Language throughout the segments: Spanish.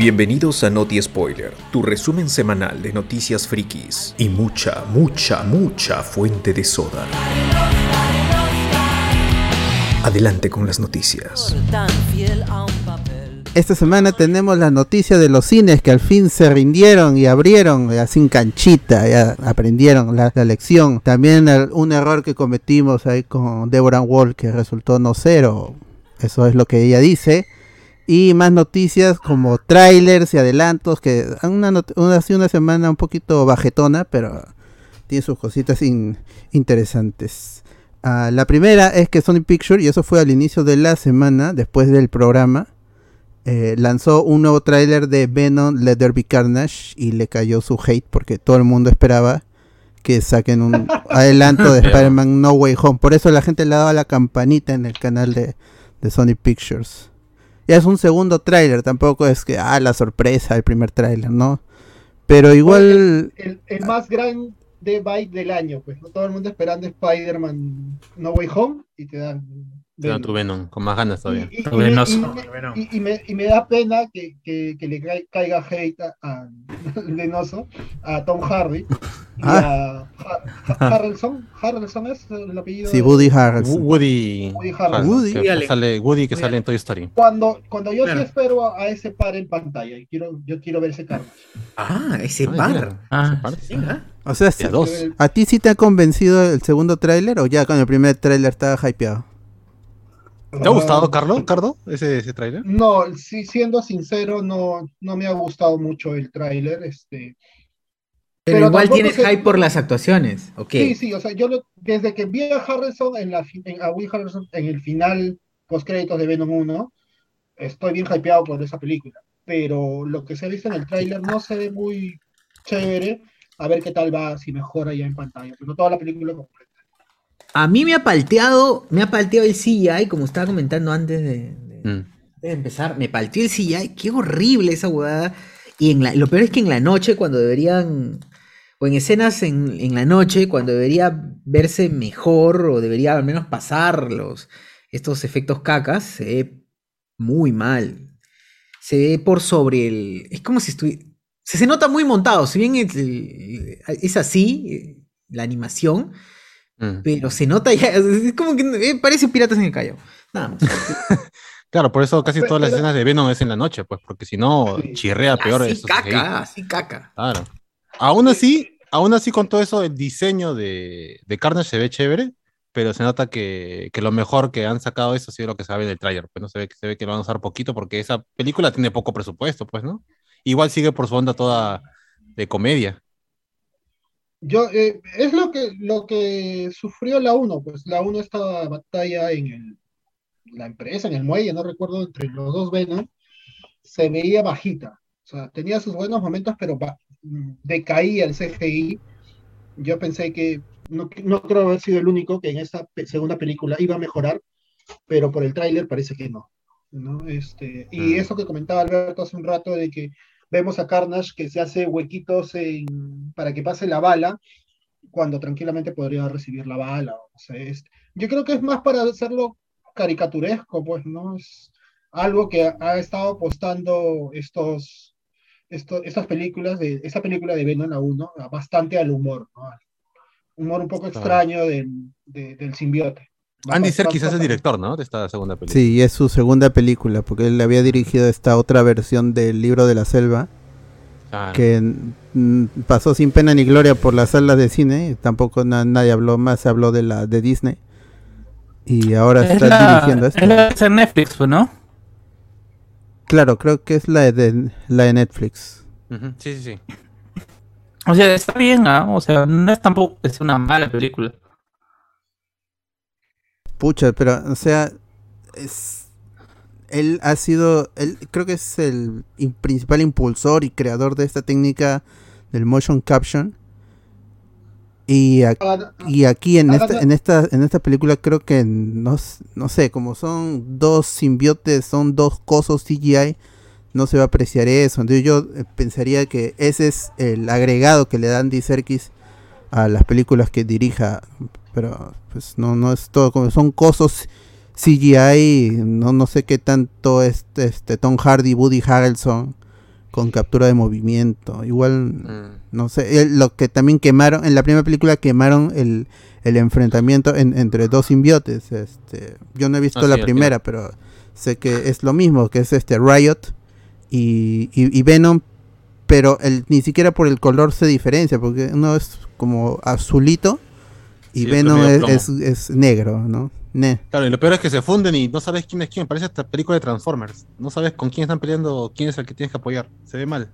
Bienvenidos a Noti Spoiler, tu resumen semanal de noticias frikis y mucha, mucha, mucha fuente de soda. Adelante con las noticias. Esta semana tenemos la noticia de los cines que al fin se rindieron y abrieron ya sin canchita, ya aprendieron la, lección. También un error que cometimos ahí con Deborah Wall que resultó no cero. Eso es lo que ella dice. Y más noticias como trailers y adelantos que una, not- una, sido una semana un poquito bajetona, pero tiene sus cositas in- interesantes. Ah, la primera es que Sony Picture, y eso fue al inicio de la semana, después del programa, eh, lanzó un nuevo tráiler de Venom Let There Be Carnage y le cayó su hate porque todo el mundo esperaba que saquen un adelanto de Spider-Man No Way Home. Por eso la gente le daba la campanita en el canal de, de Sony Pictures. Ya es un segundo tráiler, tampoco es que, ah, la sorpresa, el primer tráiler, ¿no? Pero igual... el, el más grande byte del año, pues, ¿no? Todo el mundo esperando Spider-Man No Way Home y te dan. Dan tu Venom, con más ganas todavía. Y, y- y y me- y- y me- y me da pena que, que- que le cai- caiga hate a, a- venoso a Tom Hardy y a Ha- Ha- Harrelson. Harrelson es el apellido. Sí, de- Woody Wo- Harrelson. Woody. Woody Harrelson. Woody. Que sale, Woody que sale en Toy Story. Cuando, cuando yo Claro. sí espero a, a ese par en pantalla y quiero, yo quiero ver ese carro. Ah, ese Ay, par. Ah, ese par. Venga. O sea, a dos. ¿a ti sí te ha convencido el segundo tráiler o ya con el primer tráiler estaba hypeado? ¿Te ha gustado, Carlos? ¿Cardo? Ese, ese tráiler? No, sí, siendo sincero, no, no me ha gustado mucho el tráiler. Este, Pero, Pero igual tienes se- hype por las actuaciones. Ok. Sí, sí, o sea, yo lo- desde que vi a Harrison en la fi- en, a Will Harrison en el final post créditos de Venom 1, estoy bien hypeado por esa película. Pero lo que se ha visto en el tráiler no se ve muy chévere. A ver qué tal va, si mejora ya en pantalla. Pero no toda la película completa. A mí me ha palteado, me ha palteado el CGI, como estaba comentando antes de, de- Mm. de empezar. Me palteó el CGI. Qué horrible esa huevada. Y en la, lo peor es que en la noche, cuando deberían. O en escenas en, en la noche, cuando debería verse mejor, o debería al menos pasar los, estos efectos cacas, se ve muy mal. Se ve por sobre el. Es como si estuviera. Se, se nota muy montado. Si bien es, es así, eh, la animación, Mm. pero se nota ya. Es como que eh, parece piratas en el Callao. Nada más. Claro, por eso casi Pero- todas las pero- escenas de Venom es en la noche, pues, porque si no, chirrea peor. así eso, caca, así caca. Claro. Aún así, aún así con todo eso, el diseño de, de Carnage se ve chévere, pero se nota que, que lo mejor que han sacado eso ha sido lo que se ve en el tráiler. Pues no se ve que se ve que lo van a usar poquito porque esa película tiene poco presupuesto, pues, ¿no? Igual sigue por su onda toda de comedia. Yo, eh, es lo que, lo que sufrió la 1, pues la 1 esta batalla en el, la empresa, en el muelle, no recuerdo, entre los dos Venom, se veía bajita. O sea, tenía sus buenos momentos, pero decaía el CGI. Yo pensé que, no, no creo haber sido el único que en esta segunda película iba a mejorar, pero por el tráiler parece que no. ¿no? Este, y Mm. eso que comentaba Alberto hace un rato de que vemos a Carnage que se hace huequitos en- para que pase la bala, cuando tranquilamente podría recibir la bala. O sea, es- yo creo que es más para hacerlo caricaturesco, pues, ¿no? Es algo que ha, ha estado apostando estos, esto- estas películas, de, esta película de Venom a 1, bastante al humor, ¿no? Humor un poco extraño del, de- del simbiote. Andy Serkis es el director, ¿no? De esta segunda película. Sí, y es su segunda película, porque él había dirigido esta otra versión del libro de la selva, Ah, que pasó sin pena ni gloria por las salas de cine, tampoco na- nadie habló más, se habló de la de Disney. Y ahora Es está la, dirigiendo esto. es la de Netflix, pues, ¿no? Claro, creo que es la de, la de Netflix. Sí, sí, sí. O sea, está bien, ¿ah? O sea, no es tampoco sea una mala película. Pucha, pero, o sea, es, él ha sido, él creo que es el in- principal impulsor y creador de esta técnica del motion caption. Y, Ah, y aquí en Ah, esta, en esta, en esta película creo que no, no sé, como son dos simbiotes, son dos cosos CGI, no se va a apreciar eso. Entonces yo eh, pensaría que ese es el agregado que le da Andy Serkis a las películas que dirija. Pero pues no, no es todo como son cosos CGI, no, no sé qué tanto este, este Tom Hardy, Woody Harrelson con captura de movimiento. Igual, Mm. no sé, lo que también quemaron, en la primera película quemaron el, el enfrentamiento en- entre dos simbiotes. Este, yo no he visto Ah, la sí, primera, pero sé que es lo mismo, que es este Riot y, y- y Venom, pero el, ni siquiera por el color se diferencia, porque uno es como azulito y Sí, Venom es, es- es negro, ¿no? Ne- Claro, y lo peor es que se funden y no sabes quién es quién. Parece esta película de Transformers. No sabes con quién están peleando, quién es el que tienes que apoyar. Se ve mal.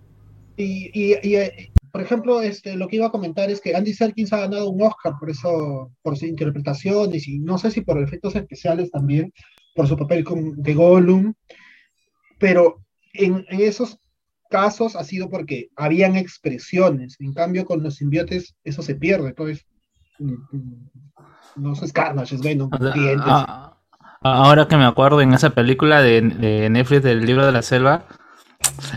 Y, y- y, eh, por ejemplo, este, lo que iba a comentar es que Andy Serkins ha ganado un Oscar por eso, por su interpretación, y si- no sé si por efectos especiales también, por su papel con, de Gollum, pero en, en esos casos ha sido porque habían expresiones, en cambio con los simbiotes eso se pierde, entonces mm, mm, no es Carnage, es Venom, O sea, dientes. ah, ahora que me acuerdo en esa película de, de Netflix del libro de la selva,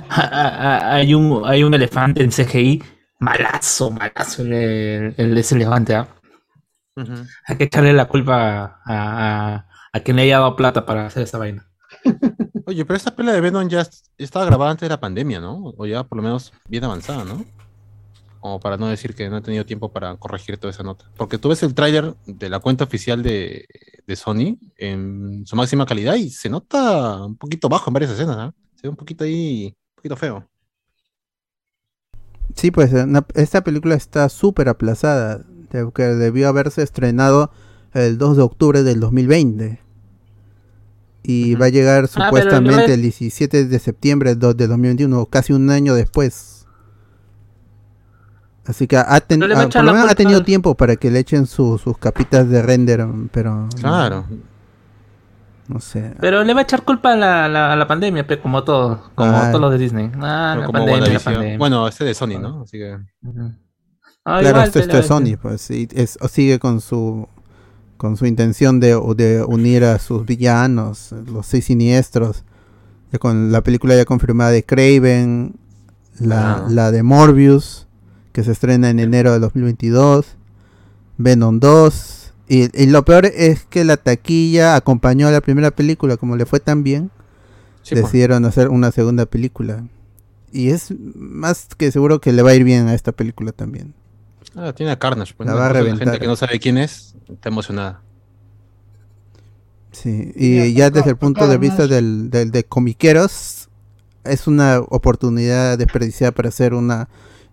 hay un, hay un elefante en CGI, malazo, malazo el, el- el- ese elefante. ¿ah? Hay que echarle la culpa a, a, a quien le haya dado plata para hacer esa vaina. Oye, pero esta pelea de Venom ya es- estaba grabada antes de la pandemia, ¿no? O ya por lo menos bien avanzada, ¿no? Como para no decir que no he tenido tiempo para corregir toda esa nota. Porque tú ves el tráiler de la cuenta oficial de, de Sony en su máxima calidad y se nota un poquito bajo en varias escenas, ¿ah? Se ve un poquito ahí, un poquito feo. Sí, pues esta película está súper aplazada, que debió haberse estrenado el 2 de octubre del 2020. Y Ujú. va a llegar pero supuestamente yo- el 17 de septiembre do- de 2021, casi un año después. Así que ha, ten- No ah, echar por lo la menos ha culpa tenido tiempo para que le echen su- sus capitas de render, pero Claro. no sé. Pero le va a echar culpa a la, la, a la pandemia, pe, como todo, como Ah. todos los de Disney. Ah, la como pandemia, la pandemia. Bueno, este de Sony, ¿no? Así que. Ah, Claro, igual, esto, esto es Sony, echar. pues, y es- o sigue con su con su intención de, de unir a sus villanos, los seis siniestros, con la película ya confirmada de Craven, la, Ah. la de Morbius, que se estrena en enero de 2022, Venom 2, y, y lo peor es que la taquilla acompañó a la primera película, como le fue tan bien, Sí, pues. decidieron hacer una segunda película. Y es más que seguro que le va a ir bien a esta película también. Ah, tiene a Carnage. Pues, La va a reventar. gente que no sabe quién es está emocionada. Sí, Y ya acá- desde el punto de vista del, del- de comiqueros, es una oportunidad desperdiciada para hacer una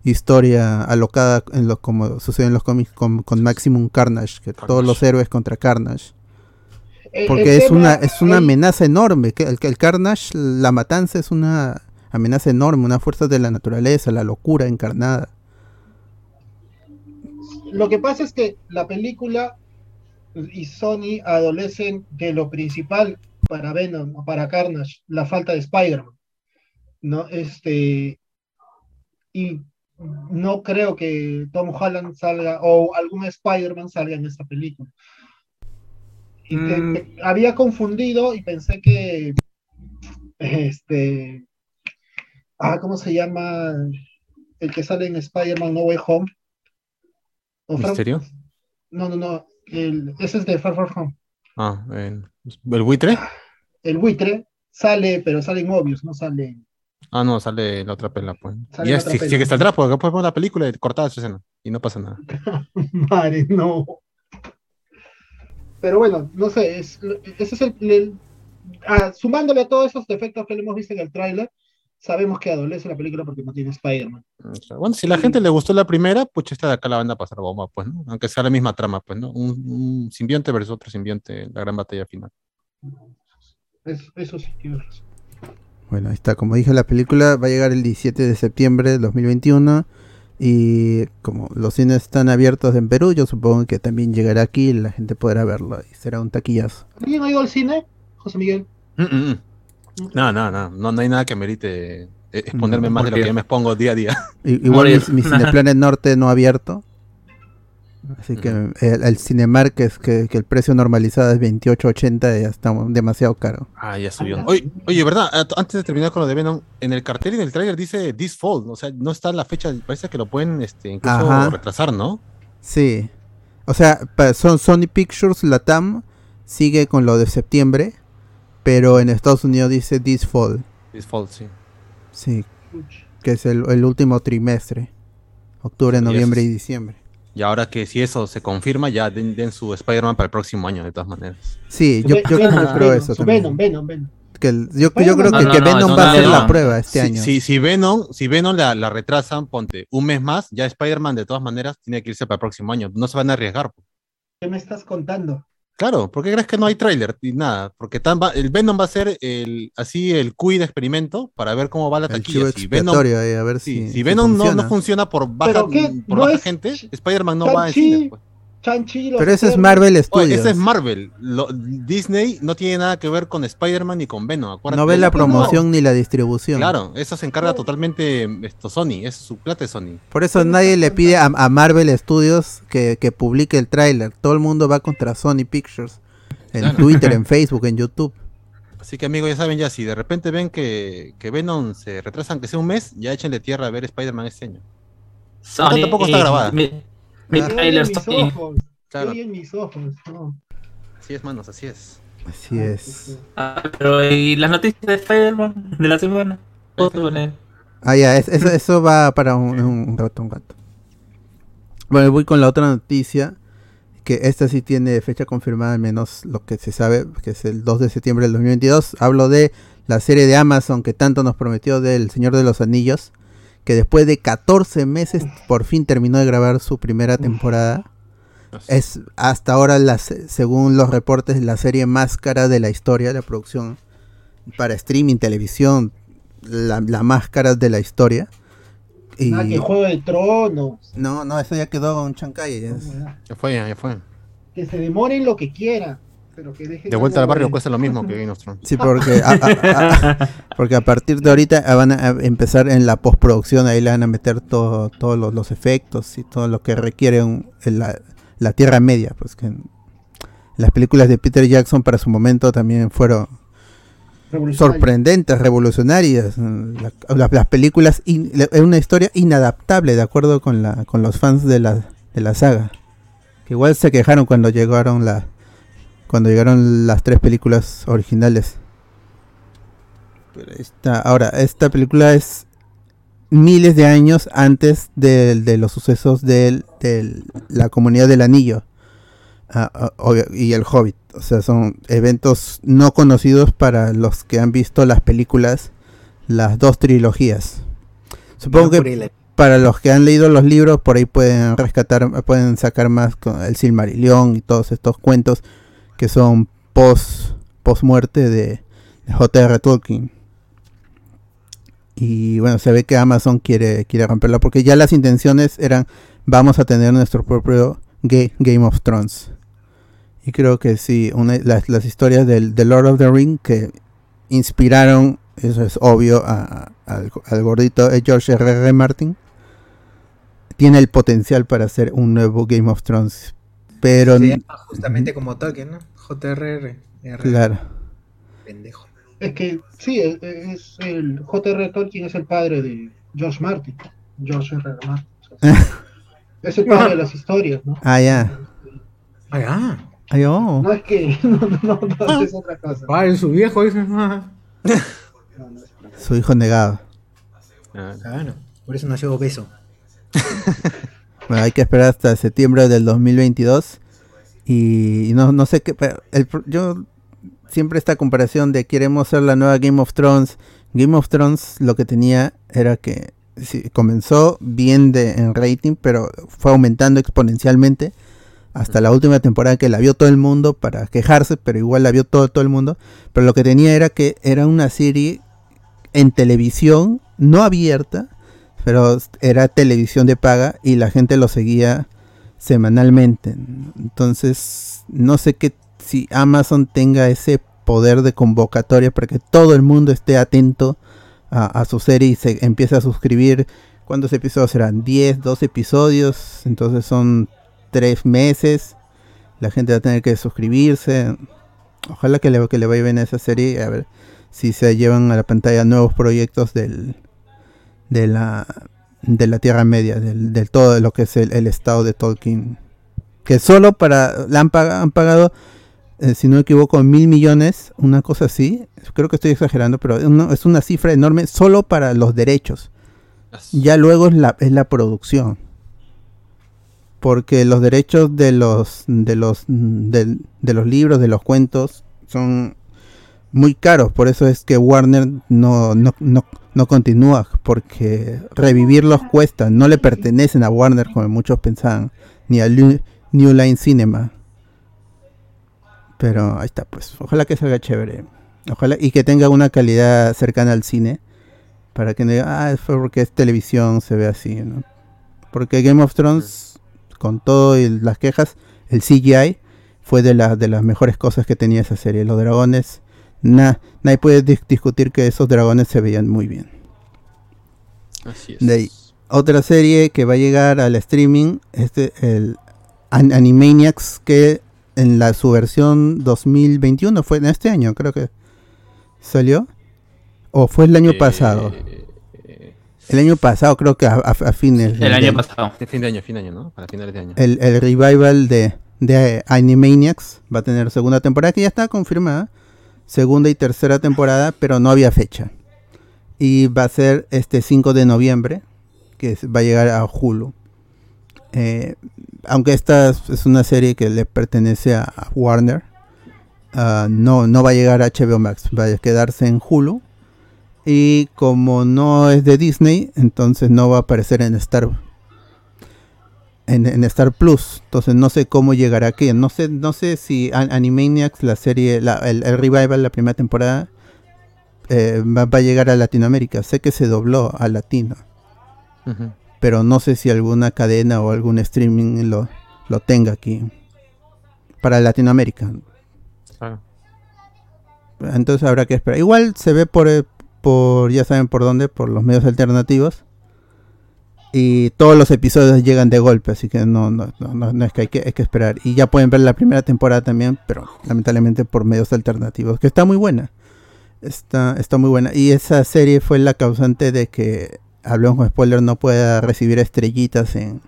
historia alocada en lo como sucede en los cómics con, con Maximum Carnage, que todos los héroes contra Carnage. El- el Porque es tema una, es una amenaza enorme, que el, que el Carnage, la matanza es una amenaza enorme, una fuerza de la naturaleza, la locura encarnada. Lo que pasa es que la película y Sony adolecen de lo principal para Venom o para Carnage, la falta de Spider-Man. ¿No? Este. Y no creo que Tom Holland salga o algún Spider-Man salga en esta película. Y Mm. había confundido y pensé que. Este. Ah, ¿cómo se llama? El que sale en Spider-Man No Way Home. O ¿Misterio? no, no, no. El, ese es de Far Far Home. Ah, el, el buitre. El buitre sale, pero sale en Mobius, no sale. Ah, no, sale la otra pela, pues. Sale y la es, otra pela. sí que saldrá, porque después vemos la película y cortada su escena. Y no pasa nada. Madre, no. Pero bueno, no sé, es, ese es el, el- ah, sumándole a todos esos defectos que le hemos visto en el tráiler, sabemos que adolece la película porque no tiene Spider-Man. Bueno, si la gente le gustó la primera, pues esta de acá la van a pasar bomba, pues, ¿no? Aunque sea la misma trama, pues, ¿no? Un, un simbionte versus otro simbionte, la gran batalla final. Es- eso sí, tienes razón. Bueno, ahí está, como dije, la película va a llegar el 17 de septiembre de 2021 y como los cines están abiertos en Perú, yo supongo que también llegará aquí y la gente podrá verlo y será un taquillazo. ¿Alguien ha ido al cine? José Miguel. Mm, mm, mm. No, no, no, no, no hay nada que merite eh, exponerme más de lo ¿por que ya me expongo día a día. Igual mi, mi Cineplanet Norte no ha abierto. Así que Ujú. el, el Cinemark es que, que el precio normalizado es 28.80 y ya está demasiado caro. Ah, ya subió. Oye, oye, ¿verdad? Antes de terminar con lo de Venom, en el cartel y en el trailer dice This Fall, o sea, no está la fecha, parece que lo pueden este, incluso Ajá. retrasar, ¿no? Sí. O sea, son Sony Pictures Latam sigue con lo de septiembre, pero en Estados Unidos dice This Fall. This Fall, sí. Sí. Que es el, el último trimestre, octubre, noviembre y es- diciembre. Y ahora que si eso se confirma, ya den, den su Spider-Man para el próximo año, de todas maneras. Sí, yo, yo, Venom, creo Venom, eso también. Venom, Venom, Venom. Que el- yo, yo creo que, No, que Venom no, va a ser no. la prueba este Si, año. si, si Venom, si Venom la, la retrasan, ponte un mes más, ya Spider-Man de todas maneras tiene que irse para el próximo año. No se van a arriesgar. ¿Qué me estás contando? Claro, ¿por qué crees que no hay tráiler y nada? Porque tan va- el Venom va a ser el, así el cuid de experimento para ver cómo va la taquilla. Si Venom, ahí, a ver si, Venom no, funciona. no funciona por baja, ¿Pero qué? por ¿No baja es gente, Spider-Man no va en Shang-Chi? cine. pues. Chanchi, los Pero ese es. Marvel Oye, Studios. ese es Marvel. Lo- Disney no tiene nada que ver con Spider-Man ni con Venom. acuérdate no ve la que no. promoción ni la distribución. Claro, eso se encarga No. totalmente esto Sony, es su plata de Sony. Por eso nadie le pide a, a Marvel Studios que, que publique el tráiler. Todo el mundo va contra Sony Pictures. En Claro. Twitter, en Facebook, en YouTube. Así que amigos, ya saben ya, si de repente ven que, que Venom se retrasa aunque sea un mes, ya échenle tierra a ver Spider-Man este año. Sony, tampoco está eh, grabada. Mi mis Sony. ojos. Claro. Oyen mis ojos. no. Así es, manos, así es. Así es. Ah, pero ¿y las noticias de Spider-Man de la semana? Ah, ya, es- eso, eso va para un, un rato, un rato. Bueno, voy con la otra noticia. Que esta sí tiene fecha confirmada, al menos lo que se sabe, que es el 2 de septiembre del 2022. Hablo de la serie de Amazon que tanto nos prometió del Señor de los Anillos. Que después de 14 meses por fin terminó de grabar su primera temporada. Es hasta ahora, la, se- según los reportes, la serie más cara de la historia de la producción para streaming, televisión, la, la más cara de la historia. Y Ah, que Juego de Tronos. no, no, eso ya quedó con Chancay. ya es- Ya fue, ya fue. Que se demoren lo que quiera. Pero que dejen De vuelta al barrio de- cuesta lo mismo que Game of Thrones. Sí, porque a, a- a- porque a partir de ahorita ah, van a empezar en la postproducción, ahí le van a meter todo, todos los, los efectos y todo lo que requiere un- en la, la Tierra Media. Pues que las películas de Peter Jackson para su momento también fueron sorprendentes, revolucionarias. la- la- las películas, es una historia inadaptable de acuerdo con, la, con los fans de la, de la saga. Que igual se quejaron cuando llegaron la, cuando llegaron las tres películas originales. Pero esta, ahora, esta película es miles de años antes de, los sucesos de la comunidad del anillo ah, ah, obvio, y el hobbit. O sea, son eventos no conocidos para los que han visto las películas, las dos trilogías. Supongo que para los que han leído los libros, por ahí pueden rescatar, pueden sacar más con el Silmarillion y todos estos cuentos que son post, post muerte de, de J.R. Tolkien. Y bueno, se ve que Amazon quiere, quiere romperla porque ya las intenciones eran vamos a tener nuestro propio Ga- Game of Thrones. Y creo que sí, una- las, las historias del, de Lord of the Ring que inspiraron, eso es obvio, a- al, gordito de George R. R. Martin, tiene el potencial para hacer un nuevo Game of Thrones. Pero, Se llama justamente como Tolkien, ¿no? JRR. R, claro, Pendejo. Es que sí, es, es el J.R. Tolkien es el padre de George Martin. George R. R. Martin. o sea, es el padre de las historias, ¿no? ah, ya, Ah, Ay, oh. No es que no, no, no, es otra cosa. ah, es su viejo, dice. Ah, No, no su hijo negado. Ah, Claro, por eso nació obeso. Bueno, hay que esperar hasta septiembre del 2022. Y no, no sé qué. yo siempre esta comparación de queremos ser la nueva Game of Thrones. Game of Thrones lo que tenía era que sí, comenzó bien de, en rating, pero fue aumentando exponencialmente hasta la última temporada que la vio todo el mundo para quejarse, pero igual la vio todo, todo el mundo. Pero lo que tenía era que era una serie en televisión, no abierta, pero era televisión de paga y la gente lo seguía semanalmente. Entonces, no sé qué si Amazon tenga ese poder de convocatoria para que todo el mundo esté atento a, a su serie y se empiece a suscribir. ¿Cuántos episodios serán? 10, 12 episodios. Entonces son 3 meses. La gente va a tener que suscribirse. Ojalá que le, que le vaya bien a esa serie. A ver si se llevan a la pantalla nuevos proyectos del, de la de la Tierra Media, del, del todo lo que es el, el estado de Tolkien. Que solo para la han, pag- han pagado eh, si no me equivoco, mil millones, una cosa así. Creo que estoy exagerando, pero es una, es una cifra enorme solo para los derechos. Ya luego es la, es la producción. Porque los derechos de los de los de, de los libros, de los cuentos, son muy caros. Por eso es que Warner no, no, no, no continúa. Porque revivirlos cuesta. No le pertenecen a Warner, como muchos pensaban. Ni a New Line Cinema. Pero ahí está, pues. Ojalá que salga chévere. Ojalá y que tenga una calidad cercana al cine. Para que no diga, ah, es porque es televisión, se ve así. Porque Game of Thrones, con todo y las quejas, el CGI fue de, las de las mejores cosas que tenía esa serie. Los dragones, na- nadie puede dis- discutir que esos dragones se veían muy bien. Así es. De ahí. Otra serie que va a llegar al streaming es de- el An- Animaniacs que en la su versión 2021 fue en este año creo que salió o fue el año Eh, pasado eh, el año pasado creo que a, a- a fines El año del- pasado. de fin de año, fin de año, ¿no? Para finales de año. el, el revival de, de Animaniacs va a tener segunda temporada que ya está confirmada segunda y tercera temporada pero no había fecha. Y va a ser este 5 de noviembre que va a llegar a Hulu. Eh, aunque esta es una serie que le pertenece a, a Warner ah, no, no va a llegar a HBO Max va a quedarse en Hulu. Y como no es de Disney entonces no va a aparecer en Star en, en Star Plus. Entonces no sé cómo llegará aquí. No sé, no sé si An- Animaniacs, la serie, la- el, el revival, la primera temporada, eh, va, va a llegar a Latinoamérica. Sé que se dobló a latino, pero no sé si alguna cadena o algún streaming lo, lo tenga aquí. Para Latinoamérica. Entonces habrá que esperar. Igual se ve por, eh, por ya saben por dónde, por los medios alternativos. Y todos los episodios llegan de golpe, así que no, no, no, no- no es que hay, que hay que esperar. Y ya pueden ver la primera temporada también, pero lamentablemente por medios alternativos, que está muy buena. Está, está muy buena. Y esa serie fue la causante de que, hablemos con spoiler, no pueda recibir estrellitas en,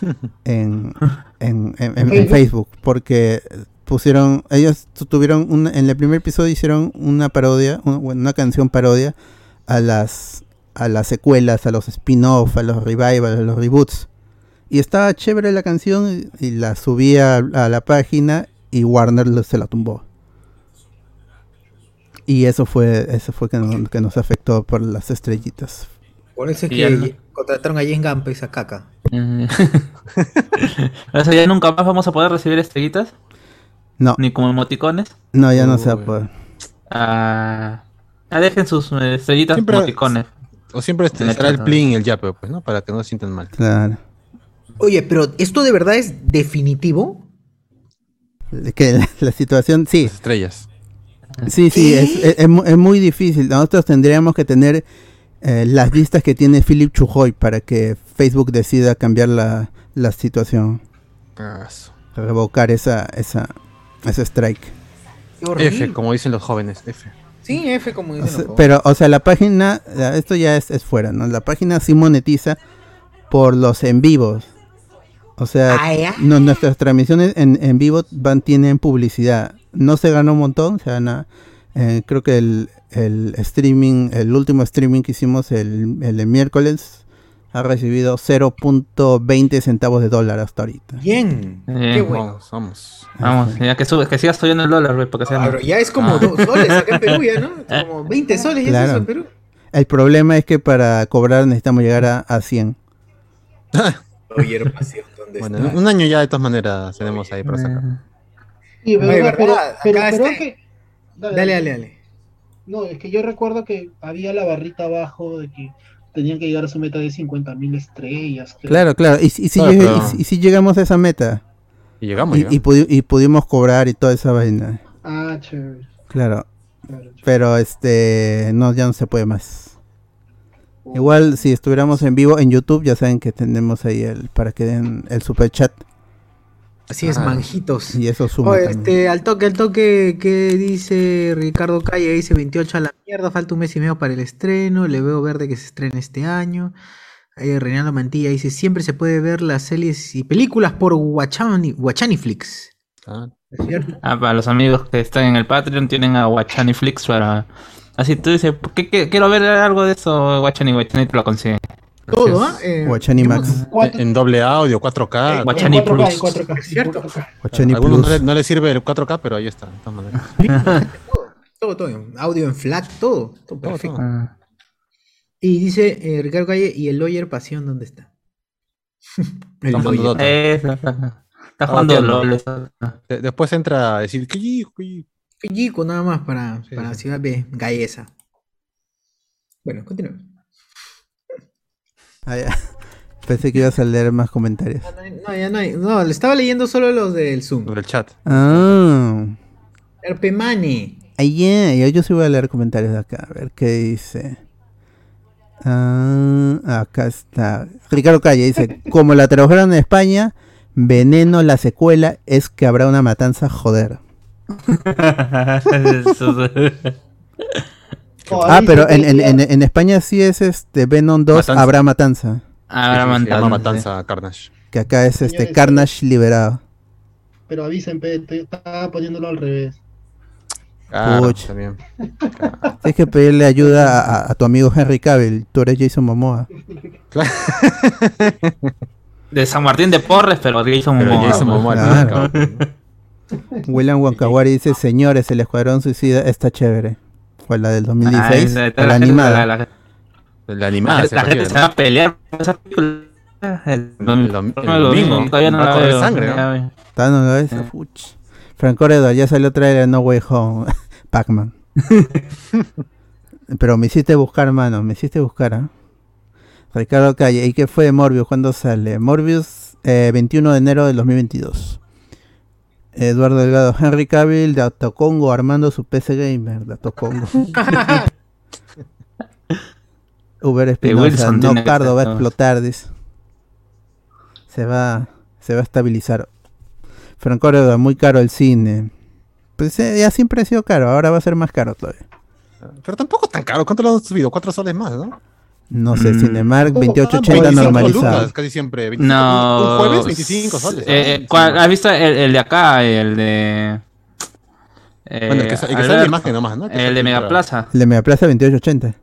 en, en, en- en- en Facebook. Porque pusieron, ellos tu- tuvieron, una- en el primer episodio hicieron una parodia, un- bueno, una canción parodia a las a las secuelas, a los spin-off, a los revivals, a los reboots. Y estaba chévere la canción y, la subí a, a la página y Warner se la tumbó. Y eso fue eso fue que, no- que nos afectó por las estrellitas. Por eso es que no- contrataron a James Gunn, esa caca. Eh, o sea, ya nunca más vamos a poder recibir estrellitas, No, ni como emoticones. no, ya no se va a poder. Ah, dejen sus eh, estrellitas Siempre- emoticones. O siempre este, estará el plin y el yape, pues, ¿no? Para que no se sientan mal. Claro. Oye, pero ¿esto de verdad es definitivo? Que la, la situación, sí, Las estrellas. Sí, sí, es, es- es mu- es muy difícil. Nosotros tendríamos que tener eh, las vistas que tiene Philip Chujoy para que Facebook decida cambiar la, la situación, revocar esa, esa, ese strike. F, como dicen los jóvenes. F. Sí, F como O dicen. sea, pero, o sea, la página, esto ya es, es fuera, ¿no? La página sí monetiza por los en vivos. O sea, Ah, no, nuestras transmisiones en, en vivo van, tienen publicidad. No se gana un montón, se gana, eh, creo que el, el streaming, el último streaming que hicimos el, el miércoles ha recibido 0.20 centavos de dólar hasta ahorita. Bien. Eh, Qué bueno. Vamos, vamos. Vamos, ya que, sube, que siga subiendo el dólar, güey, porque sea. Ah, pero ya es como Ah. dos soles acá en Perú, ya, ¿no? Como 20 soles ya es Claro. eso en Perú. El problema es que para cobrar necesitamos llegar a, a 100. Oye, pasión, ¿dónde Bueno, está? un año ya de todas maneras tenemos ahí para sacar. Sí, de verdad, pero, pero, acá pero este- que- dale, Dale, dale, dale. No, es que yo recuerdo que había la barrita abajo de que tenían que llegar a su meta de 50.000 estrellas. creo. Claro, claro. Y, si- y si, Claro, y si- y si llegamos a esa meta Y llegamos y, ya. y pudi- y pudimos cobrar y toda esa vaina. Ah, chévere. Claro. claro, chévere. Pero este, no, ya no se puede más. Igual si estuviéramos en vivo en YouTube, ya saben que tenemos ahí el para que den el super chat Así es, Ah. manjitos. y eso suma Oye, también. este, al toque, al toque, ¿qué dice Ricardo Calle? Dice 28 a la mierda, falta un mes y medio para el estreno, le veo verde que se estrena este año. Eh, Reinaldo Mantilla dice, siempre se puede ver las series y películas por Guachani, Guachaniflix. Ah, Es cierto. Ah, para los amigos que están en el Patreon tienen a Guachani Flix para... Así tú dices, ¿qué, qué- quiero ver algo de eso, Guachani, Guachani te lo consigue. Todo, ¿ah? Eh, Guachani Max. Cuatro- En doble audio, 4K. en Guachani 4K, Plus. en 4K, Es cierto. en 4K. Guachani A algunos no le, no le sirve el 4K, pero ahí está. De todas maneras. todo, todo. Audio en FLAC, todo. Todo perfecto. todo. Ah. Y dice eh, Ricardo Calle, ¿y el Lawyer Pasión dónde está? el Están jugando Lawyer. Dota. Eso, Está jugando. LOL. Después entra a decir, "Cuyi, cuyi". Chico, nada más para, Sí, para sí. Ciudad B, Gallesa. Bueno, continuemos. Ah, ya. Pensé que ibas a leer más comentarios. Ah, No, ya no hay. No, le estaba leyendo solo los del Zoom. Lo del chat. Ah. Herpemane. Ahí ya, ya, yo sí voy a leer comentarios de acá, a ver qué dice. Ah, acá está. Ricardo Calle dice, como la tradujeron en España, Veneno, la secuela, es que habrá una matanza, joder. Ah, pero en, en, en, en España sí es este Venom 2, Matanza. habrá matanza. Se llama matanza. Carnage. Que acá es este Señores, Carnage liberado. Pero avisen, pe, estaba poniéndolo al revés. Claro, Puch. también. Tienes que pedirle ayuda a, a- a tu amigo Henry Cavill, tú eres Jason Momoa. De San Martín de Porres, pero Jason Pero Momoa. Jason Momoa al Claro. cabo. William Wankawari dice, señores, el Escuadrón Suicida está chévere. Fue la del Ah, 2016, esa- o está la gente- animada. la- la- La la- animada. la gente se ¿no? va a pelear por esa película. El El dom- el el domingo. todavía no Va a la veo. sangre, ¿no? La cabeza, Eh. fuch. Franco Redor, ya salió trailer de No Way Home. Pac-Man. Pero me hiciste buscar, mano. Me hiciste buscar, ¿ah? Ricardo Calle. ¿Y qué fue de Morbius? ¿Cuándo sale? Morbius, eh, 21 de enero del 2022. Eduardo Delgado. Henry Cavill de Autocongo armando su PC Gamer. De Autocongo. Uber Espinosa. Wilson No, Cardo va a explotar, dice. Se va, se va a estabilizar. Franco Redor, muy caro el cine. Pues eh, ya siempre ha sido caro, ahora va a ser más caro todavía. Pero tampoco es tan caro. ¿Cuánto lo han subido? Cuatro soles más, ¿no? No sé, Mm. Cinemark ¿Cómo? 2880 25 normalizado. lucas, casi siempre. 25, No. Un jueves, 25 soles. Eh, ¿no? eh, ¿cuál- ¿Has visto el, el de acá? El de. eh, Bueno, el que, sa- el que sale Alberto, imagen nomás, ¿no? Que El sale de en Megaplaza. El de Megaplaza 2880.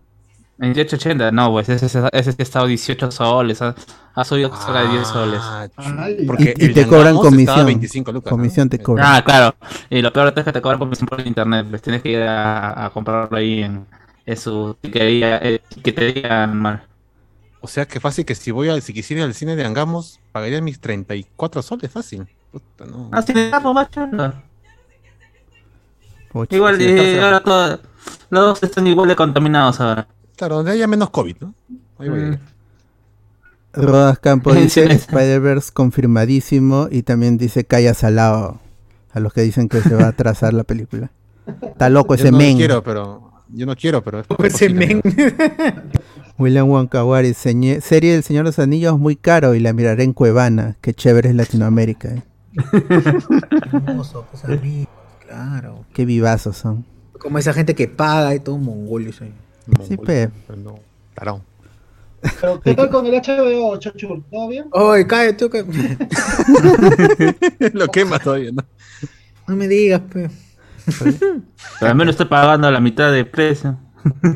2880. No, pues ese, ese, ese sí ha estado 18 soles. Ha, ha subido solo de 10 soles. Ah, Ay. Porque Y- y el te cobran comisión. 25 lucas, ¿no? Comisión te Eh, cobran. Ah, claro. Y lo peor de todo es que te cobran comisión por internet. Pues tienes que ir a, a comprarlo ahí en, en su tiquería, eh, tiquetería normal. O sea que fácil que si voy a, si quisiera ir al cine de Angamos, pagaría mis 34 soles, fácil. Puta, no. Ah, sí, pues, macho. no. Pucha. Igual, sí, eh, ahora todo- los dos están igual de contaminados ahora. Claro, donde haya menos COVID, ¿no? Ahí voy a ir. Rodas Campos Sí, dice. Spider-Verse confirmadísimo y también dice Calla Salado a los que dicen que se va a atrasar la película. Está loco Yo ese no men. quiero, pero. Yo no quiero, pero. es Ese posible. men. William Wankawari, serie del Señor de los Anillos muy caro y la miraré en Cuevana. Qué chévere es Latinoamérica. eh. Hermoso, pues, amigos, claro. Qué vivazos son. Como esa gente que paga y todo mongolios ahí. Sí, pe. Pero no, tarao. Pero, ¿qué tal con el HBO, Chochur? ¿Todo bien? Oye, cállate, tú, que- Lo quema todavía, ¿no? no me digas, pues. Pero al menos estoy pagando la mitad de precio.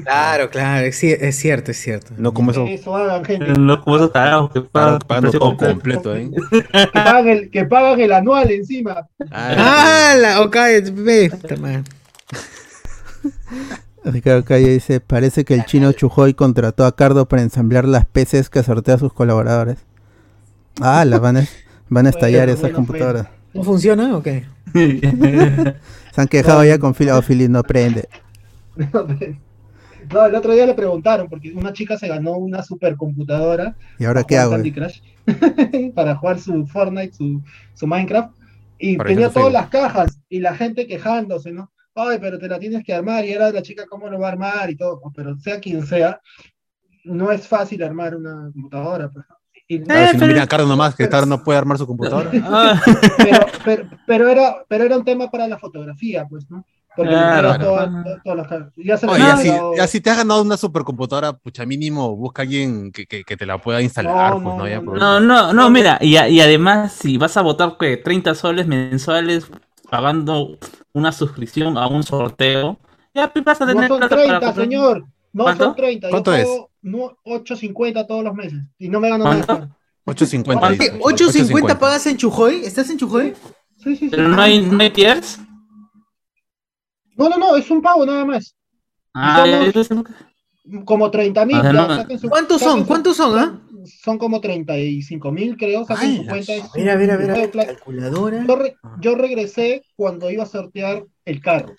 Claro, claro, es, ci- es cierto, es cierto. No como eso. Eso hagan, gente. No como esos tarados que pagan Pagando, pagando precio todo completo. ¿eh? Que pagan el, que pagan el anual encima. ¡Ah! La, madre. Ricardo Calle dice, parece que el chino Chujoy contrató a Cardo para ensamblar las PCs que sortea a sus colaboradores. Ah, las van a, van a estallar Bueno, esas bueno, computadoras. ¿No funciona o qué? Se han quejado ya con Phil, oh, Philip no prende. No, el otro día le preguntaron, porque una chica se ganó una supercomputadora ¿Y ahora para qué jugar hago? Candy Crush, para jugar su Fortnite, su, su Minecraft, y Para tenía ejemplo, todas las cajas, y la gente quejándose, ¿no? Ay, pero te la tienes que armar, y era la chica cómo lo va a armar y todo, pero sea quien sea, no es fácil armar una computadora. pues. Y- Claro, si no pero- mira a Carlos nomás, que Carlos no puede armar su computadora. Ah, pero, pero, pero era, pero era un tema para la fotografía, pues, ¿no? Porque Claro. todas las. Ya se Oye, ya si, te has ganado una supercomputadora, pucha, mínimo busca a alguien que, que, que te la pueda instalar, No, pues, no, ¿no? No, No, no, no, mira, y, a- y además, si vas a votar que 30 soles mensuales, pagando una suscripción a un sorteo, ya vas a No tener son plata para 30, comprar- señor. No ¿Cuánto? son 30. Yo ¿Cuánto es? pago no- 8.50 todos los meses. Y no me gano ¿Cuánto? nada. 850. ¿Qué? dice. 8.50 pagas en Chujoy. ¿Estás en Chujoy? Sí, sí, sí. Pero no hay, no hay tiers. No, no, no, es un pago nada más. Ah, somos- eso es lo que- Como 30 mil. Ah, no. ¿Cuántos son? ¿Cuántos son, ah? Son como 35 mil, creo. Saquen Ay, su cuenta. Mira, mira, mira. Calculadora. Yo, re- yo regresé cuando iba a sortear el carro.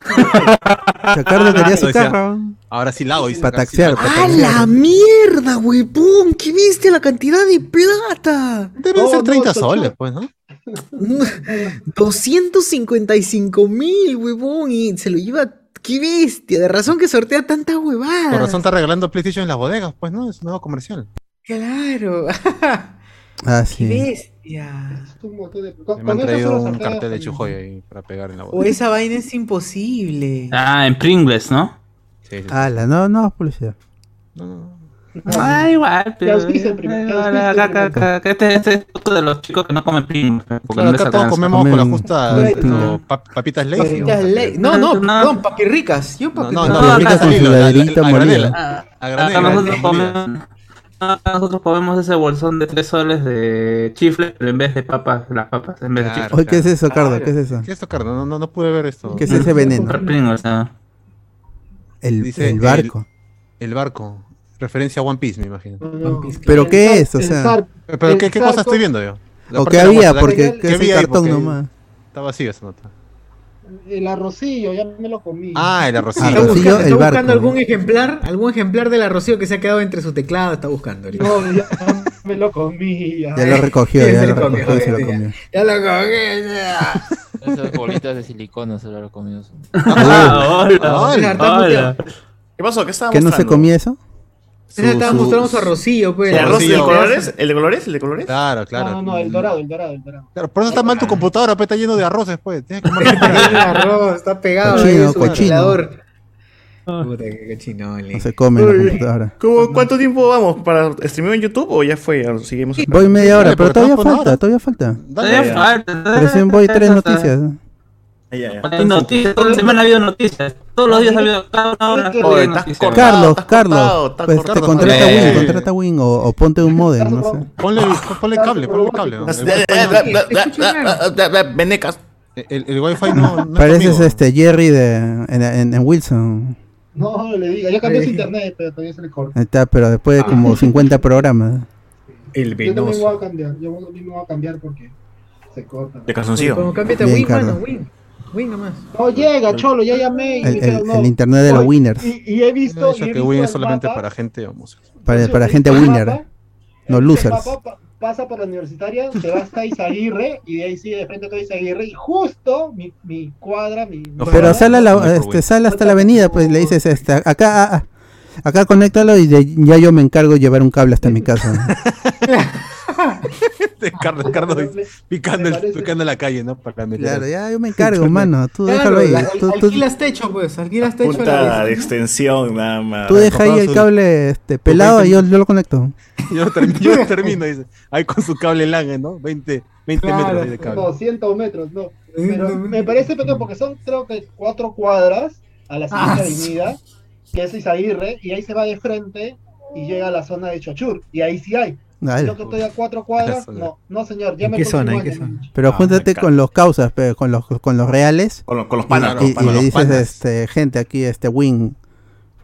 Ricardo quería su decía. carro. Ahora sí la hago. Para taxear. ¡Ah, taxear. la mierda, huevón! ¿Qué viste la cantidad de plata? Deben ser no, 30 son- soles, pues, ¿no? 255 mil, huevón. Y se lo lleva. ¡Qué bestia! De razón que sortea tanta huevada. Por razón está regalando PlayStation en las bodegas, pues, ¿no? Es un nuevo comercial. Claro. Ah, ¡Qué sí. bestia! Es un montón de- con- Me han traído un cartel de. Chujoy ahí para pegar en la O bodega. esa vaina es imposible. Ah, en Pringles, ¿no? Sí, sí, sí. Ala, no, no, publicidad. No, no. Ah, igual, pero. acá, acá, acá, Este este es otro de los chicos que no comen Pringles. porque Claro, no les acá todos comemos con la justa papitas ley. Papitas ley. No, no, No, no. perdón, papirricas. Yo No, papirricas. no, No, no, acá ricas con su la- la- a molido. granel, Ah, a Acá granel, nosotros comemos, ese bolsón de 3 soles de chifle, pero en vez de papas, las papas, en vez de chifle. Oye, ¿qué es eso, Cardo? ¿Qué es eso? ¿Qué es esto, Carlos? No, no, no pude ver esto. ¿Qué es ese veneno? El, Dice el barco. El barco. Referencia a One Piece, me imagino. No, no. ¿Pero qué es? O sea- Pero, ¿qué, qué cosa estoy viendo yo? La ¿O qué había? Porque ¿qué cartón Porque nomás. Está vacío esa nota. El arrocillo, ya me lo comí. Ah, el Ah, arrocillo. Está buscando, el está barco. buscando algún ejemplar, algún ejemplar del arrocillo que se ha quedado entre su teclado, está buscando ahorita. No, ya me lo comí. Ya. Ya lo recogió, ya lo comió, recogió y se lo comió. Ya lo cogí. Esas bolitas de silicona se lo he comido. Ah, hola, Hola. ¿Qué pasó? ¿Qué estaba ¿Que no se comía eso? Ese estaba su- mostrando su arrocillo, pues. ¿El arroz arrocillo. de colores? ¿El de colores? ¿El de colores? Claro, claro. No, no, no, el dorado, el dorado, el dorado. Claro, por eso está mal tu computadora, pues está lleno de arroz después. Tienes que comer El arroz está pegado Cochino, ahí su cochino. ventilador. Puta, qué cochinole. No se come la computadora. ¿Cómo- ¿Cuánto tiempo vamos? ¿Para streameo en YouTube o ya fue? Seguimos. Voy media hora, pero todavía falta, todavía falta. Todavía falta. Recién voy tres noticias. Ah. Hay noticias, toda la semana ha habido noticias. Todos los días ha habido cada una hora. Oye, estás noticias. cortado. Carlos, estás Carlos, cortado, estás pues cortado. te contrata Eh. Win, contrata Win o, o ponte un modem, no sé. Ponle, ponle cable, ponle cable. eh, eh, eh, eh, eh, eh, Venecas. el, el wifi no, no es Pareces conmigo. este Jerry de, en, en- en Wilson. No, le diga, ya cambió su internet, pero todavía se le corta. Ahí está, pero después de como 50 programas. El Yo también voy a cambiar, yo también me voy a cambiar porque se corta. De Como calzoncillo. cámbiate a Bien, Win, mano. Win. Win nomás. No llega, cholo, ya llamé y El, el- no. el internet de los winners. Y, y he visto. He que visto Win es solamente mapa, para gente homosexual. Para, para gente winner, mapa, no losers. mapa pa- pasa por la universitaria, te vas hasta Izaguirre y de ahí sigue de frente a Izaguirre y justo mi, mi cuadra, mi. mi No, Pero cuadra, sale, la, No este, sale hasta la avenida, pues le dices, este, acá, ah, ah, acá conéctalo y de- ya yo me encargo de llevar un cable hasta mi casa. Carlos, Carlos picando, el, picando la calle, ¿no? Para. Claro, ya yo me encargo, mano. Tú Claro, déjalo ahí. la- Tú, tú- alquilas techo, pues. Alquilas techo. Punta de extensión, nada más. tú deja ahí el su- cable este, pelado y yo, yo lo conecto. Yo, termino, yo termino, dice. Ahí con su cable LAN, ¿no? 20, 20 Claro. metros ahí de cable. 200 metros, no. Pero me parece pequeño porque son creo que cuatro cuadras a la siguiente Ah, avenida, que es Izaguirre, y ahí se va de frente y llega a la zona de Chochur, y ahí sí hay. Dale. Yo que estoy a cuatro cuadras, no, no señor, ya ¿En me qué zona? Pero Ah, júntate con los causas, pero con los, con los reales. Con, los- con los Y, panas, y- los y le dices, panas. este, gente, aquí, este, win,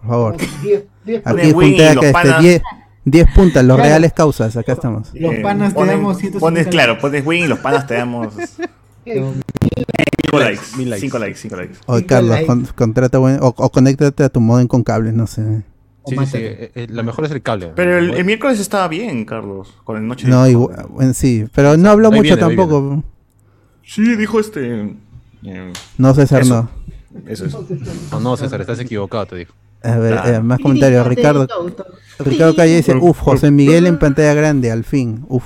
por favor. Diez- Aquí junté acá, este, panas. 10 10 puntas, los Claro. reales causas, acá estamos. Los Eh, panas te ponen- damos 150 Pones, claro, pones win y los panas te damos Eh, 5 likes. Mil likes. 5 likes, 5 likes. Oye, Cinco Carlos, likes. con- contrata buen- o, o conéctate a tu modem con cables, no sé. O Sí, sí, sí. mátalo. eh, eh, lo mejor es el cable. Pero el, el miércoles estaba bien, Carlos, con el noche. No, de- igual, bueno, sí, pero no habló ahí mucho viene, tampoco. Sí, dijo este. eh, No, César, Eso. no. eso es. No, no, César, estás equivocado, te digo. A ver, Ah. eh, más comentarios. Ricardo, Ricardo Calle dice, uff, José Miguel en pantalla grande, al fin, uff.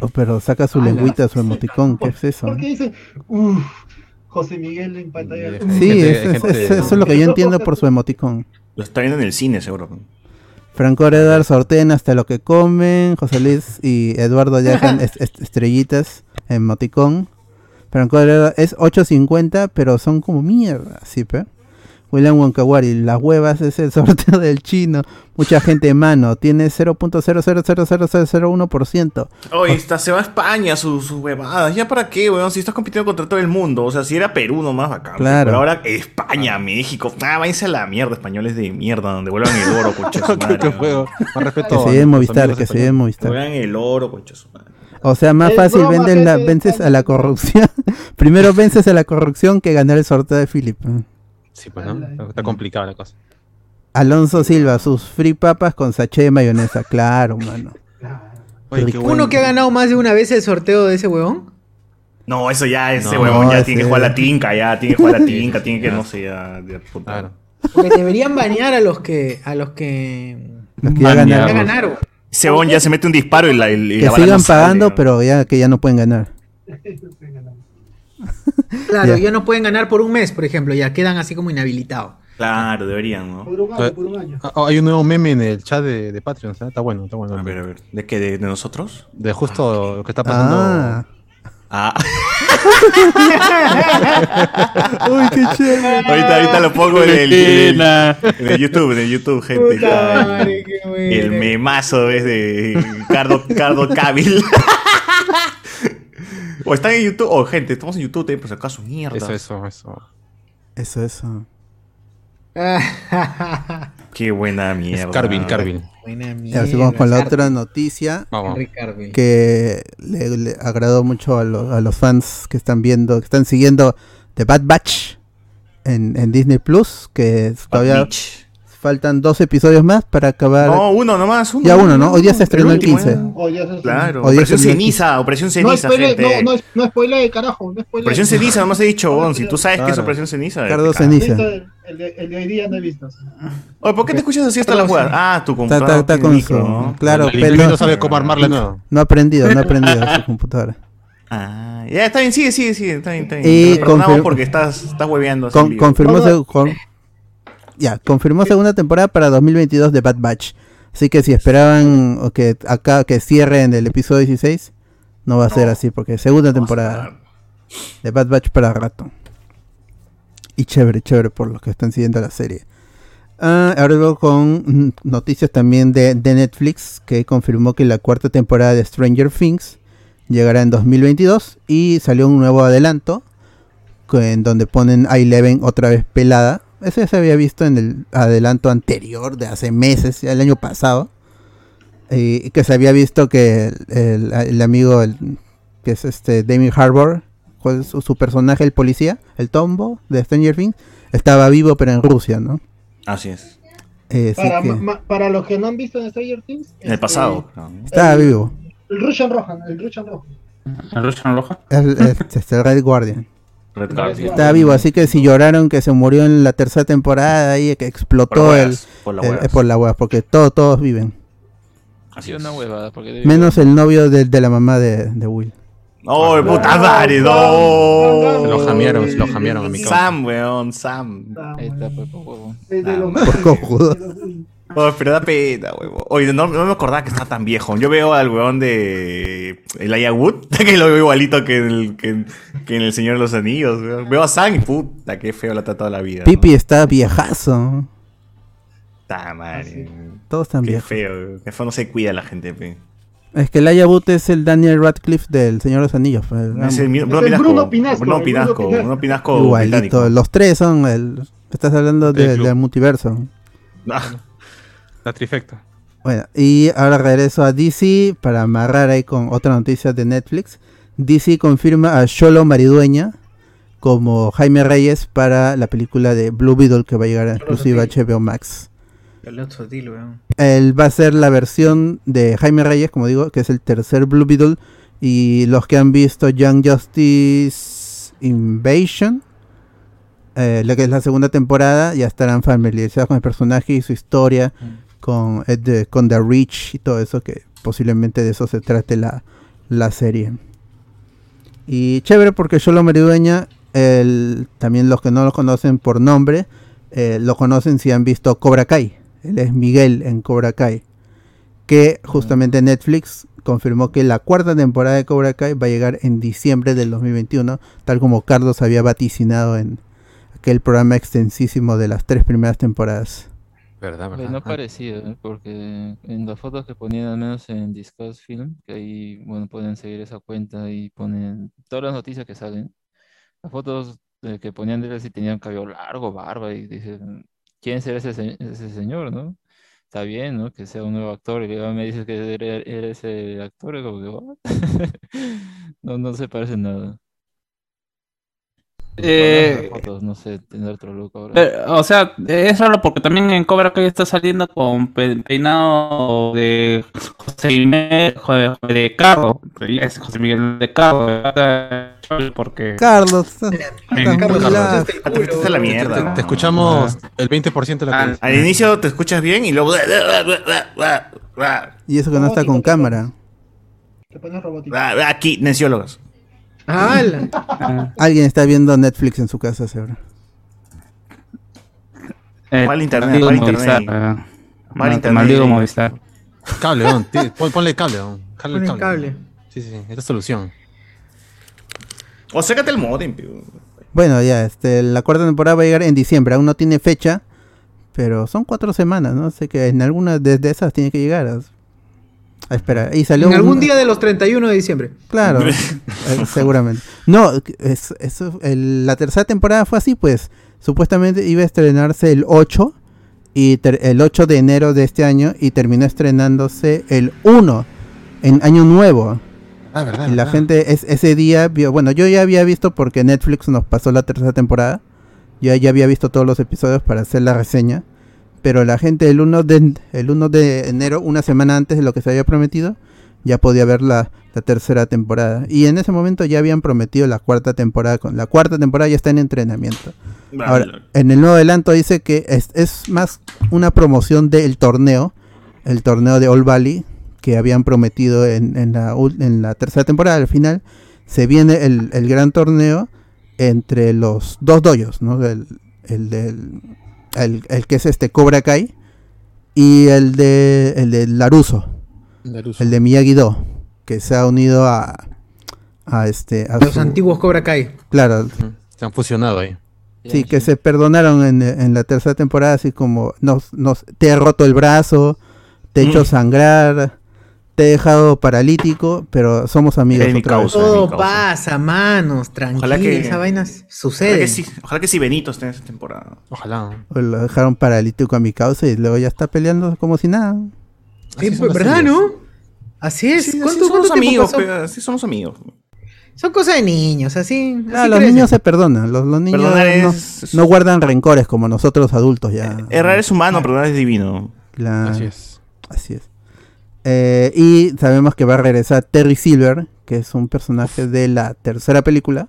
Oh, pero saca su lengüita, su emoticón, ¿qué es eso? ¿Por qué dice, uff, José Miguel en pantalla? Uf. Sí, Gente- es- es- es- eso es lo que yo entiendo por su emoticón. Lo está viendo en el cine, seguro. Franco Redar sortean hasta lo que comen. José Luis y Eduardo ya dejan est- est- estrellitas. emoticón. Pero en código es 8.50, pero son como mierda, sí, pe. William Wonkawari, las huevas es el sorteo del chino. Mucha gente en mano, tiene 0.0000001%. Oye, está, se va a España sus huevadas. ¿Ya para qué, weón? Si estás compitiendo contra todo el mundo. O sea, si era Perú nomás acá. Claro. Pero ahora España, México. Ah, váyanse a la mierda, españoles de mierda, donde vuelvan el oro, concha Que se lleve en nuestros Movistar, que se lleve en Que Movistar. vuelvan el oro, concha. O sea, más fácil broma, la- vences a la corrupción. Primero vences a la corrupción que ganar el sorteo de Philip. Sí, pues, ¿no? Está complicada la cosa. Alonso Silva, sus free papas con sachet de mayonesa. Claro, mano. Oye, qué Rico. ¿Uno bueno. que ha ganado más de una vez el sorteo de ese huevón? No, eso ya, ese No, huevón ya ese- tiene que jugar la tinca, ya tiene que jugar la tinca, tiene que, no sé, ya. ya, puta. Claro. Porque deberían banear a los que a los que Los que ya ganaron. Ese huevón ya se mete un disparo y la, y la Que bala sigan no sale, pagando, ¿no? pero ya que ya no pueden ganar. Claro, Ya. ya no pueden ganar por un mes, por ejemplo, ya quedan así como inhabilitados. Claro, deberían, ¿no? Por un año, por un año. Ah, oh, hay un nuevo meme en el chat de, de Patreon, ¿sabes? Está bueno, está bueno. A ver, a ver. ¿De qué? ¿De, de nosotros? De justo lo que está pasando. Ah. Ah, Uy, qué chévere. ahorita, ahorita lo pongo en el, en el, en el YouTube, en el YouTube, gente. Puta madre, el memazo es de Cardo, Cardo Cabil. o están en YouTube, o gente, estamos en YouTube también, por si acaso, mierda. Eso, eso, eso. Eso, eso. Qué buena Es mierda. Carvin, Carvin. Buena Y mierda. así vamos con la Carvin, otra noticia Vamos. Que le, le agradó mucho a, lo- a los fans que están viendo, que están siguiendo The Bad Batch en, en Disney Plus, que todavía. Faltan dos episodios más para acabar. No, uno nomás, uno. Ya uno, ¿no? Hoy día se estrenó el último, 15. ¿eh? Ya se- Claro, Hoy Operación Ceniza, Operación No Ceniza, spoiler, gente. no, no, no spoiler de carajo, no. Operación Ceniza, nomás he dicho, bon, si tú sabes que es Claro. Operación Ceniza. Te cagas. Ceniza. El, el de, el de hoy día no he visto. Oye, ¿por qué te escuchas así hasta la jugada? Ah, tu computadora. está- con micro, su. ¿no? Claro, El pero no, no sabe cómo armarle nuevo. no ha aprendido, no ha aprendido su computadora. Ah, ya está bien, sigue, sigue, sigue, está bien, está bien. Y Te lo perdonamos confir- porque estás, estás hueveando Con- confirmó, con- ya, confirmó segunda temporada para 2022 de Bad Batch. Así que si esperaban o que acá que cierren el episodio 16, no va a ser así, porque segunda temporada de Bad Batch para rato. Y chévere, chévere por los que están siguiendo la serie. Ah, ahora luego con mm, noticias también de, de Netflix, que confirmó que la cuarta temporada de Stranger Things llegará en 2022 y salió un nuevo adelanto en donde ponen a Eleven otra vez pelada. Eso ya se había visto en el adelanto anterior de hace meses, ya el año pasado. Y que se había visto que el, el- el amigo, el- que es este Damien Harbour, cuál es su, su personaje, el policía, el tombo de Stranger Things, estaba vivo pero en Rusia, ¿no? Así es. Eh, Para, que ma- ma- para los que no han visto en Stranger Things. En el este, pasado. ¿no? estaba el- vivo. El Russian Rohan, el Russian Rohan. ¿El Russian Roja? Es, es- es el Red Guardian. Red Guardian. Estaba vivo, así que si lloraron que se murió en la tercera temporada y que Por explotó las el, huevas, por el- huevas. por la hueá, porque todos, todos viven. Ha Así una huevada. Porque Menos el novio de, de la mamá de, de Will. ¡Oh, puta madre! Se ¡No! Se lo jamearon, se lo jamearon a mi. Sam, weón, Sam. Ahí está, pues, por huevo. Ah, los- por cojudo. Oh, pero da pena, weón. Oye, no, no me acordaba que estaba tan viejo. Yo veo al weón de Elijah Wood, que lo veo igualito que en el, que, en- que en el Señor de los Anillos. weón. Veo a Sam y puta, qué feo la ha tratado la vida. ¿no? Pipi está viejazo. Ta madre. Todos están Qué viejos. feo. Qué feo no se cuida la gente, pe. Es que el Boot es el Daniel Radcliffe del Señor de los Anillos. pues, Es el mismo- Es el Bruno Pinasco, Bruno el Bruno Pinasco. Bruno Pinasco Igualito. británico. Los tres son el. Estás hablando de- del multiverso. Ah, La trifecta. Bueno, y ahora regreso a DC para amarrar ahí con otra noticia de Netflix. DC confirma a Sholo Maridueña como Jaime Reyes para la película de Blue Beetle que va a llegar a exclusiva a HBO Max. El otro deal, weón. Él va a ser la versión de Jaime Reyes, como digo, que es el tercer Blue Beetle. Y los que han visto Young Justice Invasion, eh, lo que es la segunda temporada, ya estarán familiarizados con el personaje y su historia, con, con The Reach y todo eso, que posiblemente de eso se trate la, la serie. Y chévere porque Solo Meridueña, el, también los que no lo conocen por nombre, eh, lo conocen si han visto Cobra Kai. Él es Miguel en Cobra Kai. Que justamente Netflix confirmó que la cuarta temporada de Cobra Kai va a llegar en diciembre del 2021, tal como Carlos había vaticinado en aquel programa extensísimo de las tres primeras temporadas. Verdad, verdad. Bueno, Ah, parecido, ¿eh? porque en las fotos que ponían, al menos en Discuss Film, que ahí, bueno, pueden seguir esa cuenta y ponen todas las noticias que salen. Las fotos eh, que ponían de él si tenían cabello largo, barba, y dicen, ¿quién será ese, se- ese señor, no? Está bien, ¿no? Que sea un nuevo actor, y luego me dices que eres, el actor, y como que, "What?". No, no se parece nada. Eh, fotos, no sé, tendrá otro look ahora. Pero, o sea, es raro porque también en Cobra Kai está saliendo con pe- peinado de José Miguel de Carlos. Es José Miguel de Carlos. ¿verdad? Porque. Carlos, Carlos, este Ah, te a la Te, mierda. te escuchamos el 20% de lo que Ah. Al inicio te escuchas bien y luego. Y eso que no está con cámara. Te pones robótico. Aquí, neciólogos. Ah, Alguien está viendo Netflix en su casa, seguro. eh, ¿Cuál internet? maldigo ¿Cuál Movistar, internet? ah. ¿Cuál No, internet? Maldigo Movistar. Cable, don. pon- ponle cable, don. Jale el Pon el cable. Sí, sí, sí. Esta es solución. O sácate el modem. Bueno, ya, este, la cuarta temporada va a llegar en diciembre. Aún no tiene fecha, pero son cuatro semanas, ¿no? Sé que en alguna de, de esas tiene que llegar. A, a esperar. Y salió En un- algún día de los 31 de diciembre. Claro, eh, seguramente. No, es, el- la tercera temporada fue así, pues. Supuestamente iba a estrenarse el 8 y ter- el 8 de enero de este año y terminó estrenándose el 1 en año nuevo. Ah, verdad. Y la verdad. gente es, ese día vio, bueno, yo ya había visto porque Netflix nos pasó la tercera temporada. Yo ya había visto todos los episodios para hacer la reseña. Pero la gente el 1 de, el 1 de enero, una semana antes de lo que se había prometido, ya podía ver la, la tercera temporada. Y en ese momento ya habían prometido la cuarta temporada. Con, la cuarta temporada ya está en entrenamiento. Ahora, en el nuevo adelanto dice que es, es más una promoción del torneo, el torneo de All Valley, que habían prometido en, en la, en la tercera temporada. Al final se viene el, el gran torneo entre los dos doyos, ¿no? El, el, del, el, el que es este Cobra Kai y el de, el de Laruso, Laruso. el de Miyagi-Do, que se ha unido a, a este... a Los su- antiguos Cobra Kai. Claro. Se han fusionado ahí. Sí, que se perdonaron en, en la tercera temporada, así como nos, nos, te he roto el brazo, te he hecho Mm. sangrar, te he dejado paralítico, pero somos amigos Eres mi otra vez. causa. mi Todo causa. pasa, manos. Tranquilo, Ojalá que- esa vaina Ojalá sucede. que, sí, ojalá que sí Benito esté en esa temporada. Ojalá. Lo dejaron paralítico a mi causa y luego ya está peleando como si nada. Sí, las ¿Verdad, no? Así es. Sí, ¿Cuánto, así somos cuánto tiempo amigos, pasó? pe, así somos amigos. Son cosas de niños, así. Ah, así los crecen. niños se perdonan, los, los niños Perdonar no, es- no guardan rencores como nosotros adultos ya. Errar es humano, perdonar es divino. Claro. Así es. Así es. Eh, y sabemos que va a regresar Terry Silver, que es un personaje de la tercera película.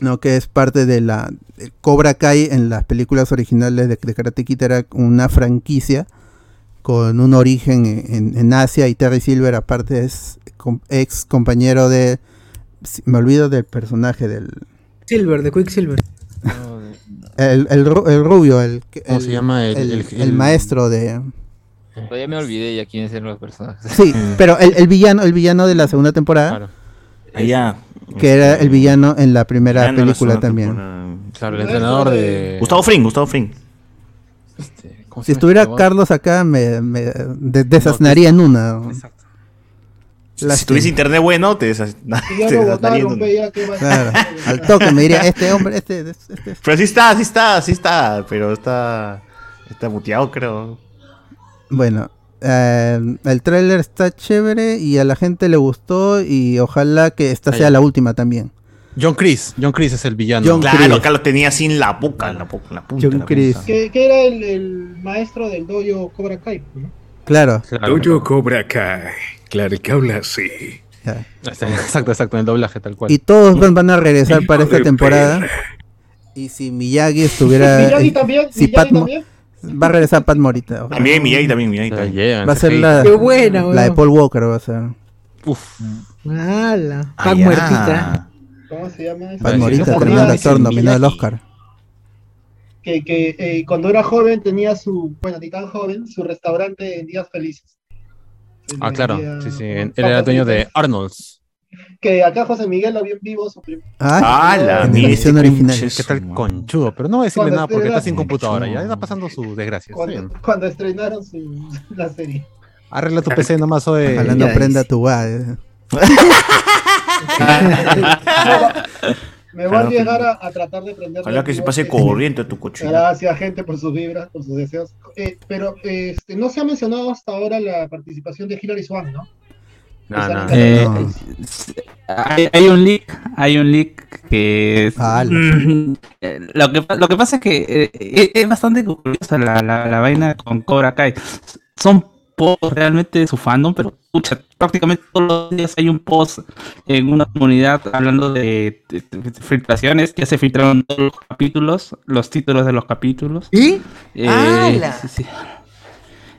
No, que es parte de la de Cobra Kai en las películas originales de, de Karate Kid era una franquicia con un origen en, en- en Asia y Terry Silver aparte es com- ex compañero de me olvido del personaje del Silver, de Quicksilver. El, el el rubio el, que- ¿Cómo el- se llama? El- el- el- el el- maestro de pero ya me olvidé ya quiénes eran los personajes. sí pero el, el villano el villano de la segunda temporada Claro. Allá. que era el villano en la primera no la película también. temporada. Claro, el entrenador de. Gustavo Fring, Gustavo Fring. este, ¿cómo se Si estuviera este? Carlos acá, me, me de- desasnaría en una. Exacto. Si tuviese internet bueno, te, desas- Y ya te lo desataría botaron, en al toque me diría, este hombre, este, este, este- Pero sí está, sí está, sí está. Pero está. Está muteado, creo. Bueno, eh, el tráiler está chévere y a la gente le gustó y ojalá que esta Ahí. sea la última también. John Chris. John Chris es el villano. John Claro, Chris. acá lo tenía sin la boca, en la, boca, en la punta. John la Chris. Que, que era el, el maestro del dojo Cobra Kai. ¿no? Claro, Claro. Dojo Cobra Kai. Claro que habla así. Este, Exacto, exacto, en el doblaje tal cual. Y todos van van a regresar Hijo para esta temporada. perra. Y si Miyagi estuviera. Miyagi también, si Miyagi Pat también. Va a regresar Pat Morita. ojalá. También Miyagi, también Miyagi. Ya también. llegan, Va a ser la, Qué buena, la de. Paul Walker, va a ser. Uf. Ala, Ah, Pac ya. muertita. ¿Cómo se llama? Pat Morita, tremendo actor nominado al. Oscar. Que, que eh, cuando era joven tenía su, bueno, ni tan joven, su restaurante en Días Felices. El Ah, claro. Sí, sí. Él era dueño de Arnold's. Que acá José Miguel lo vio en vivo. Su prim- Ah, mira edición original. ¿Qué tal conchudo? Pero no voy a decirle Cuando nada porque está sin computadora. Ya está pasando su desgracia. Cuando, estrenaron su, la serie. Arregla tu PC nomás hoy. Ojalá no Ya prenda tu guay. Me voy a que- llegar a, a tratar de prender. Ojalá que se pase corriente a tu coche. Gracias, gente, por sus vibras, por sus deseos. Eh, pero este, no se ha mencionado hasta ahora la participación de Hilary Swank, ¿no? No, no. Eh, No. hay, hay un leak, hay un leak que es- Ah, lo que lo que pasa es que eh, eh, es bastante curiosa la, la, la vaina con Cobra Kai. Son pocos realmente de su fandom, pero pucha, prácticamente todos los días hay un post en una comunidad hablando de, de- de filtraciones, ya se filtraron todos los capítulos, los títulos de los capítulos. ¿Y? Eh, ¡Hala! sí, sí.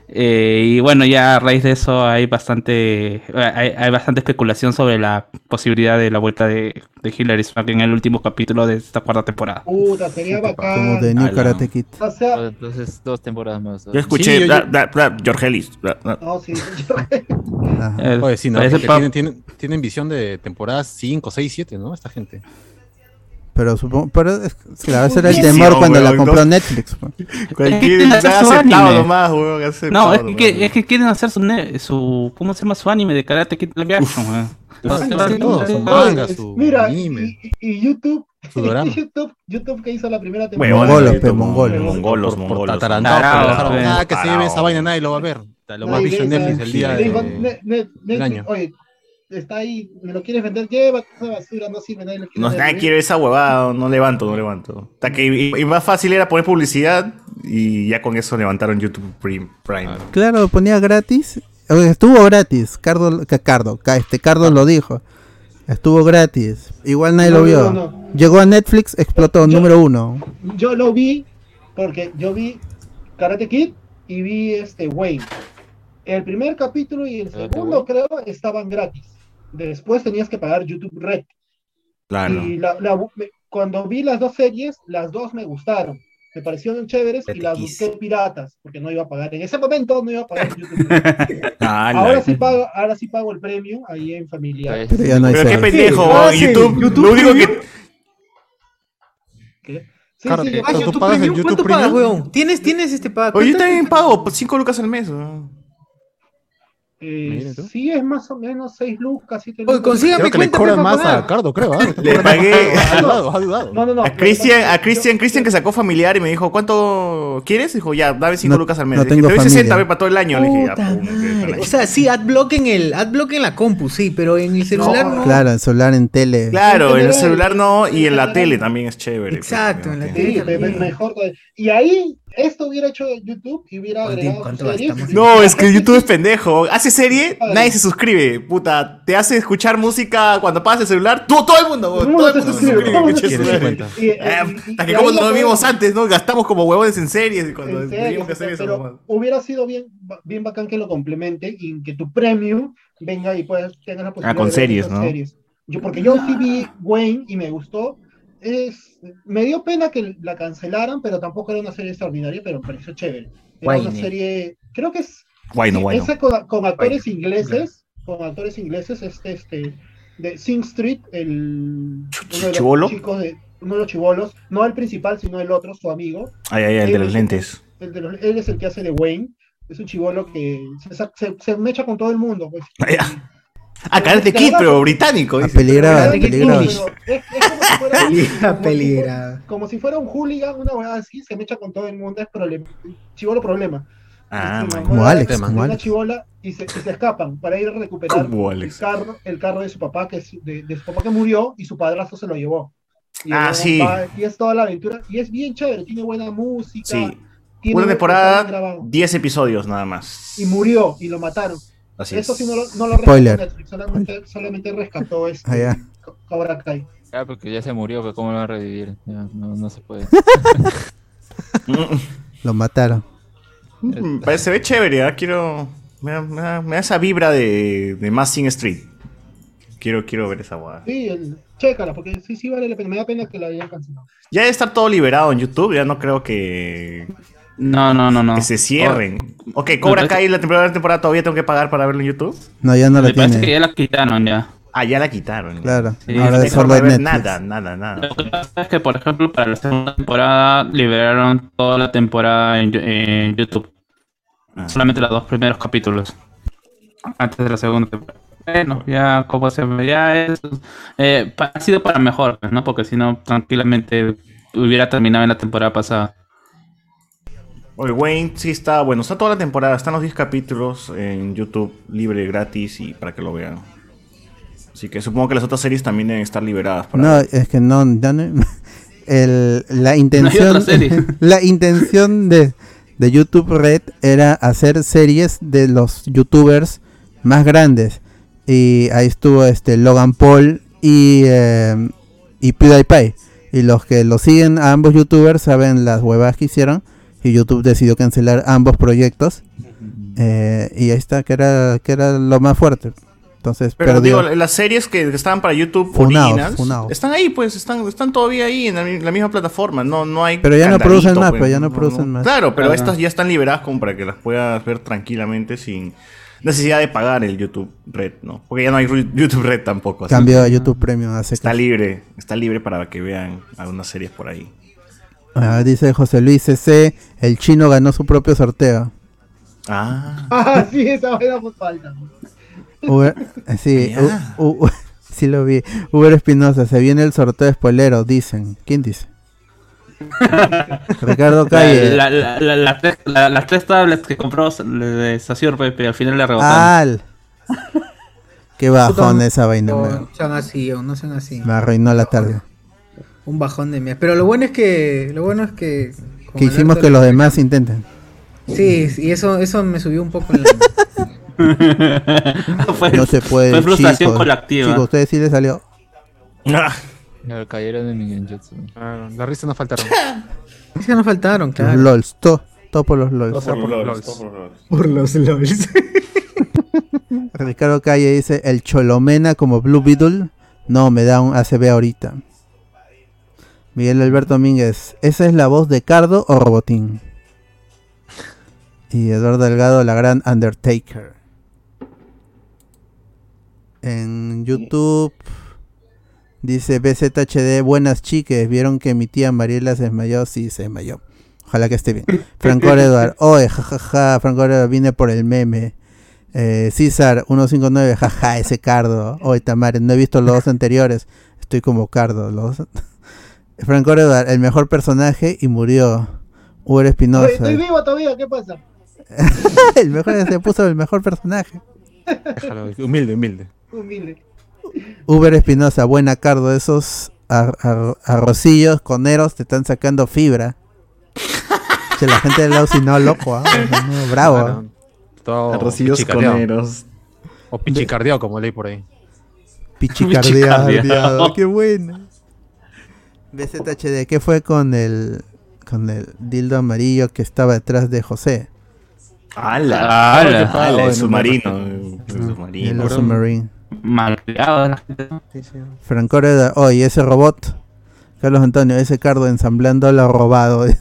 Eh, y bueno, ya a raíz de eso hay bastante hay, hay bastante especulación sobre la posibilidad de la vuelta de, de Hilary Swank en el último capítulo de esta cuarta temporada. Puta, sería Como bacán. de New. Karate Kid. O sea, Entonces, dos temporadas más. Yo escuché Sí, yo- bla, bla, bla, George Ellis. no, sí. Eh, Oye, sí, ¿no? tienen, tienen, tienen visión de temporadas 5, 6, 7, ¿no? Esta gente. Pero supongo, pero es, claro, ese era el temor cuando la weón, compró no. Netflix. Cualquier. Es que ha su aceptado anime. nomás, weón. No, es que, es que quieren hacer su, ne- su ¿cómo se llama? Su anime de Karate Kid Live Action. Mira, anime, y, y YouTube. YouTube, YouTube que hizo la primera temporada. Mongolos, YouTube, pe, mongolos. Mongolos, por, por mongolos. ah, que se lleve esa vaina, nadie lo va a ver. Lo ve Netflix esa- el día Le digo, de... Ne- Ne- Netflix, año. oye, está ahí, me lo quieres vender, lleva esa basura, no sirve, nadie lo quiere No, nadie quiere esa huevada, no levanto, no levanto. Hasta que y, y más fácil era poner publicidad y ya con eso levantaron YouTube Prim- Prime. Claro, ponía gratis. Estuvo gratis. Cardo, Cardo, ca- este Cardo lo dijo. Estuvo gratis. Igual nadie No, lo vio. no, no. Llegó a Netflix, explotó, Yo- número uno. Yo lo vi porque yo vi Karate Kid y vi este Wayne. El primer capítulo y el Karate segundo, creo, estaban gratis. Después tenías que pagar YouTube Red. Claro. Y la- la cuando vi las dos series, las dos me gustaron. Me parecieron chéveres y las busqué piratas, porque no iba a pagar. En ese momento no iba a pagar YouTube Red. Ah, ahora, sí pago, ahora sí pago el premium ahí en familiar. Pero ya no hay Pero qué pendejo, Ah, sí, YouTube, YouTube lo único que ¿Qué? Sí, Claro sí, que- Ah, ¿Tú YouTube pagas el Premium, YouTube ¿Cuánto pagas, weón? ¿Tienes, tienes este pago? Oye, yo también pago 5 lucas al mes. weón. Eh, sí, es más o menos 6 lucas. siete Oye, lucas. consígame Creo que le cobran más a Cardo, creo. ¿ah? Le pagué Ha dudado, ha dudado. No, no, no. a Cristian, a Cristian, Cristian que sacó familiar y me dijo, ¿cuánto quieres? Dijo, ya, dame 5 No- lucas al mes. no Le dije, tengo te doy 60 familia. ve, para todo el año. Le dije, ya, pum, el. O sea, sí, adblock en el adblock en la compu, sí, pero en el celular no. Claro, en celular, en tele. Claro, en el celular no, y en la tele también es chévere. Exacto, en la tele. Sí, mejor. Y ahí, esto hubiera hecho YouTube y hubiera ¿Cuánto- agregado series. No, es que YouTube es pendejo. Hace serie, nadie se suscribe. Puta, te hace escuchar música cuando pagas el celular. Todo, todo el mundo, Todo el todo mundo el se mundo se suscribe, Eh, hasta y que como nos vimos antes, ¿no? Gastamos como huevones en series. Cuando en serio, que hacer eso. pero hubiera sido bien, bien bacán que lo complemente y que tu premium venga y puedas tengas la posibilidad Ah, con de series, ¿no? series. Yo, porque yo sí vi Wayne y me gustó. Es, me dio pena que la cancelaran, pero tampoco era una serie extraordinaria, pero me pareció chévere. Era una serie, creo que es Bueno, Sí, bueno. Esa con, con actores ingleses, con actores ingleses, este, este, de Sing Street, el uno de los chicos de, uno de los chivolos, no el principal, sino el otro, su amigo. Ay, ay, el de los es- lentes. el de los- él es el que hace de Wayne, es un chivolo que se, se, se mecha con todo el mundo. Pues. Ay, ah. Ah, Karate Kid, pero británico. dice. Apeligrado, Pero es- es como si fuera- como si Peligrado. Como si fuera un hooligan, una weá así, se mecha con todo el mundo, es problema, chivolo problema. Ah. Como Alex, como una Alex. chibola y se, y se escapan para ir a recuperar el carro, el carro de su papá, que es, de, de su papá que murió y su padrastro se lo llevó. Y Ah, sí. va- y es toda la aventura, y es bien chévere, tiene buena música. Sí. tiene Una temporada, grabado. 10 episodios nada más. Y murió, y lo mataron. Así Eso es. sí no lo, no lo rescató Spoiler. Netflix, solamente, solamente rescató este Ah, Cobra Kai. Ah, porque ya se murió, pero ¿cómo lo va a revivir? Ya, no, no se puede. Lo mataron. Mm, parece- se ve chévere, ¿ah? quiero. Me da, me da- me da esa vibra de, de Massing Street. Quiero, quiero ver esa guada. Sí, el, chécala, porque sí, sí vale la pena. Me da pena que la hayan cancelado. Ya debe estar todo liberado en YouTube, ya no creo que. No, no, no, no. Que se cierren. Ok, Cobra Kai la primera temporada todavía tengo que pagar para verlo en YouTube. No, ya no la Me parece que ya la quitaron ya. Ah, ya la quitaron. Claro. Sí, Ahora forma de nada, nada, nada. Lo que pasa es que, por ejemplo, para la segunda temporada liberaron toda la temporada en, YouTube. Ah. Solamente los dos primeros capítulos. Antes de la segunda temporada. Bueno, ya como se ve, ya es. eh, ha sido para mejor, ¿no? Porque si no, tranquilamente hubiera terminado en la temporada pasada. Oye, Wayne sí está, bueno, está toda la temporada, están los 10 capítulos en YouTube, libre, gratis y para que lo vean. Así que supongo que las otras series también deben estar liberadas. Para No, ver. es que no, ya no- el- la intención, la intención de, de YouTube Red era hacer series de los youtubers más grandes y ahí estuvo este Logan Paul y eh, y PewDiePie y los que lo siguen a ambos youtubers saben las huevas que hicieron y YouTube decidió cancelar ambos proyectos eh, y ahí está que era que era lo más fuerte entonces Pero perdió. digo, las series que, que estaban para YouTube Funados, originals funados. están ahí, pues, están, están todavía ahí en la, mi- la misma plataforma. No, no hay. Pero ya no producen más, pues, pero ya no producen más. Claro, pero Claro. estas ya están liberadas como para que las puedas ver tranquilamente sin necesidad de pagar el YouTube Red, ¿no? Porque ya no hay YouTube Red tampoco. así Cambió a YouTube Premium hace Está que- libre, está libre para que vean algunas series por ahí. Ah, dice José Luis CC, el chino ganó su propio sorteo. Ah. Ah, sí, esa vaina fue falta. Uber- sí, Ya. u- u- sí lo vi. Uber Espinosa, se viene el sorteo spoilero, dicen. ¿Quién dice? Ricardo Calle. La- la- la- la tres- la- las tres tablets que compró de Sacior, pero al final le rebotaron. Al. Qué bajón esa vaina, No, no sean así, o no sean así. Me arruinó la tarde. Un bajón de mierda. Pero lo bueno es que. Lo bueno es que. Que hicimos que los demás intenten. Sí, y eso, eso me subió un poco en la. fue, No se puede. fue frustración chicos. colectiva. Chicos, ustedes sí les salió. Claro, cayeron en mi genjutsu. Ah, las risas no faltaron. Que no faltaron, Los claro. LOLs, todo, todo por los LOLs. por los LOLs. Por los LOLs. Ricardo Calle dice, el Cholomena como Blue Beetle. No, me da un ACB ahorita. Miguel Alberto Domínguez, ¿esa es la voz de Cardo o Robotín? Y Eduardo Delgado, la gran Undertaker. En YouTube dice BZHD, buenas chiques, ¿vieron que mi tía Mariela se desmayó? Sí, se desmayó. Ojalá que esté bien. Franco Eduard, oye, jajaja, Franco Eduard, vine por el meme. Eh, César 159, jaja, ese Cardo. Oye, Tamare, no he visto los dos anteriores. Estoy como Cardo. Los... Franco Eduard, el mejor personaje y murió. Uber Espinosa. estoy vivo todavía, ¿qué pasa? el mejor se puso el mejor personaje. Déjalo, humilde, humilde. Humilde. Uber Espinosa, buena Cardo, esos ar- ar- arrocillos coneros te están sacando fibra. Che, la gente del lado si no, loco, ¿ah? No, bravo. ¿ah? Claro, todo Arrocillos coneros. O pichicardiao, como leí por ahí. Pichicardeado, Pichicardeado. qué bueno. BZHD, ¿qué fue con el con el dildo amarillo que estaba detrás de José? ¡Hala! ¡Hala! ¡Hala! El no submarino. El El submarino. Malcriado la gente. Franco Reda, oye, ese robot. Carlos Antonio, ese cardo ensamblando lo robado.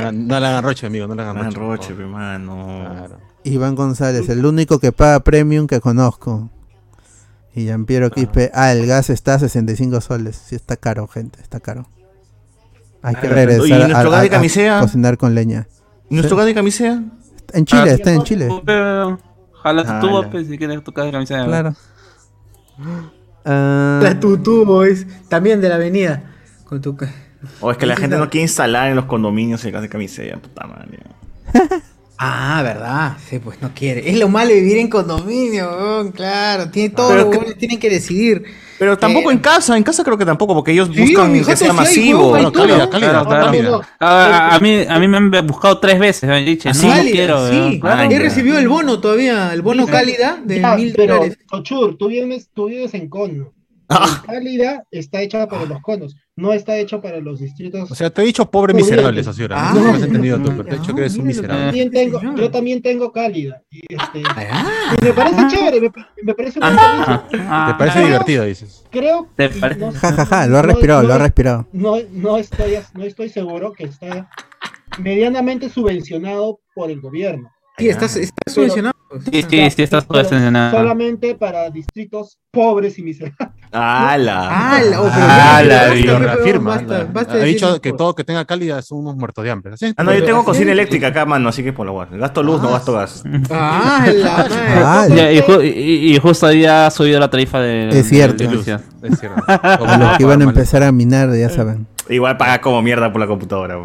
No, no le hagan roche, amigo, no le hagan roche. hermano. Claro. Iván González, el único que paga premium que conozco. Y Jean-Pierre Quispe, ah, el gas está a 65 soles. Sí, está caro, gente, está caro. Hay que regresar oye, ¿y nuestro a, gas de a- a camisea? cocinar con leña. ¿Nuestro gas de camisea? En Chile, Ah, está en Chile. Ojalá tu tubo, pues, si quieres tocar de camisa. Claro. Ah, La tutú, boys. También de la avenida. Con tu. O es que la gente no quiere instalar en los condominios el gas de camisea, puta madre. Ah, verdad. Sí, pues no quiere. Es lo malo de vivir en condominio, weón, claro. Tiene todo, Pero los que- tienen que decidir. Pero tampoco Eh, en casa, en casa creo que tampoco, porque ellos Sí, buscan mi que sea masivo. a, mí, a mí me han buscado tres veces. Me han dicho, ¿Ah, no, quiero. sí. weón. Claro. He ya. recibido el bono todavía, el bono Sí, cálida de Ya, mil pero, dólares. Cochur, tú vives, tú vives en cono. Ah. La cálida está hecha para los conos. No está hecho para los distritos. O sea, te he dicho pobre miserable, socio. Ah, no has entendido tú, pero te he dicho que eres un miserable. También tengo, yo también tengo cálida. Y, este, Ah, y me parece chévere, me, me parece un buen Ah, ah, ¿Te parece divertido, dices? Creo ¿Te y parece? no- Ja, ja, ja, lo ha respirado, no- lo ha respirado. No, no, estoy, no estoy seguro que está medianamente subvencionado por el gobierno. sí, estás, estás subvencionado. Sí, sí, sí, estás subvencionado. Solamente para distritos pobres y miserables. ¡Hala! Ah, la, oh, pero Ah, ya, la basta, vi, Lo reafirma. basta, basta ha de dicho que todo que tenga cálida son unos muertos de hambre. ¿sí? Ah, no, yo tengo cocina eléctrica acá, mano, así que por la guarda. Gasto luz, no gasto gas. Ah, la madre. Ah, Ya, y, ju- y- y justo ahí ha subido la tarifa de, Es cierto. de luz. Es cierto. A los que iban a empezar a minar, ya saben. Igual paga como mierda por la computadora.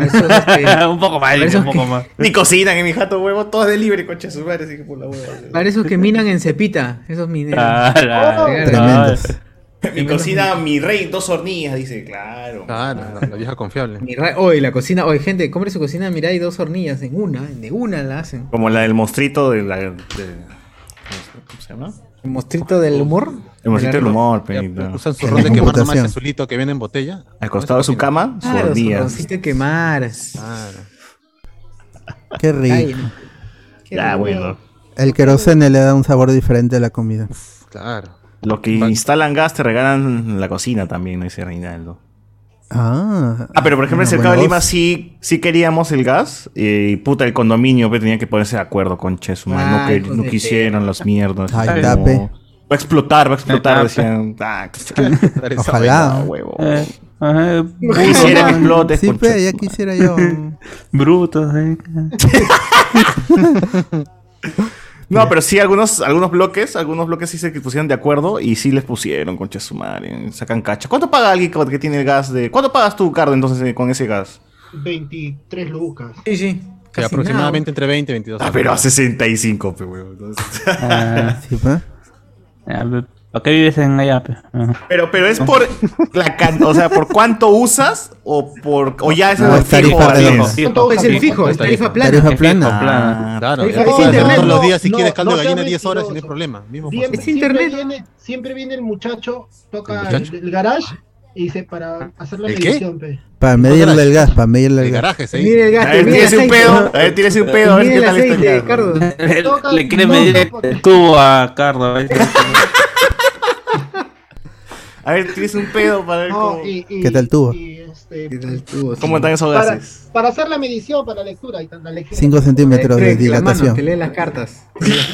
Eso es este, un poco más, Eso un es poco que- más. Ni cocinan en mi jato, huevo, todo es delivery, coche su madre, así que por la hueva. para esos que minan en cepita, esos mineros. Ah, Tremendos. Mi cocina, mi rey, dos hornillas, dice, claro. Claro, la, la vieja confiable. Mi la cocina, oye, gente, compre su cocina, mirá, hay dos hornillas en una, de una la hacen. Como la del monstruito de la. de- ¿Cómo se llama? El mostrito del humor. El monstruito del humor, penita. Usan su ron de quemar nomás azulito que viene en botella. Al costado de su cama, su Claro, su hornilla. roncito de quemar. Claro. Qué Ay, rico. Ya, rico. bueno. El querosene le da un sabor diferente a la comida. Claro. Los que instalan gas te regalan la cocina también, dice Reinaldo. Ah. Ah, pero por ejemplo, en el Cercado de Lima sí, sí queríamos el gas. eh, Y puta, el condominio pues, tenía que ponerse de acuerdo con Chesu. man, no, no quisieron las mierdas. Ay, como, tape. Va a explotar, va a explotar, decían. Ah, Ojalá. vaina, huevo. Eh, ajá, Quisiera que explotes, Sí, pe, su ya quisiera yo. Brutos, eh. No, pero sí, algunos, algunos bloques, algunos bloques sí se pusieron de acuerdo y sí les pusieron, concha su madre, sacan cacha. ¿Cuánto paga alguien que tiene el gas de... ¿Cuánto pagas tú, Cardo, entonces eh, con ese gas? 23 lucas. Sí, sí. Casi aproximadamente entre 20 y 22. Ah, pero a 65, pe, huevo. entonces- Ah, Sí, pe. ¿Para qué vives en allá? Pero, pero es por la can- o sea, por cuánto usas o por o ya es No, el es fijo. Fijo. Es el fijo, es tarifa. plana. Tarifa Es plana. Claro, Tarifa es internet. todos los No, días si no, quieres caldo no de gallina 10 horas sin mentiroso. problema. Mismo Siempre. Es internet. Siempre viene, siempre viene el muchacho, toca ¿El el, muchacho? el garage y dice para hacer la ¿El qué? medición, pe. Para medirle el gas, para medirle El el gas. garaje, ¿sí? Mire el A gasto, ver, el tírese un pedo, a ver, tírese un pedo, a ver qué el tal está el gas. Le, quiere no, medir no, el tubo a Cardo. A ver, tírese un pedo para ver No, cómo, y, y- ¿Qué tal tuvo? y, este, ¿Qué tal tuvo? cómo están esos gases. para hacer la medición, para la lectura. Y la lectura 5 centímetros de Craig, la mano, dilatación. que lee las cartas.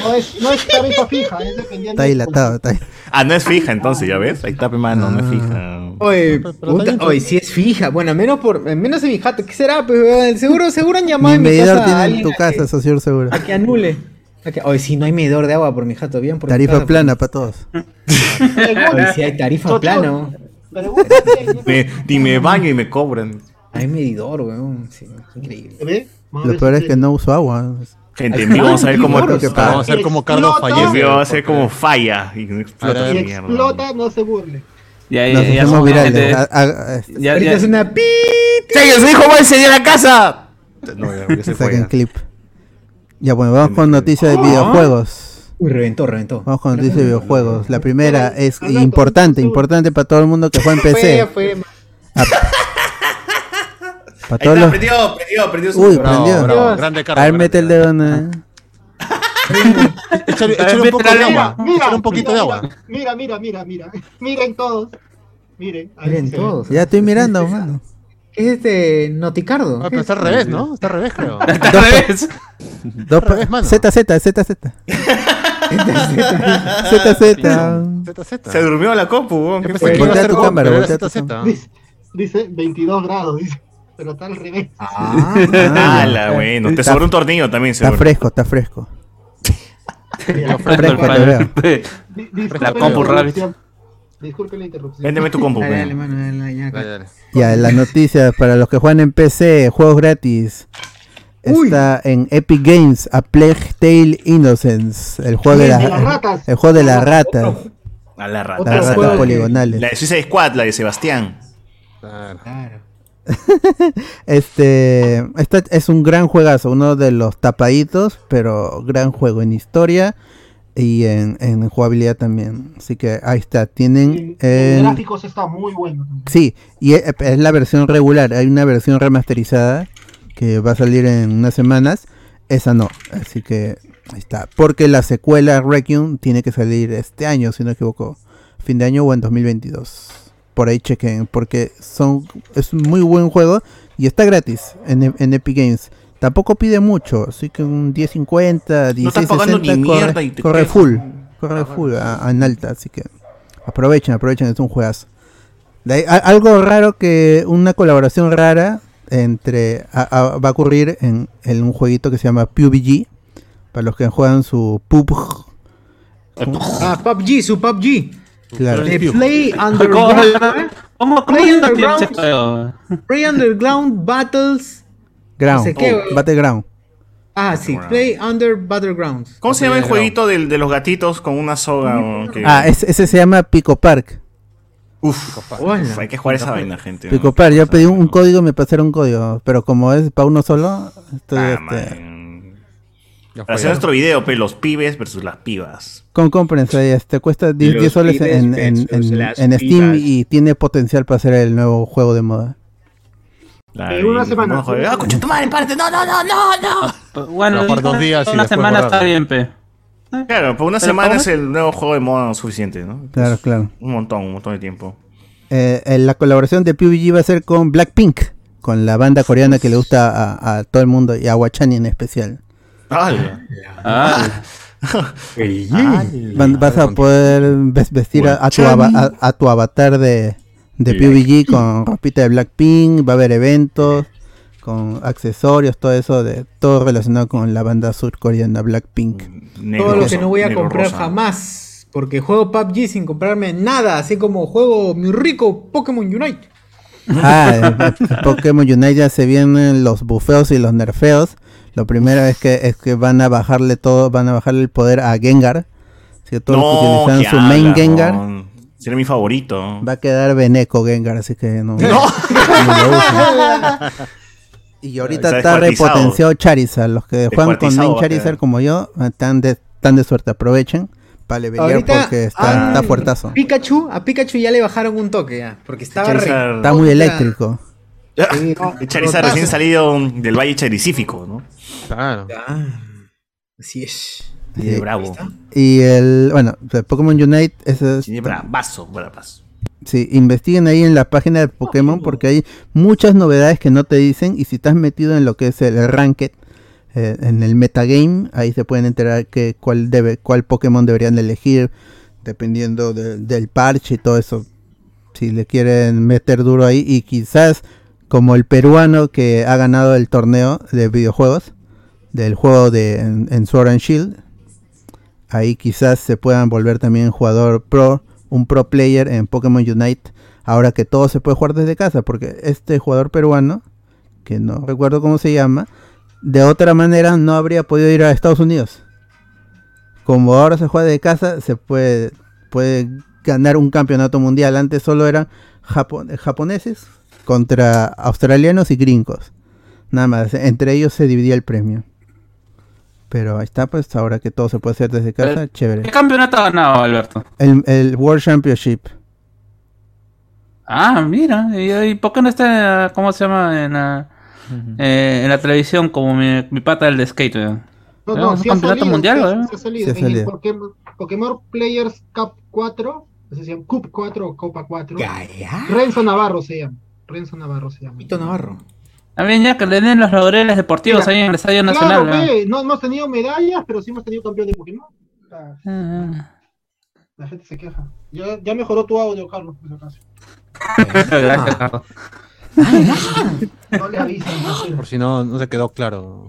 No es, no es tarifa fija, es dependiente. Está dilatado, está Ah, no es fija entonces, ¿ya ves? Ahí está, mano, no es fija. Oye, puta, oye, si es fija. Bueno, al menos por, menos en mi jato. ¿Qué será? Pues, seguro, seguro han llamado Mi en mi medidor casa a tiene en tu casa, socio seguro. A que anule. Que- Oye, si no hay medidor de agua por mi jato, bien por Tarifa plana para todos. Oye, si hay tarifa plana. Me, ni me baño y me cobran. Hay medidor, weón. Sí, increíble. A Lo peor es que no uso agua. Gente, en vivo vamos a ver cómo. Vamos a ver cómo Cardo Explota. En fallece. vivo vamos a ver porque- cómo falla y explota Si explota, no se burle. Ya, Nos ya, ya hacemos somos virales. gente- A- a- este, ya- Ahorita ya- es una pi. ¡Sí, su hijo va a incendiar la casa! No, ya, ya se fue. Clip. Ya bueno, vamos con noticias de videojuegos. Uy, reventó, reventó. Vamos con noticias de videojuegos. La primera es importante, importante para todo el mundo que juega en Fue, PC. fue. Para todos los... prendió, prendió, prendió su Uy, Bravo, prendió. bravo, grande Cardo. A ver, mete el dedo en... Échale, échale un poco de agua. Échale un poquito de agua. Mira, mira, mira, mira. Miren todos. Miren. Miren todos. Ya estoy mirando, mano. ¿Qué es este Noticardo? Ah, pero está al revés, ¿no? Está al revés, creo. Dos Al revés, mano. Z, Z, Z, Z. Z, Z. ZZ. Se durmió la compu, weón. ¿Qué Yo fue? pensé que iba a Voltea ser tu cámara, voltea tu ZZ. Dice, dice 22 grados, dice. Pero está al revés. Ah, Ah, la bueno. Te Está- sobró un tornillo también, Está seguro. fresco, está fresco. Yo Fresco, te veo. La compu interrupción. Disculpen la interrupción. Véndeme tu compu, dale, dale, weón. mano, dale, ya, Dale, dale. Ya, las noticias para los que juegan en PC, juegos gratis. Uy. Está en Epic Games, A Plague Tale Innocence, el juego de, las de las ratas. el juego de las ratas, A la rata. Las ratas poligonales. La de Suicide Squad, la de Sebastián. Claro. Claro. Este, este es un gran juegazo, uno de los tapaditos, pero gran juego en historia. Y en, en jugabilidad también. Así que ahí está, tienen... En gráficos está muy bueno. Sí, y es, es la versión regular. Hay una versión remasterizada que va a salir en unas semanas. Esa no, así que ahí está. Porque la secuela Requiem tiene que salir este año, si no me equivoco. Fin de año o en 2022. Por ahí chequen, porque son es un muy buen juego y está gratis en, en Epic Games. Tampoco pide mucho, así que un 1050, No estás pagando ni 1660 mierda corre, corre full, corre full a- a- en alta, así que aprovechen, aprovechen, es un juegazo. De ahí, a- algo raro que una colaboración rara entre a- a- va a ocurrir en, en un jueguito que se llama PUBG para los que juegan su PUBG Ah, PUBG, su PUBG. claro De Play ¿Cómo, Underground. cómo, cómo Play Underground. Play Underground Battles. Ground no sé weón. Battleground Ah, sí. Play Under Battlegrounds. ¿Cómo se llama el jueguito de los gatitos con una soga? o que- ah ese, ese se llama Pico Park Uf, Hola. uf, hay que jugar esa vaina, gente. Pico Park yo pedí un, un código me pasaron un código pero como es para uno solo estoy Ah, este, Para hacer nuestro video, pues, los pibes versus las pibas. con cómprense este cuesta 10, Los 10 soles en, en, versus en- las en Steam pibas. y tiene potencial para ser el nuevo juego de moda Eh, una semana. joder. Ah, concha tu madre, párate. No, no, no, no, no. Bueno, Por dos días una semana está bien, pe. Claro, por una Pero semana es el nuevo juego de moda suficiente, ¿no? claro claro Un montón, un montón de tiempo. Eh, eh, la colaboración de PUBG va a ser con Blackpink, con la banda coreana que le gusta a, a todo el mundo y a Wachani en especial. ¡Hala! Ah, vas a poder ves- vestir a, a tu, a tu avatar de, de PUBG con ropita de Blackpink, va a haber eventos con accesorios, todo eso, de todo relacionado con la banda surcoreana Blackpink. Negro Todo lo que no voy a comprar rosa. jamás. Porque juego PUBG sin comprarme nada. Así como juego mi rico Pokémon Unite. Ah, Pokémon Unite ya se vienen los bufeos y los nerfeos. Lo primero es que es que van a bajarle todo, van a bajarle el poder a Gengar. Que todos los que No, utilizan ¿qué su main Gengar? Sería mi favorito. va a quedar Beneco Gengar, así que no. usen. Y ahorita Está está repotenciado Charizard. Los que juegan con a Charizard como yo están de, están de suerte. Aprovechen para levelear porque está, han- está fuertazo. Pikachu, a Pikachu ya le bajaron un toque ya. Porque estaba re- Está muy eléctrico. Sí, no, Charizard rotazo. recién salido del Valle Charizífico, ¿no? Claro. Ah, así es. Y de bravo. Y el, bueno, Pokémon Unite, ese es- bravazo, bravazo. Sí, investiguen ahí en la página de Pokémon porque hay muchas novedades que no te dicen y si estás metido en lo que es el ranked, eh, en el metagame, ahí se pueden enterar que cuál debe, cuál Pokémon deberían elegir dependiendo de- del parche y todo eso. Si le quieren meter duro ahí y quizás como el peruano que ha ganado el torneo de videojuegos del juego de en, en Sword and Shield, ahí quizás se puedan volver también jugador pro, un pro player en Pokémon Unite, ahora que todo se puede jugar desde casa, porque este jugador peruano, que no recuerdo cómo se llama, de otra manera no habría podido ir a Estados Unidos. Como ahora se juega de casa, se puede, ganar un campeonato mundial. Antes solo eran japo- japoneses contra australianos y gringos. Nada más, entre ellos se dividía el premio. Pero ahí está, pues ahora que todo se puede hacer desde casa, chévere. ¿Qué campeonato ha ganado, Alberto? El, el World Championship. Ah, mira. ¿Y, y por qué no está, cómo se llama, en la, eh, en la televisión como mi, mi pata del de skate? weón? No, ¿Es no, un sí ha campeonato salido, mundial, sí ha- ¿eh? sí ha salido. En. Pokémon, Pokémon Players Cup 4, así se llama, Cup 4 o Copa 4. Gaya. Renzo Navarro se llama. Renzo Navarro se llama. Pito Navarro. También ya que le den los laureles deportivos Mira, ahí en el Estadio Claro, Nacional. weón. pe, no hemos tenido medallas, pero sí hemos tenido campeón de Pokémon. O sea, Ah, La gente se queja. Ya, ya mejoró tu audio, Carlos, por si acaso. Gracias, Carlos. No le avisan. no sé. Por si no, no se quedó claro.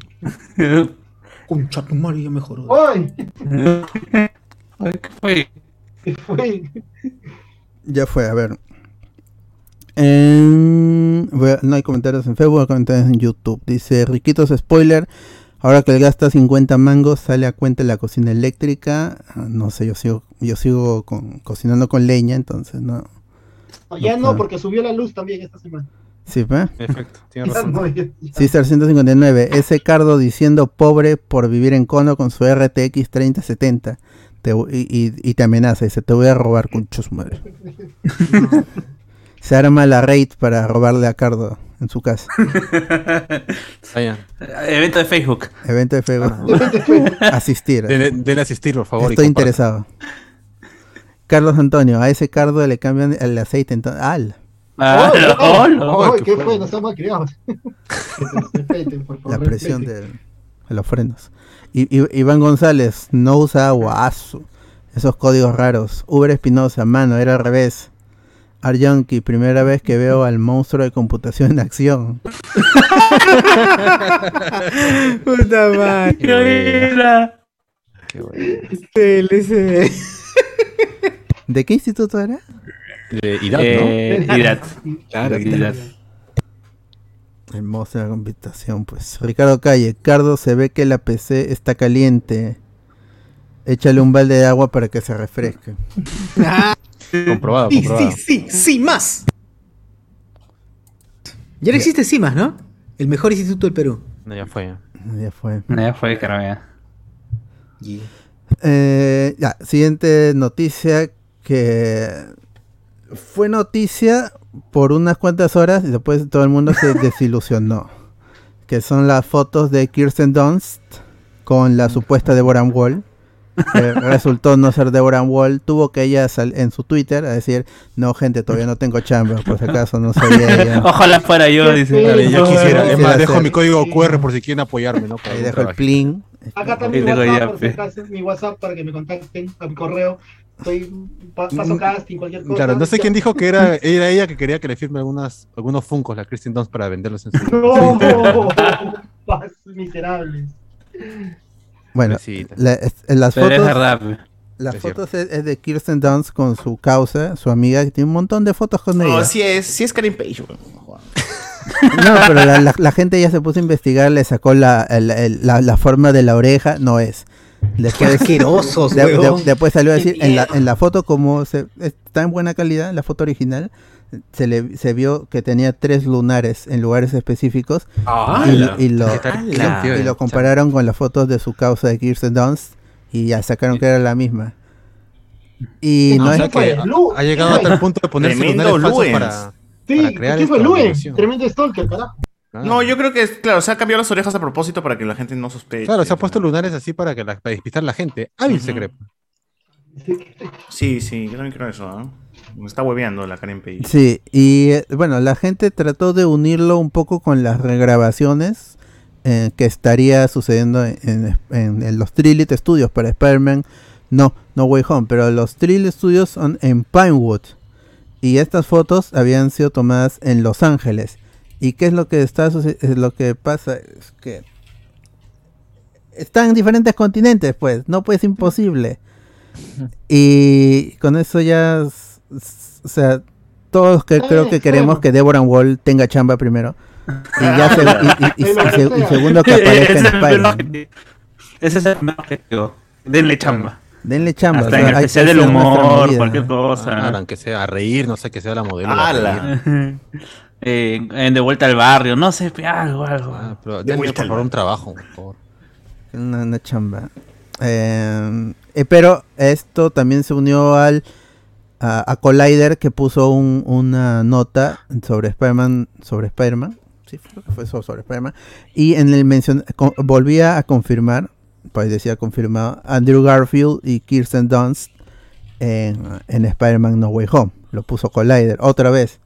Concha tu madre, ya mejoró. ¡Ay! Ay, ¿qué fue? ¿Qué fue? Ya fue, a ver. En- no hay comentarios en Facebook, hay comentarios en YouTube. Dice Riquitos Spoiler. Ahora que él gasta 50 mangos, sale a cuenta la cocina eléctrica. Ah, No sé, yo sigo, yo sigo con, cocinando con leña, entonces no. No, ya No, no, porque subió la luz también esta semana. Sí, ¿ve? Perfecto, tiene razón. no, ya- ya. Caesar 159. Ese Cardo diciendo pobre por vivir en cono con su RTX 3070. Te y, y- y te amenaza, dice, te voy a robar con madre. Se arma la raid para robarle a Cardo en su casa. Ah. Evento de Facebook. Evento de Facebook. Asistir. Dele, dele asistir, por favor. y Estoy interesado. Carlos Antonio, a ese cardo le cambian el aceite entonces. ¡Al! Ah, ¡Oh, no, oh, no. oh, ¿Qué fue? No estamos criados. La presión respeten. de, de los frenos. I- I- Iván González, no usa agua. asu. Esos códigos raros. Uber Espinosa, mano, era al revés. Aryanki, primera vez que veo al monstruo de computación en acción. Puta madre. Qué buena. Qué bueno. LSD. ¿De qué instituto era? De Irak, Eh, Irat. Claro, Irat. El monstruo de la computación, pues. Ricardo Calle, Cardo, se ve que la PC está caliente. Échale un balde de agua para que se refresque. ¿no? Comprobado, Sí, comprobado. sí, sí, sí, más. Ya no existe CIMAS, ¿no? El mejor instituto del Perú. No, ya fue. Ya fue. Ya fue, ya. Eh, ya, siguiente noticia que fue noticia por unas cuantas horas y después todo el mundo se desilusionó. Que son las fotos de Kirsten Dunst con la supuesta Deborah Wall. Que resultó no ser Deborah Wall. Tuvo que ella sal- en su Twitter a decir, no gente, todavía no tengo chamba, por si acaso no sabía ella. Ojalá fuera yo, dice. Dale, ya quisiera. Es más, dejo mi código QR por si quieren apoyarme, ¿no? Ahí dejo el pling. Acá está mi Ahí tengo WhatsApp, ya, por si pe. acaso, mi WhatsApp para que me contacten a mi correo. Estoy, pa- paso casting, cualquier cosa. Claro, no sé quién dijo que era, era ella que quería que le firme algunas, algunos funcos, la Kristen Dunst, para venderlos en su. No, miserables. Bueno, la- es- las Pero es fotos... verdad. pe. Las Es fotos es, es de Kirsten Dunst con su causa, su amiga, que tiene un montón de fotos con ella. No, sí es, sí es Karen Page, weón. No, pero la, la- la gente ya se puso a investigar, le sacó la, el- el- la, la forma de la oreja, no es. Qué Después, asquerosos, de- de- huevón. después salió a Qué decir, en la, en la foto como se, está en buena calidad, en la foto original, se, le, se vio que tenía tres lunares en lugares específicos y, lo- y lo, ¿Qué tal? y lo- Claro, y lo chao. compararon con las fotos de su causa de Kirsten Dunst y ya sacaron que era la misma. Y no o es que ha llegado hasta el punto de ponerse lunares falsos para, Sí, para crear ¿quién fue Luen? Tremendo stalker, carajo. No, yo creo que, es- claro, se ha cambiado las orejas a propósito para que la gente no sospeche. Claro, se ha puesto lunares así para que la, para despistar a la gente. Hábil Ujú. secreto. Sí, sí, yo también creo eso, ¿ah? Me está hueveando la Karen Page. Sí, y eh, bueno, la gente trató de unirlo un poco con las regrabaciones eh, que estaría sucediendo en, en- en- en los Trillit Studios para Spider-Man. No, No Way Home, pero los Trillit Studios son en Pinewood. Y estas fotos habían sido tomadas en Los Ángeles. ¿Y qué es lo que está es lo que pasa? Es que están en diferentes continentes, pues, no pues imposible. Y con eso ya, o sea, todos que creo que queremos que Deborah Wall tenga chamba primero. Y ya se- y, y- y- y se- y segundo que aparezca en Spider-Man. Ese es el primer objetivo. Denle chamba. Denle chamba. Hasta o sea, en el especial del humor, movida. cualquier cosa. Claro, aunque sea a reír, no sé, que sea la modelo. Eh, en de vuelta al barrio, no sé, algo, algo. Ah, pero De denle, vuelta por al favor, un trabajo, por favor. Una, una chamba. Eh, eh, pero esto también se unió al a, Collider que puso un- una nota sobre Spider-Man, sobre Spider-Man. Sí, fue so- sobre Spider-Man. Y en el mencion volvía a confirmar, pues decía confirmado, Andrew Garfield y Kirsten Dunst en, en Spider-Man No Way Home. Lo puso Collider otra vez.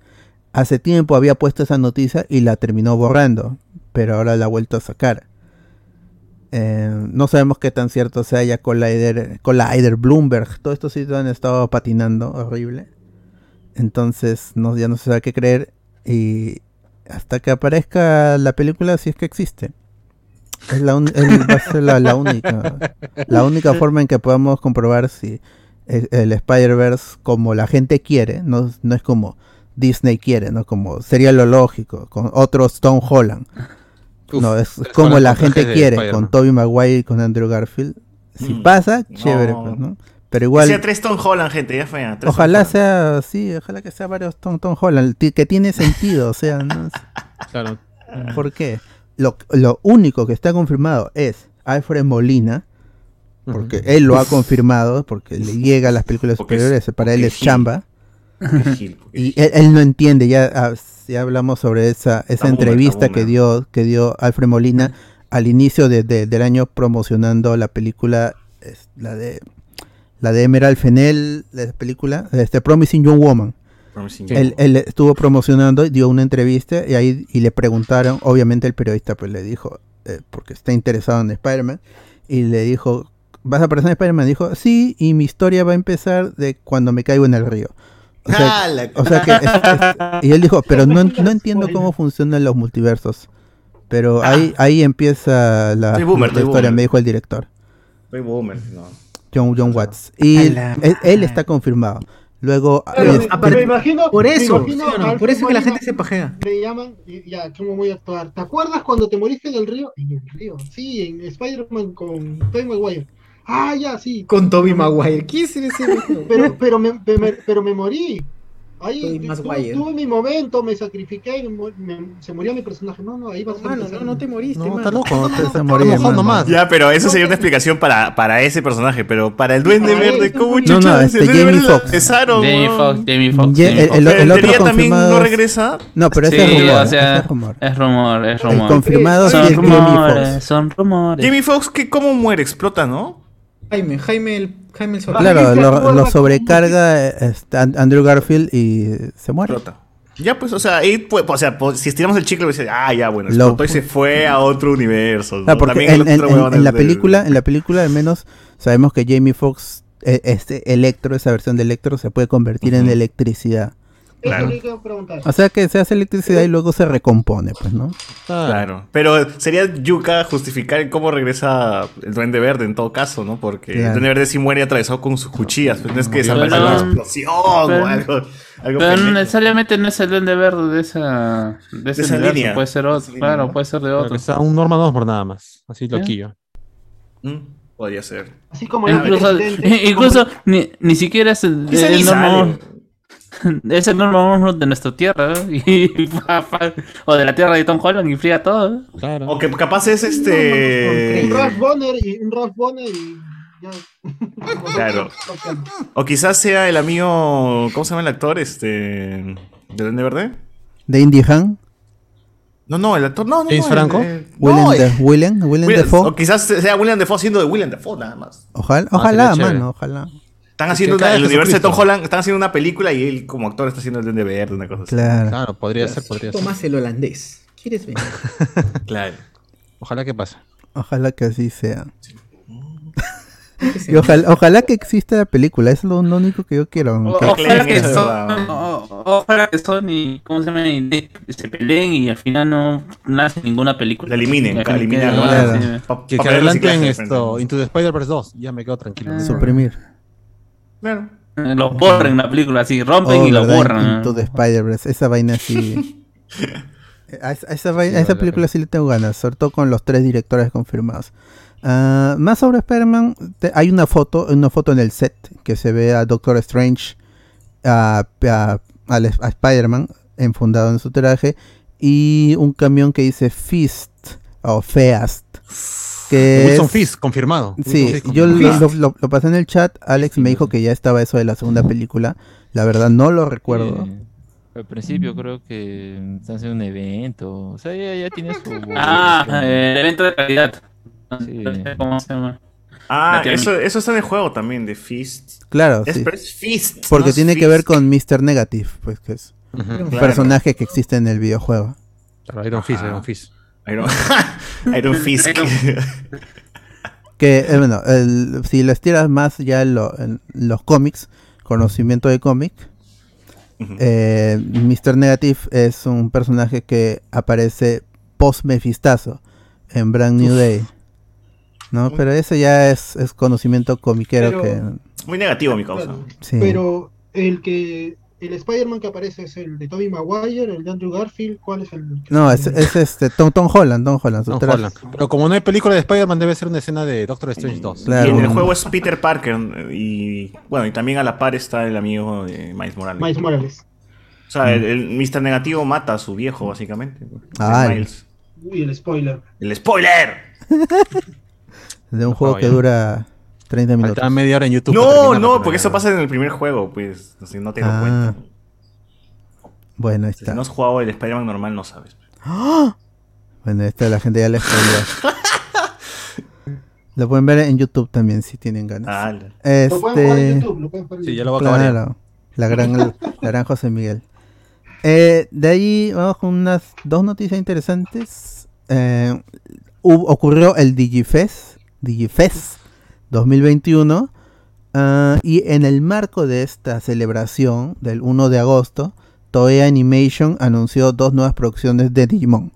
Hace tiempo había puesto esa noticia y la terminó borrando, pero ahora la ha vuelto a sacar. Eh, no sabemos qué tan cierto sea ya Collider, Collider, Bloomberg, todos estos sitios han estado patinando horrible. Entonces ya no se sabe qué creer y hasta que aparezca la película si es que existe. Es la, va a ser la, única la única forma en que podamos comprobar si el, el Spider-Verse como la gente quiere, no, no es como Disney quiere, no como sería lo lógico, con otro Stone Holland. Uf, no, es como la gente quiere, con Tobey Maguire y con Andrew Garfield. Si Mm. pasa, chévere, No. pues, ¿no? Pero Que igual, sea tres Tom Holland, gente, ya fue. tres Tom ojalá Holland. sea, sí, ojalá que sea varios Tom, Tom Holland, que tiene sentido, o sea, ¿no? Claro. ¿por qué? Lo, lo único que está confirmado es Alfred Molina, porque él lo ha confirmado, porque le llega a las películas Porque es- superiores, para él es Gil. chamba. Gil, Y él, él no entiende, ya, ah, ya hablamos sobre esa, esa Está entrevista que dio, que dio Alfred Molina al inicio de- de- del año promocionando la película, es la de la de Emerald Fennell, la película, este Promising Young Woman. Promising Él, él estuvo promocionando, dio una entrevista y ahí y le preguntaron, obviamente el periodista pues le dijo, eh, porque está interesado en Spider-Man, y le dijo, ¿vas a aparecer en Spider-Man? Dijo, sí, y mi historia va a empezar de cuando me caigo en el río. O sea, Ah, la- o sea que, es- es- y él dijo, pero no, no entiendo cómo funcionan los multiversos. Pero ahí, ahí empieza la, boomer, historia, boomer. me dijo el director, Soy boomer, no. John, John Watts. Y él, él está confirmado. Luego, Pero imagino, Por me eso, imagino ¿sí o no? a por eso que la gente se pajea. Le llaman, y ya, ¿cómo voy a actuar? ¿Te acuerdas cuando te moriste en el río? En el río, sí, en Spider-Man con Tobey Maguire. Ah, ya, sí. Con Toby Maguire. ¿Quién es ese? Pero, pero, me, me- pero me morí. Ahí tuve mi momento, me sacrifiqué, y me- me- se murió mi personaje. No, no, ahí vas a Mano, empezar. no, no te moriste, No, está loco. moría, mojando mano. más. Ya, pero eso sería una explicación para, para ese personaje, pero para el Duende Para él, Verde, ¿cómo no, chucha? no, El este, Duende Jamie Verde lo Foxx. Jamie. Foxx, Jamie Foxx. El- el- otro también no es- regresa. no, pero ese Sí, es rumor, o sea, ese es rumor. Es rumor, es El rumor. confirmado sí Son es Jamie rumores, son rumores. Jamie Foxx, ¿qué, ¿cómo muere? Explota, ¿no? Jaime, Jaime el, Jaime el. Claro, ¿se lo, sobrecarga este, An- Andrew Garfield y se muere. Ya, pues, o sea, ahí, pues, o sea, pues, si estiramos el chicle, pues, ah, ya, bueno, Lo- y se fue a otro universo. ¿no? Ah, porque También en, en- otro en- la película, en la película al menos sabemos que Jamie Foxx, eh, este Electro, esa versión de Electro se puede convertir en electricidad. Eso Claro. O sea que se hace electricidad y luego se recompone, pues, ¿no? Claro. Pero sería yuca justificar cómo regresa el Duende Verde en todo caso, ¿no? Porque el. Duende Verde sí muere atravesado con sus cuchillas. Pues no es que no- una explosión o algo. algo Pero no necesariamente no es el duende verde de esa, de ese esa universo, línea. puede ser otro, línea, claro, ¿no? puede ser de otro. está un Norman Osborn nada más. Así loquillo. Mm, Podría ser. Así como el Incluso, presidente, incluso ni, ni siquiera es el, el sale. Es el Norman Osborn de nuestra tierra ¿eh? y, fa- fa- o de la tierra de Tom Holland y fría todo. ¿eh? Claro. O que capaz es un este. Ralph Bonner y un Ralph Bonner y ya. Claro. O quizás sea el amigo. ¿Cómo se llama el actor? Este. ¿De Duende Verde? De Indie Han, No, no, el actor. No, no. ¿James no, Franco? el- William, no, de, William, William William- Dafoe. O quizás sea William Defoe haciendo de William Defoe nada más. Ojalá, Ah, ojalá, mano, ojalá. Están Es haciendo que una- el universo de Tom. Holland, están haciendo una película y él como actor está haciendo el Duende Verde, una cosa así. Claro. Claro, podría ser, podría ser. Tomás el holandés. ¿Quieres venir? Claro. Ojalá que pase. Ojalá que así sea. Y ojalá, ojalá que exista la película, eso es lo, lo único que yo quiero. O- Ojalá que, son, o- ojalá que Sony, ¿cómo se llama? Y de- se peleen y al final no nace ninguna película. La eliminen, que- eliminen, que- Claro. pa- Que, adelanten esto. Into the Spider-Verse 2. Ya me quedo tranquilo. Ah. suprimir. Claro. Los borren la película así, rompen Oh, y lo borran. Into the Spider-Verse, esa vaina sí. A esa, a esa vaina- a esa película sí le tengo ganas, sobre todo con los tres directores confirmados. Ah, más sobre Spider-Man, hay una foto, una foto en el set que se ve a Doctor Strange, a, a- a Spider-Man enfundado en su traje y un camión que dice Fist o Feast. Que Wilson es- Fisk, confirmado. Sí, yo lo, pasé en el chat. Alex me dijo que ya estaba eso de la segunda película. La verdad no lo recuerdo. Al principio creo que están haciendo un evento. O sea, ya, ya tiene su. Ah, el evento de calidad. Sí. ¿Cómo se llama? Ah, eso, eso está en el juego también, de Fist. Claro, Es, sí. pero es Fist. Porque no tiene que ver con Mr. Negative, pues que es un Claro. personaje que existe en el videojuego. Claro, Iron Fist, Ah. Iron Fist. Iron, Iron Fist. Que, eh, bueno, el- si les tiras más ya en, lo- en los cómics, conocimiento de cómic, Ujú. eh, Mr. Negative es un personaje que aparece post Mefistazo en Brand New Day. ¿No? Pero eso ya es, es conocimiento comiquero Pero- que... Muy negativo mi causa. Claro. Sí. Pero el que el Spider-Man que aparece es el de Tobey Maguire, el de Andrew Garfield, ¿cuál es el No, es, es este Tom, Tom Holland, Tom Holland. Tom. Holland. Pero como no hay película de Spider-Man, debe ser una escena de Doctor Strange 2. Claro. Y en el juego es Peter Parker. Y bueno, y también a la par está el amigo de Miles Morales. Miles Morales? O sea, el, el Mr. Negativo mata a su viejo, básicamente. Ah, Miles. Uy, el spoiler. El spoiler. De un juego juego que ya. dura 30 minutos. Faltaba media hora en YouTube. No, no, porque eso pasa en el primer juego, pues. Así no te das Ah, cuenta. Bueno, ahí Si está. no has jugado el Spider-Man normal, no sabes. ¡Ah! Bueno, esta la gente ya le spoileó. Lo pueden ver en YouTube también si tienen ganas. Ah, Lo pueden jugar en Este, YouTube, lo pueden jugar en Sí, ya lo voy a acabar. claro, la gran, la gran José Miguel. Eh, de ahí vamos con unas dos noticias interesantes. Eh, ocurrió el Digifest, Digifest 2021. ah, y en el marco de esta celebración del 1 de agosto, Toei Animation anunció dos nuevas producciones de Digimon.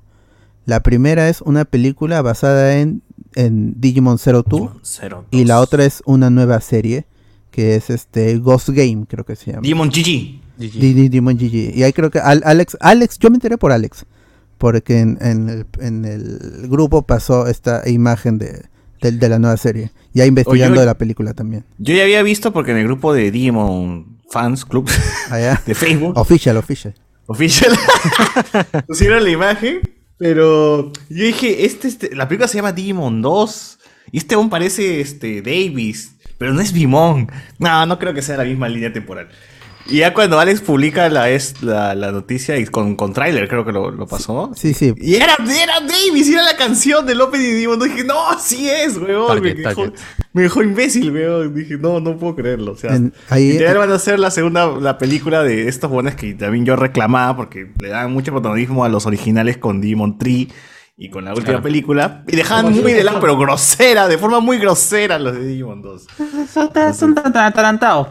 La primera es una película basada en, en Digimon Zero Two Cero, y la otra es una nueva serie que es este Ghost Game, creo que se llama. Demon GG. GG. Di- Di- Digimon GG. Y ahí creo que Al- Alex, Alex, yo me enteré por Alex, porque en, en el, en el grupo pasó esta imagen de, de, de la nueva serie, ya investigando de la película también. Yo ya había visto porque en el grupo de Digimon Fans Club Allá. de Facebook Official, official. Official. Pusieron la imagen, pero yo dije, este, este- la película se llama Digimon 2. Y este aún parece este, Davis, pero no es Bimon. No, no creo que sea la misma línea temporal. Y ya cuando Alex publica la, es, la, la noticia y con, con tráiler, creo que lo, lo pasó. Sí, sí. Y era, era Davis, y era la canción del Open de Digimon 2. Dije, no, sí es, weón. Me dejó, me dejó imbécil, weón. Dije, no, no puedo creerlo. O sea, En- ahí- van a hacer la segunda, la película de estos buenos que también yo reclamaba porque le dan mucho protagonismo a los originales con Digimon Tree y con la última Claro. película. Y dejaban muy de lado, pero grosera, de forma muy grosera los de Digimon 2. Son tan- son tan tan atarantados.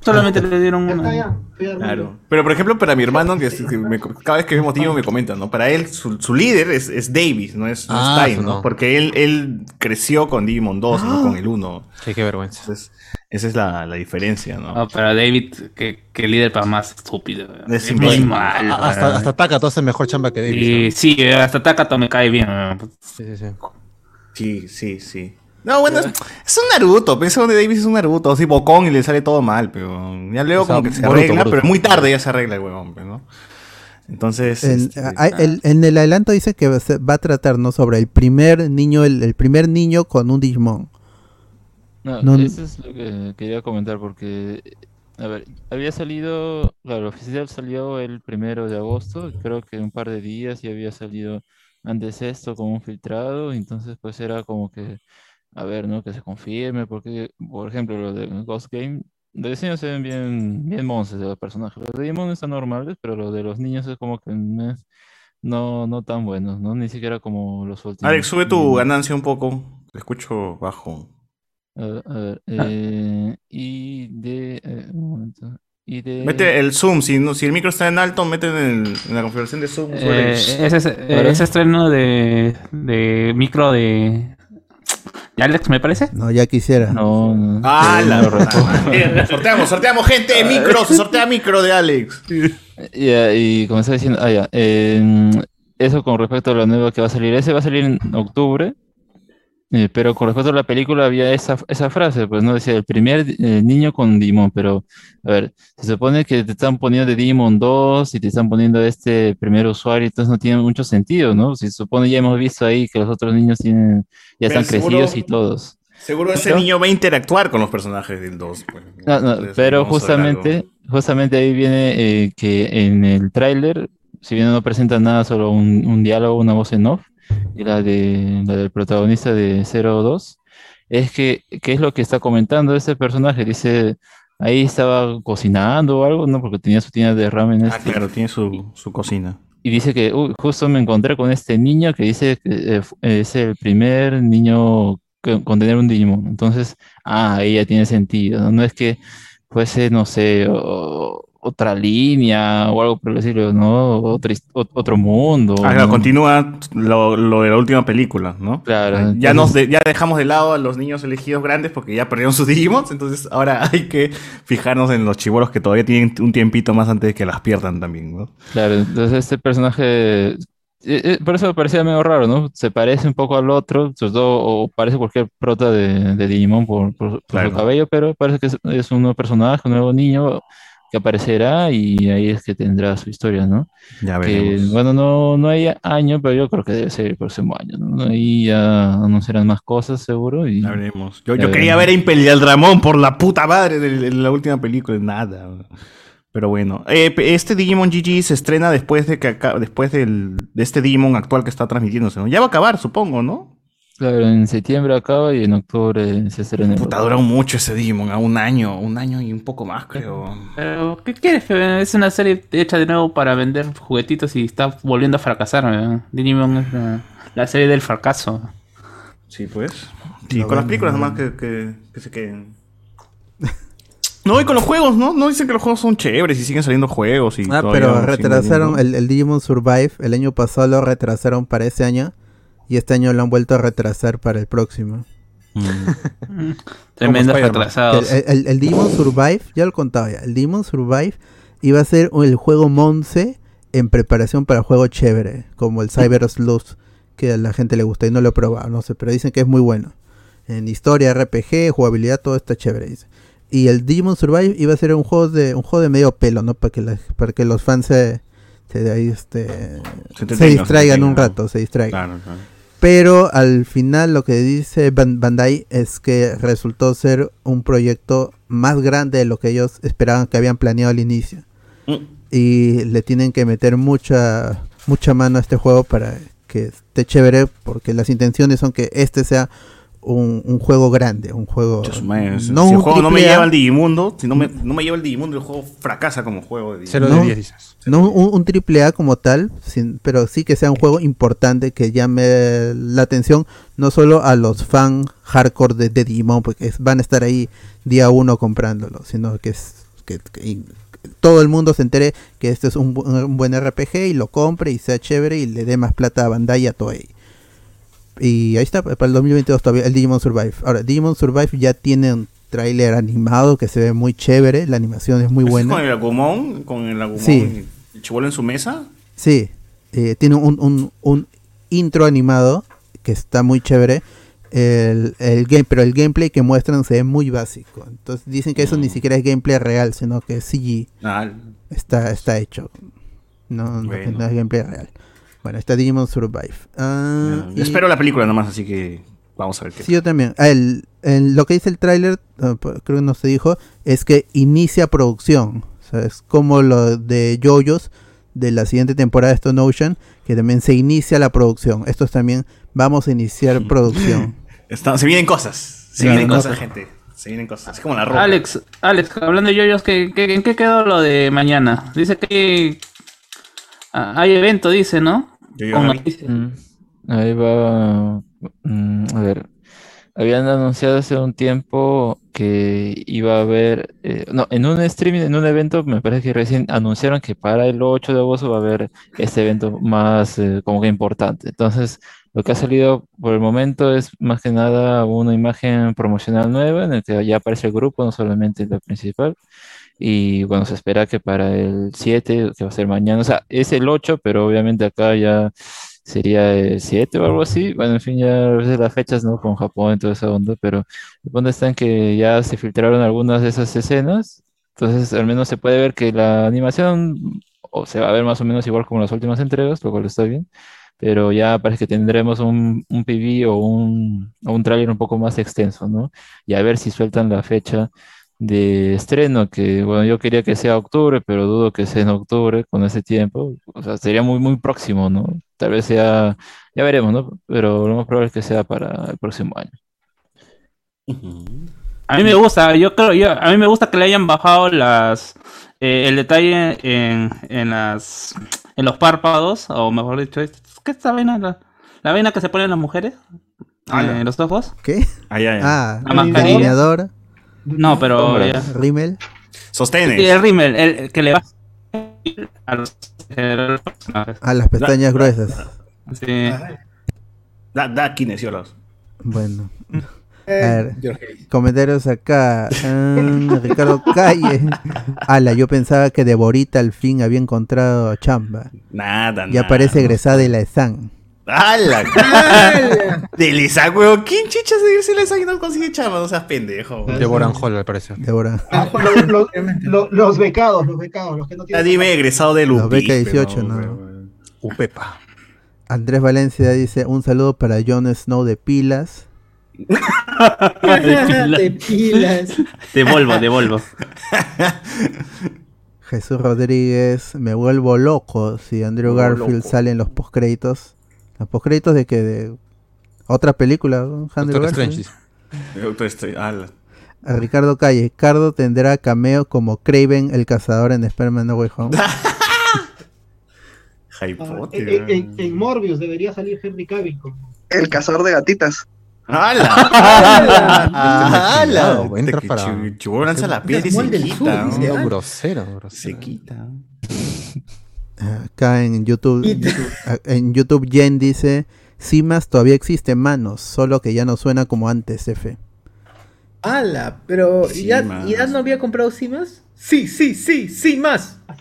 Solamente le dieron una. Claro. Pero por ejemplo, para mi hermano, que, es- que me- cada vez que vemos Digimon me comenta, ¿no? Para él, su, su líder es, es Davis, no es, no es Ah, ¿no? no. Porque él, él creció con Digimon 2, no con el 1. Sí, qué vergüenza. Entonces, esa es la, la diferencia, ¿no? No, pero David, que, que líder para más estúpido. Es Es muy imbécil. mal. A- Hasta, hasta Takato hace mejor chamba que Davis. Y sí, hasta Takato me cae bien. weón. ¿no? Sí, sí, sí. Sí, sí, sí. No, bueno, es, es un Naruto. Piensa donde Davis es un Naruto. Así bocón y le sale todo mal, pero ya luego O sea, como que se Boruto, arregla, Boruto. pero muy tarde ya se arregla el huevón, pues, ¿no? Entonces. En, este, a- el- en el adelanto dice que va a tratar ¿no? sobre el primer niño, el, el primer niño con un Digimon. No, No- eso es lo que quería comentar porque, a ver, había salido, claro, el oficial salió el primero de agosto, creo que un par de días y había salido antes esto como un filtrado, entonces pues era como que, a ver, ¿no? Que se confirme, porque, por ejemplo, lo de Ghost Game, de diseño se ven bien, bien monces de los personajes, los de Digimon están normales, pero lo de los niños es como que no, es- no, no tan buenos, ¿no? Ni siquiera como los últimos. Alex, sube tu ganancia un poco. Te escucho bajo. A ver, a ver, eh, y de. eh, un momento. Y de. Mete el zoom. Si, no, si el micro está en alto, mete en, el- en la configuración de zoom. Eh, ese, es- ese estreno de, de micro de Alex, me parece. No, ya quisiera. No, no. ¡Ah, sí, la Sorteamos, sorteamos, gente. Micro, se sortea micro de Alex. Ya, y como estaba diciendo, ah, ya, em, eso con respecto a la nueva que va a salir, ese va a salir en octubre, eh, pero con respecto a la película había esa, esa frase, pues no decía el primer eh, niño con Digimon, pero a ver, se supone que te están poniendo de Digimon 2 y te están poniendo este primer usuario, entonces no tiene mucho sentido, ¿no? Si se supone ya hemos visto ahí que los otros niños tienen, ya Pero están seguro- crecidos y todos. Seguro ese Pero- niño va a interactuar con los personajes del 2. pues. No, no, Entonces, pero justamente, justamente ahí viene eh, que en el tráiler, si bien no presenta nada, solo un, un diálogo, una voz en off, y la, de, la del protagonista de 02, es que, ¿qué es lo que está comentando ese personaje? Dice, ahí estaba cocinando o algo, ¿no? Porque tenía su tienda de ramen. Ah, este, claro, tiene su, su cocina. y dice que "Uy, justo me encontré con este niño que dice que eh, fu- es el primer niño que- con tener un Digimon. Entonces, ah, ahí ya tiene sentido. No, No es que fuese, no sé, o- otra línea o algo por el estilo, ¿no? Otra his- ot- otro mundo. Ah, claro, ¿no? continúa lo, lo de la última película, ¿no? Claro, Ya, nos de- ya dejamos de lado a los niños elegidos grandes porque ya perdieron sus Digimons, entonces ahora hay que fijarnos en los chibolos que todavía tienen un tiempito más antes de que las pierdan también, ¿no? Claro, entonces este personaje, eh, eh, por eso me parecía medio raro, ¿no? Se parece un poco al otro, sobre todo, o parece cualquier prota de, de Digimon por, por- por Claro. su cabello, pero parece que es, es un nuevo personaje, un nuevo niño, que aparecerá y ahí es que tendrá su historia, ¿no? Ya Que, veremos. bueno, no, no hay año, pero yo creo que debe ser el próximo año, ¿no? Ahí ya anunciarán más cosas seguro y Ya veremos. Yo, Ya yo quería ver a Imperial Dramón por la puta madre de, de la última película. Nada. Pero bueno. Eh, este Digimon GG se estrena después de que después del, de este Digimon actual que está transmitiéndose. ¿no? Ya va a acabar, supongo, ¿no? Claro, en septiembre acaba y en octubre se estrena. Puta, dura mucho ese Digimon, a un año, un año y un poco más, creo. Pero, ¿qué quieres? Es una serie hecha de nuevo para vender juguetitos y está volviendo a fracasar. ¿verdad? Digimon es la, la serie del fracaso. Sí, pues. Sí, con las películas nomás que, que, que se queden. No, y con los juegos, ¿no? No dicen que los juegos son chéveres y siguen saliendo juegos y Ah, pero retrasaron el, el Digimon Survive. El año pasado lo retrasaron para ese año. Y este año lo han vuelto a retrasar para el próximo. Tremendos Spider-Man. retrasados. El, el- el Digimon Survive, ya lo contaba ya. El Digimon Survive iba a ser el juego Monse en preparación para juego chévere. Como el Cyber Sleuth. Que a la gente le gusta y no lo he probado, no sé. Pero dicen que es muy bueno. En historia, RPG, jugabilidad, todo está chévere. dice. Y el Digimon Survive iba a ser un juego de un juego de medio pelo, ¿no? Para que, la- para que los fans se, se, ahí, este, se, distraigan se un rato, se distraigan. Claro, claro. Pero al final lo que dice Ban- Bandai es que resultó ser un proyecto más grande de lo que ellos esperaban que habían planeado al inicio. Mm. Y le tienen que meter mucha mucha mano a este juego para que esté chévere porque las intenciones son que este sea un, un juego grande, un juego Man, si no el un juego no me lleva al Digimundo, si no me, no me lleva al Digimundo, el juego fracasa como juego de Cero No. de 10 dices. No un, un triple A como tal, sin- pero sí que sea un juego importante que llame la atención no solo a los fans hardcore de, de Digimon, porque es- van a estar ahí día uno comprándolo, sino que, es, que, todo el mundo se entere que este es un, un buen RPG y lo compre y sea chévere y le dé más plata a Bandai y a Toei. Y ahí está, para el 2022 todavía el Digimon Survive. Ahora, Digimon Survive ya tiene un tráiler animado que se ve muy chévere, la animación es muy ¿Es buena. con el Agumon, con el Agumon Sí. el chibolo en su mesa. Sí, eh, tiene un, un, un intro animado que está muy chévere. El, el game, pero el gameplay que muestran se ve muy básico. Entonces dicen que eso ni siquiera es gameplay real, sino que es CG. Ah, Está, está hecho. No, no- Bueno. no es gameplay real. Bueno, está Digimon Survive. Ah, yo y- espero la película nomás, así que vamos a ver qué. Sí, yo también. Ah, el- el- lo que dice el tráiler, ah, p- creo que no se dijo, es que inicia producción. O sea, es como lo de JoJo's de la siguiente temporada de Stone Ocean, que también se inicia la producción. Estos también vamos a iniciar producción. Está- se vienen cosas. Se Claro, vienen no, cosas, pero- gente. Se vienen cosas. Así como la ropa. Alex, Alex, hablando de yoyos, ¿qué, qué, en qué quedó lo de mañana? Dice que ah, hay evento, dice, ¿no? Mm, Ahí va. mm, a ver. Habían anunciado hace un tiempo que iba a haber. eh, no, en un streaming, en un evento, me parece que recién anunciaron que para el 8 de agosto va a haber este evento más eh, como que importante. Entonces, lo que ha salido por el momento es más que nada una imagen promocional nueva en el que ya aparece el grupo, no solamente la principal. Y bueno, se espera que para el 7, que va a ser mañana, o sea, es el 8, pero obviamente acá ya sería el 7 o algo así. Bueno, en fin, ya a veces las fechas, ¿no? Con Japón y toda esa onda, pero el punto está en que ya se filtraron algunas de esas escenas. Entonces, al menos se puede ver que la animación o se va a ver más o menos igual como las últimas entregas, lo cual está bien. Pero ya parece que tendremos un, un PV o un, o un tráiler un poco más extenso, ¿no? Y a ver si sueltan la fecha de estreno, que bueno, yo quería que sea octubre, pero dudo que sea en octubre con ese tiempo. O sea, sería muy, muy próximo, ¿no? Tal vez sea, ya veremos, ¿no? Pero lo más probable es que sea para el próximo año. A mí me gusta, yo creo, yo, a mí me gusta que le hayan bajado las eh, el detalle en, en las en los párpados, o mejor dicho, ¿qué es esta vaina? La, la vaina que se ponen las mujeres Ala. en los ojos. ¿Qué? Ahí, ahí. Ah, La mascarilla. No, pero rímel. Sostenes. Sí, el rímel, el, el que le baja a los, a personajes. Las pestañas gruesas. Sí. Da, da kinesiólogos. Bueno. A ver, comentarios acá. Ah, Ricardo Calle. Ala, yo pensaba que Deborita al fin había encontrado chamba. Nada, Ya nada. parece egresada de la ESAN. ¡Hala! Del Isaac, weón. ¿Quién chicha de irse el Isaac y no consigue chamba? No seas pendejo. Deborah Hall, al parecer. Deborah. Los, los- los- los becados, los becados, los que no Ya tienen. dime egresado de Los Lupi. beca 18, ¿no? Upepa. Andrés Valencia dice un saludo para Jon Snow de pilas. De pilas. De Volvo, de Volvo. Jesús Rodríguez, me vuelvo loco si Andrew Garfield loco. sale en los postcréditos. ¿Los postcréditos de que ¿De otra película? Doctor. Strange. dice. Doctor Strange, ala. A Ricardo Calle, Cardo tendrá cameo como Craven el cazador en Spider-Man No Way Home. Ah, en, en- en Morbius debería salir Henry Cavill. como- El cazador de gatitas. ¡Hala! ¡Hala! ¡Hala! Chubón lanza la piel y se quita. Ah. grosero, grosero. Se quita. Acá en YouTube, YouTube- en YouTube Jen dice, Simas todavía existe manos, solo que ya no suena como antes, F. ¡Hala! Pero, Sí, ¿ya, más. ¿ya no había comprado Simas? Sí, sí, sí, sí, más. El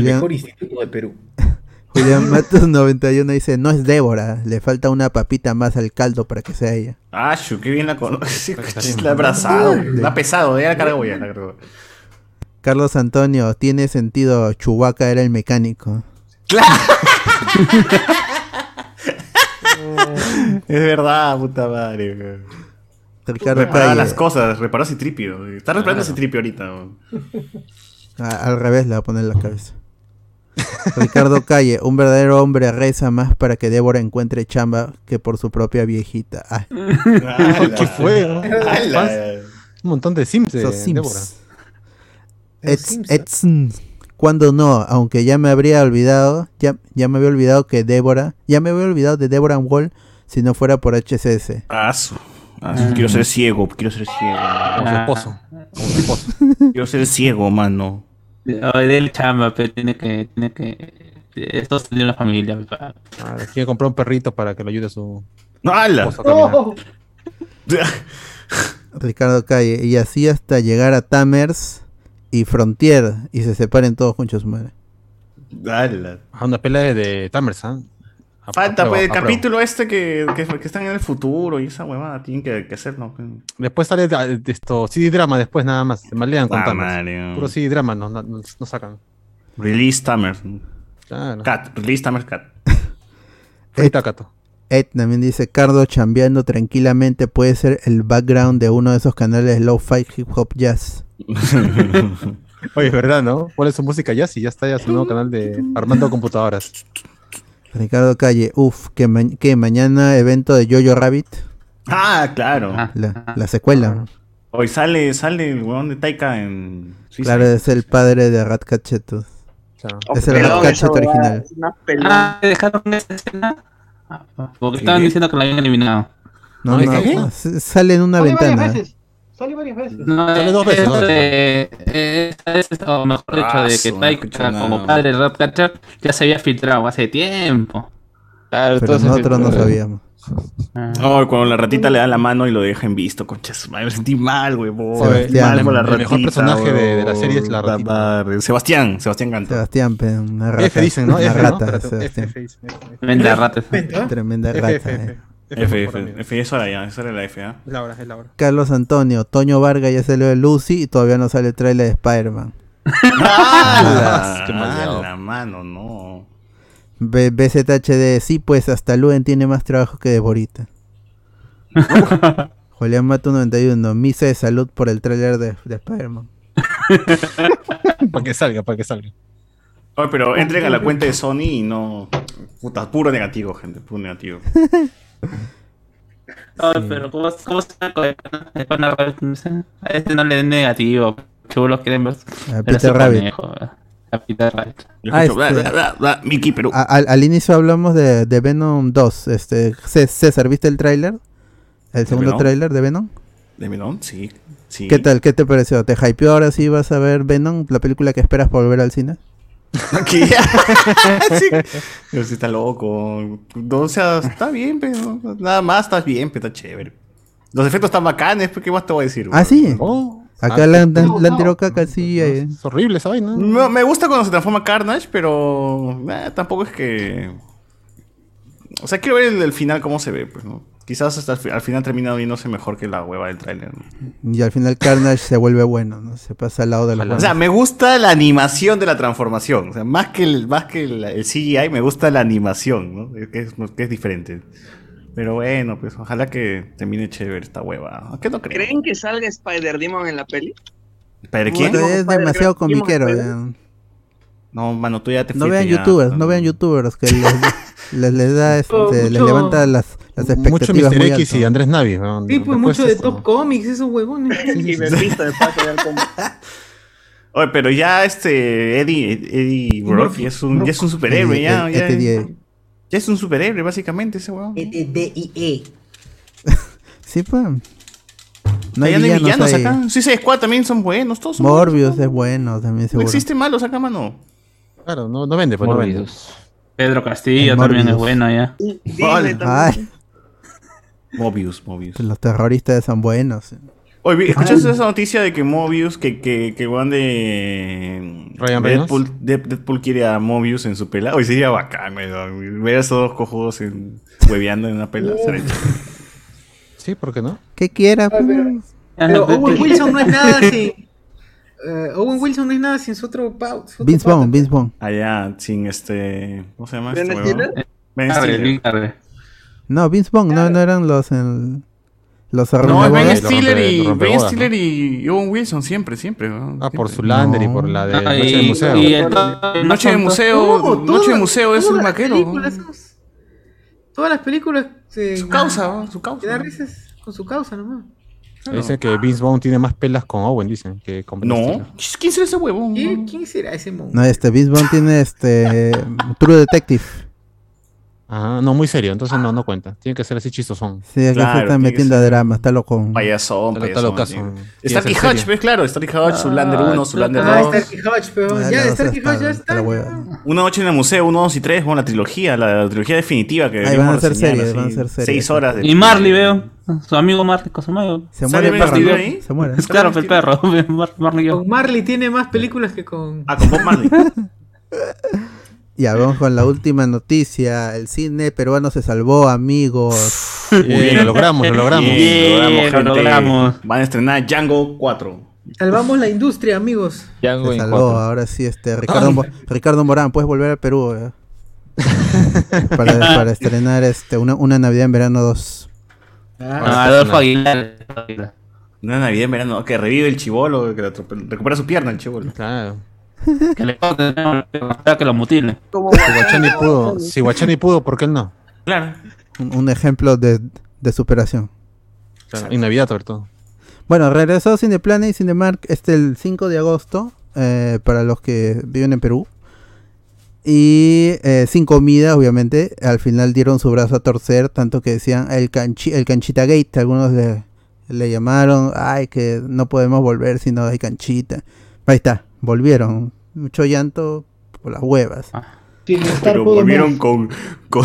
Julián, mejor instituto de Perú. Julián Matos 91 dice, no es Débora, le falta una papita más al caldo para que sea ella. Ah, shu, qué bien la conoce. La ha abrazado. La ha pesado, ya la cargo ya, la cargo. Carlos Antonio, tiene sentido, Chubaca era el mecánico. Es verdad, puta madre. weón. Ricardo Reparar las cosas, reparó ese tripio. Está reparando ese tripio ahorita. al revés le va a poner la cabeza. Ricardo Calle, un verdadero hombre reza más para que Débora encuentre chamba que por su propia viejita. Ah, Ala. ¿Qué fue? Un montón de Sims de Sims. Débora. Sims. Edson, cuando no, aunque ya me habría olvidado, ya, ya me había olvidado que Débora, ya me había olvidado de Deborah Wall si no fuera por HCS. Ah, su- ah, Quiero ser ciego, quiero ser ciego. Como su esposo. Como su esposo. Quiero ser ciego, mano. Ay, del chamba, pero tiene que, tiene que. Esto es de una familia. Ah, Quiere comprar un perrito para que lo ayude a su ¡Hala! ¡Oh! Ricardo Calle, y así hasta llegar a Tamers y Frontier y se separen todos juntos su madre. ¡Hala! Ah, una pelea de, de Tamers, ¿ah? A- Falta apruebo, pues el apruebo. capítulo este que, que, que están en el futuro y esa huevada tienen que, que hacerlo. Después sale de- de esto, CD drama después nada más. Se malean con Ah, Tamers. madre. Puro CD drama no, no, no- sacan. Release Tamers. Claro. Cat, release Tamers Cat. Free Takato. Ed también dice, Cardo chambeando tranquilamente puede ser el background de uno de esos canales low-fi hip hop jazz. Oye, es verdad, ¿no? Pone su música jazz y ya está ya su nuevo canal de Armando Computadoras. Ricardo Calle, uff, que, ma- que mañana evento de Jojo Rabbit, Ah, claro. La, la secuela. Hoy sale, sale el huevón de Taika en Suiza. Claro, es el padre de Ratchet Chetus. Claro. Es el huevada, original. Ah, dejaron esa escena. Ah, Porque estaban diciendo que la habían eliminado. No, ¿de no, no, sale en una Sale varias ventana. veces. Sale varias veces. No, Sale dos es veces, dos de- es- es- o mejor dicho, Ah, de que no Taika nada. como padre de Ratcatcher ya se había filtrado hace tiempo. Claro, Pero nosotros no sabíamos. Ah. Oh, cuando la ratita le da la mano y lo deja en visto, concha su madre, me sentí mal. Sebastián. mal la El mejor personaje de- de la serie es la ratita. Sebastián, Sebastián Ganta. Sebastián, una rata. F dicen, ¿no? Una F, ¿no? rata, Sebastián. F, Tremenda rata. Tremenda F, rata. F, eh. F. F, eso era ya, eso era la F, ¿ah? Es la hora, es la hora. Carlos Antonio, Toño Vargas ya salió de Lucy y todavía no sale el trailer de Spider-Man. ¡Ah! Qué mal la mano, no. B- BZHD, sí, pues hasta Luen tiene más trabajo que Deborita. Julián Mato 91, misa de salud por el tráiler de, de Spider-Man. Para que salga, para que salga. Oye, pero entren a la cuenta de Sony y no. Puta, puro negativo, gente, puro negativo. Ay, pero ¿cómo, cómo se llama con el pana- el pana Rabbit? No sé. A este no le den negativo. Chulos quieren ver. A Peter Rabbit. conejo, Ah, este- bla, bla, bla, Mickey. A- al, al inicio hablamos de, de Venom 2. Este, Cé- César, ¿viste el tráiler? ¿El segundo Venom? tráiler de Venom? ¿De Melón? Sí. sí. ¿Qué tal? ¿Qué te pareció? ¿Te hypeó ahora sí vas a ver Venom? ¿La película que esperas por volver al cine? ¿Qué? sí. Pero sí está loco. No, o sea, está bien, pero nada más está bien, pero está chévere. Los efectos están bacanes, pues, ¿qué más te voy a decir? Ah, sí. Oh, Acá ah, la, la, no, la no. tiró caca, sí. eh. Es horrible esa vaina. No, me gusta cuando se transforma Carnage, pero eh, tampoco es que. O sea, quiero ver el, el final cómo se ve, pues, ¿no? Quizás hasta el fi- al final termina viéndose mejor que la hueva del tráiler. ¿no? Y al final Carnage se vuelve bueno, ¿no? Se pasa al lado de los O sea, me gusta la animación de la transformación. O sea, más que el, más que el, el CGI, me gusta la animación, ¿no? Que es, que es diferente. Pero bueno, pues ojalá que termine chévere esta hueva. ¿A qué no creo? ¿Creen que salga Spider-Demon en la peli? ¿Pero quién? Puta, es demasiado comiquero. Spider-. No, mano, tú ya te No vean ya. youtubers, no vean youtubers que les, les, les da este, Oh, les mucho- levanta las, las Mucho expectativas Mr. muy X y. Andrés Navi. ¿no? Sí, pues mucho de Top Comics, esos huevones. Y de. Oye, pero ya este Eddie, Eddie Brock ya es un, ya es un superhéroe, ya, Eddie- ya, Eddie- ya es un superhéroe, básicamente, ese weón. E-D-I-E. Sí, pues. No No hay ya no hay villanos acá. Suicide Squad también son buenos, todos son Morbius es bueno también buenos. No seguro. existen malos acá, mano. Claro, no, no vende, pues no vende. Pedro Castillo también es Morbius. bueno ya. También. Ay, Mobius, Mobius. los terroristas son buenos. Oye, ¿escuchaste esa noticia de que Mobius, que, que, que weón de Ryan Deadpool, De- Deadpool quiere a Mobius en su pela? Hoy sería bacán, weón. Ver a esos dos cojudos en, hueveando en una pela. Sí, ¿por qué no? Que quiera, pues. Pero Owen Wilson no es nada sin. eh, Owen Wilson no es nada sin su otro pau. su Vince. Vaughn, Vince Vaughn. Allá, sin este. ¿Cómo se llama ¿Ben este? Ben Carre, Stiller. No, Vince Vaughn, no, no eran los en, los No. Ben Stiller y Ben Stiller y Owen Wilson siempre, siempre. Ah, por. Zulander y No. por la de Ah, Noche y- del Museo. y el- Noche de museo, No, Noche de todas- museo es un esos- Todas las películas. eh, Su causa, ¿no? su Que da causa. risas con su causa nomás. Dicen que Vince Vaughn tiene más pelas con Owen, dicen, que con Ben No, Stiller. ¿quién será ese huevón? ¿Quién, quién será ese monstruo? No, este Vince Vaughn tiene este True Detective. Ajá, no, muy serio, entonces no, no cuenta. Tiene que ser así chistosón. Sí, acá Claro, se está que metiendo a drama, está loco. Payasón, Está- está payasón. locazo. tío. Tiene Starkey Hodge. ¿ves? Claro, Starkey Hodge, Zulander 1, Zulander Ah, 2. Starkey Hodge, pero Ah, ya, no, Starkey está- Hodge ya está está. la ya. hueva. Una noche en el museo, 1, 2 y 3, bueno, la trilogía, la trilogía definitiva que Ahí van a ser series, van a ser series. Seis horas de... Y Marley, veo. Su amigo Marley Cosamayo. Se ¿Sale muere el perro, ¿no? ahí? Se muere. Claro, el perro. Mar- Marley Marley tiene más películas que con. Ah, con Bob Marley. Ya, vamos con la última noticia. El cine peruano se salvó, amigos. Bien, lo logramos, lo logramos. Bien, Bien, lo gente. logramos. Van a estrenar Django 4. Salvamos la industria, amigos. Django Se salvó, cuatro. ahora sí, este Ricardo, Mo- Ricardo Morán, puedes volver al Perú eh. para, para estrenar este una, una Navidad en verano 2. Ah, Adolfo Aguilar. Una Navidad en verano, que revive el chivolo, que recupera su pierna el chivolo. Claro. Que le que lo mutilen. Como Si Guachani pudo, si Guachani pudo, ¿por qué él no? Claro. Un, un ejemplo de, de superación. Claro, En Navidad, sobre todo. Bueno, regresó Cineplanet y Cinemark este el 5 de agosto eh, para los que viven en Perú. Y eh, sin comida, obviamente, al final dieron su brazo a torcer, tanto que decían el, canchi, el canchita gate, algunos le, le llamaron, ay, que no podemos volver si no hay canchita. Ahí está, volvieron. Mucho llanto por las huevas. Sin estar Pero volvieron con, con,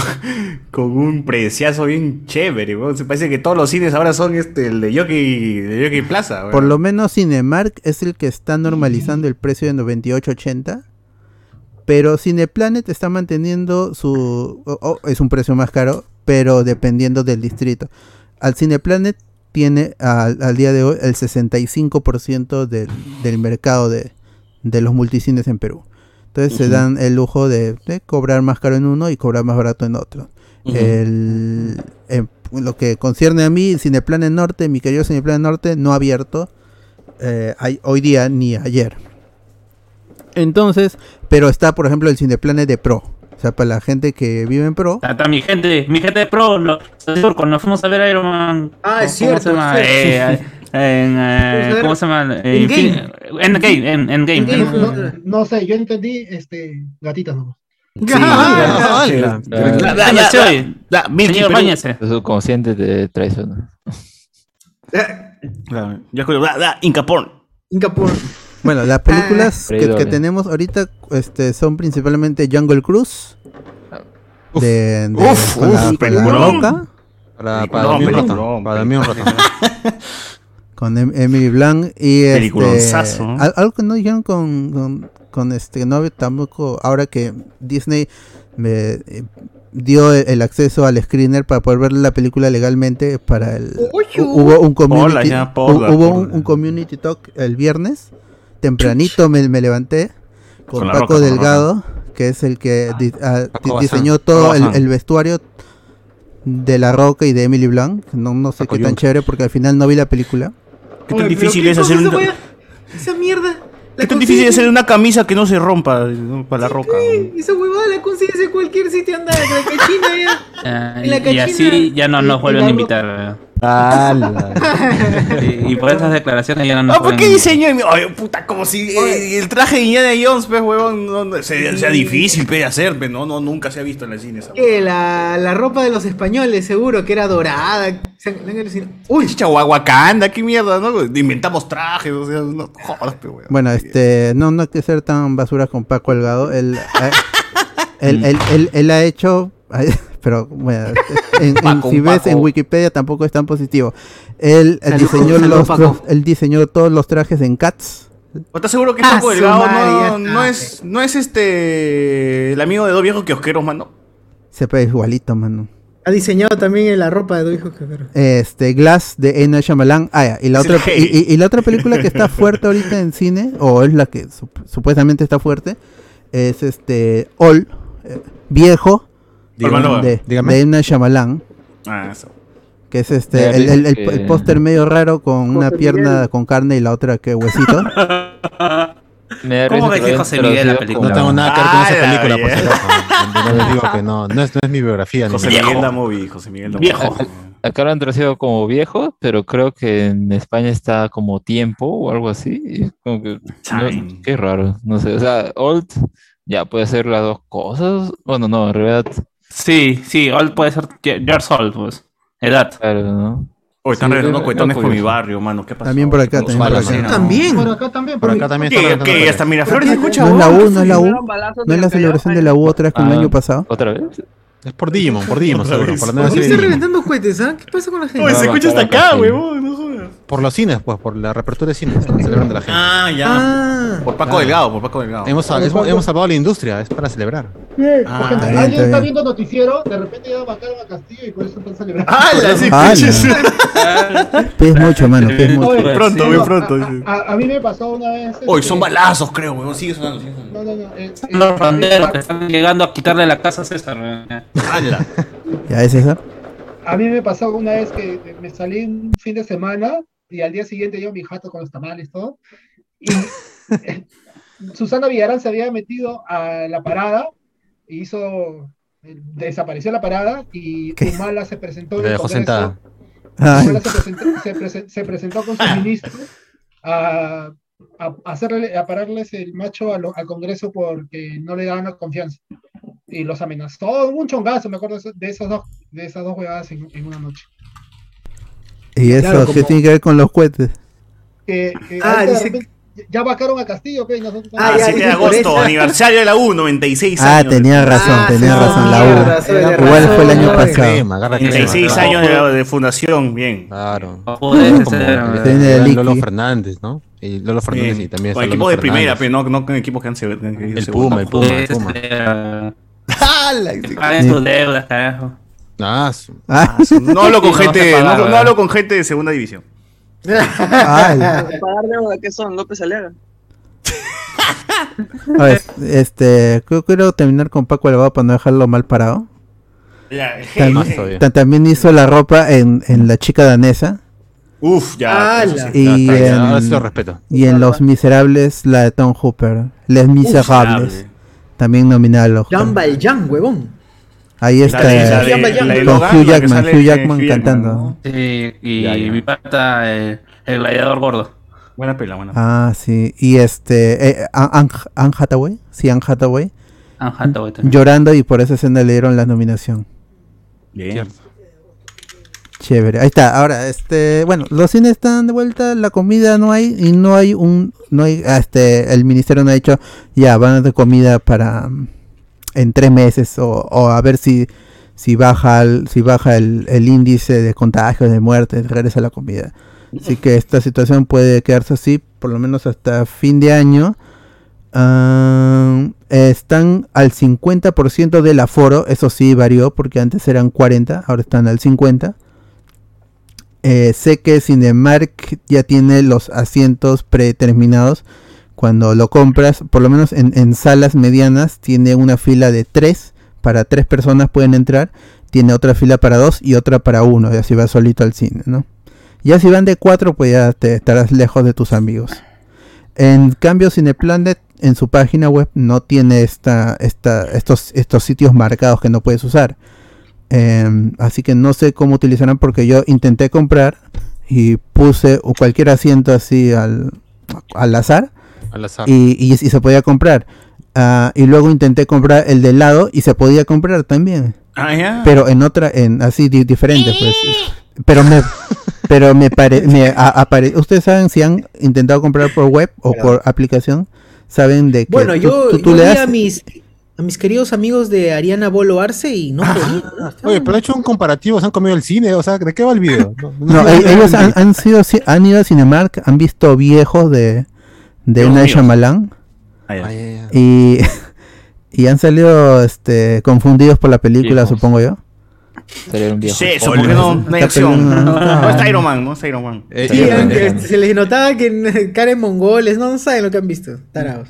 con un preciazo bien chévere. Se parece que todos los cines ahora son este, el de Yoki, de Yoki Plaza. Por lo menos Cinemark es el que está normalizando el precio de 98.80. Pero Cineplanet está manteniendo su... o- o es un precio más caro, pero dependiendo del distrito. Al Cineplanet tiene al, al día de hoy el 65% del, del mercado de, de los multicines en Perú. Entonces se dan el lujo de, de cobrar más caro en uno y cobrar más barato en otro. El, en lo que concierne a mí, Cineplanet Norte, mi querido Cineplanet Norte, no ha abierto eh, hay- hoy día ni ayer. Entonces, pero está, por ejemplo, el Cineplanet de Pro. O sea, para la gente que vive en Pro. Hasta mi gente, mi gente de pro, lo- cuando nos fuimos a ver Iron Man. Ah, es ¿cómo cierto, es cierto. Eh, en, eh, ¿Cómo se llama? Eh, Endgame. Endgame, en- Endgame. Endgame. No, no sé, yo entendí este gatitas nomás. Ah. Ah, Señor. Su subconsciente te traiciona. Claro, Ya escucho, da, da, Inca Porn. Inca Porn. Bueno, las películas Freddy que, que tenemos ahorita este, son principalmente Jungle Cruise. De, de- Uf, con la, uf, con la. Roca, Para, para dormir un peliculón, Para dormir un rato. con Em- Emily Blunt y este, algo que no dijeron con, con, con este no había tampoco ahora que Disney me, eh, dio el, el acceso al screener para poder ver la película legalmente para el hubo un community Hola, ya, porla, hubo un, un community talk el viernes tempranito me, me levanté con, Paco Roca, con la Delgado que es el que di- ah, Bazán. diseñó todo el, vestuario de La Roca y de Emily Blunt no, no sé Paco qué tan chévere porque al final no vi la película ¿Qué tan Oye, difícil ¿qué es hacer esa un- wea? Esa mierda. ¿Qué tan difícil es hacer una camisa que no se rompa ¿no? para la roca? Sí, Esa huevada la consigues en cualquier sitio anda, en la cachina ya. Ah, En la y, así ya no nos vuelven a invitar. Eh. y, y por esas declaraciones ya no nos Ah, ¿por qué diseño? Ay, puta, como si eh, el traje de Indiana Jones, pues, huevón, no, no, sea, sea difícil, pe, de hacer, pe, no, no, nunca se ha visto en el cine esa. Que la, la ropa de los españoles, seguro, que era dorada. Se han- han. Uy, qué mierda, ¿no? Inventamos trajes, o sea, no jodas, pe, huevón. Bueno, este, no, no hay que ser tan basura con Paco Delgado. Él, eh, él, él, él- él ha hecho, pero bueno, en- en- Paco, si ves Paco. en Wikipedia tampoco es tan positivo. Él, Salud, diseñó salud, los, él diseñó todos los trajes en Cats. ¿O ¿Estás seguro que Ah, Paco su Delgado madre, ya no, está, no es, no es este, el amigo de dos viejos kiosqueros, mano? Se ve igualito, mano. Ha diseñado también la ropa de hijo, que pero. Este, Glass de Ena Shyamalan. Ah, ya, y la otra y, Heidi. y- y la otra película que está fuerte ahorita en cine o es la que sup- supuestamente está fuerte es este All eh, viejo Dígame. de, dígame. de M. Shyamalan, Ah, eso. que es este el, el- el- el póster medio raro con una pierna Miguel. con carne y la otra que huesito. Me ¿Cómo que José Miguel la película? No tengo nada que ver con esa la película, por si. No les digo que no, no es, no es mi biografía. José mi- Miguel da movie, José Miguel da Viejo. Acá lo han traducido como viejo, pero creo que en España está como tiempo o algo así. como que, no, qué raro, no sé. O sea, old ya puede ser las dos cosas. Bueno, no, en realidad, Sí, sí, Old puede ser George Old, pues. Edad. claro, ¿no? Hoy están Sí, regalando es- cuetones es por mi barrio, mano. ¿Qué pasa? También por acá, también por acá. También. Por acá también. Por acá también ¿Qué? está ¿Qué? regalando Hasta Miraflores escucha, No es la. U, no es la U. No es la el celebración de la U otra vez como el Ah. año pasado. ¿Otra vez? Es por Digimon, por Digimon, seguro. Por, la ¿Por nueva qué serie está reventando cohetes, ah? ¿Qué pasa con la gente? Oye, se escucha hasta acá, huevón. Por los cines, pues, por la reapertura de cines. Están celebrando la gente. Ah, ya. Ah, Por Paco Claro. Delgado, por Paco Delgado. Hemos, hemos, hemos salvado la industria, es para celebrar. Bien, Ah, bien, alguien está está viendo noticiero, de repente ya mataron a Castillo y por eso están celebrando. ¡Hala! Sí, ¡Hala! escuches. Pes mucho, mano, pes mucho. Oye, pronto, muy pronto. A, a- a mí me pasó una vez. Hoy este, son balazos, creo, huevón. Sigue sonando, sigue sonando. No, no, no. eh, eh, Los banderos que están llegando a quitarle la casa a César. eh. ¡Hala! ¿Ya es eso? A mí me pasó una vez que me salí un fin de semana y al día siguiente yo mi jato con los tamales todo. Y eh, Susana Villarán se había metido a la parada y hizo. eh, Desapareció la parada y. Humala se presentó en La el dejó Congreso. sentada. Humala se presentó, se prese- se presentó con sus ministros a, a hacerle, a pararles el macho a lo- al Congreso porque no le daban la confianza. Y los amenazó, un chongazo, me acuerdo de esas dos, de esas dos jugadas en, en una noche. ¿Y eso Claro, qué como- tiene que ver con los cohetes? Que, que Ah, dice repente ya vacaron a Castillo, nosotros Ah, Ah, ya, 7 de agosto, aniversario de la U, 96 Ah, años. tenía razón, Ah, tenía sí, razón, la U. Igual fue el año pasado. Crema, agarra crema. 96 Crema. años de, de fundación, bien. Claro. Joder, el Lolo. Fernández, ¿no? Y Lolo Fernández bien. y también Con está equipo Lolo de primera, pero no, no con equipos que han sido. El Puma, el Puma, el Puma. Paguen sus deudas, carajo. Ah, su- Ah, No hablo con Sí, no gente, se paga, no, no ¿verdad? hablo con gente de segunda división. Pagar deuda, ¿qué son? López Aliaga. A ver, este, creo quiero terminar con Paco Elevado para no dejarlo mal parado. Ta- también hizo la ropa en, en La chica danesa Uf, ya. ¡Hala! eso sí. y, Ya está, ya, ahora sí en, lo respeto. y en Los Miserables la de Tom Hooper, Les Miserables, también Oscar. Jan Valjean, huevón. Ahí está, La de- la de- la de con Hugh Jackman, Hugh Jackman cantando. ¿no? Sí, y Ya, ya. mi pata, eh, el gladiador gordo. Buena pela, buena pela. Ah, sí, y este, eh, Anne Anne Hathaway, sí, Anne Hathaway, Anne Hathaway también. llorando y por esa escena le dieron la nominación. Bien. Cierto. Chévere, ahí está. Ahora, este, bueno, los cines están de vuelta, la comida no hay y no hay un, no hay, ah, este, el ministerio no ha dicho, ya, van a dar comida para mm, en tres meses o, a ver si, si baja, el, si baja el, índice de contagios, de muertes, regresa la comida. Así que esta situación puede quedarse así, por lo menos hasta fin de año. Eh, están al 50% del aforo, eso sí varió porque antes eran 40, ahora están al 50. Eh, sé que Cinemark ya tiene los asientos predeterminados cuando lo compras, por lo menos en, salas medianas, tiene una fila de 3, para 3 personas pueden entrar, tiene otra fila para 2 y otra para 1, y así vas solito al cine, ¿no? Ya si van de 4, pues ya te estarás lejos de tus amigos. En cambio, Cineplanet en su página web no tiene esta, esta, estos, estos sitios marcados que no puedes usar. Em, así que no sé cómo utilizarán porque yo intenté comprar y puse cualquier asiento así al, al azar Al azar. y, y- y se podía comprar. Ah, y luego intenté comprar el de lado y se podía comprar también. Ah, ya. Pero en otra, en así di- diferente, pues. Pero me, pero me parece, ustedes saben si han intentado comprar por web o por aplicación, saben de que Bueno, tú- yo, tú- tú yo le das- a mis, a mis queridos amigos de Ariana Bolo Arce y no podían. Oye, pero ha hecho un comparativo, se han comido el cine, o sea, ¿de qué va el video? No, No, no- e- no- ellos han, han sido, han ido a Cinemark, han visto viejos de, de mío. Shyamalan Ah, ya. y, y han salido este, confundidos por la película, Viejos. supongo yo. Sería un viejo. Sí, eso, ¿por qué no, no hay acción? no está Iron Man, no está Iron Man. Eh, Sí, eh, se les notaba que en- cara en mongoles, no, no saben lo que han visto. Tarados.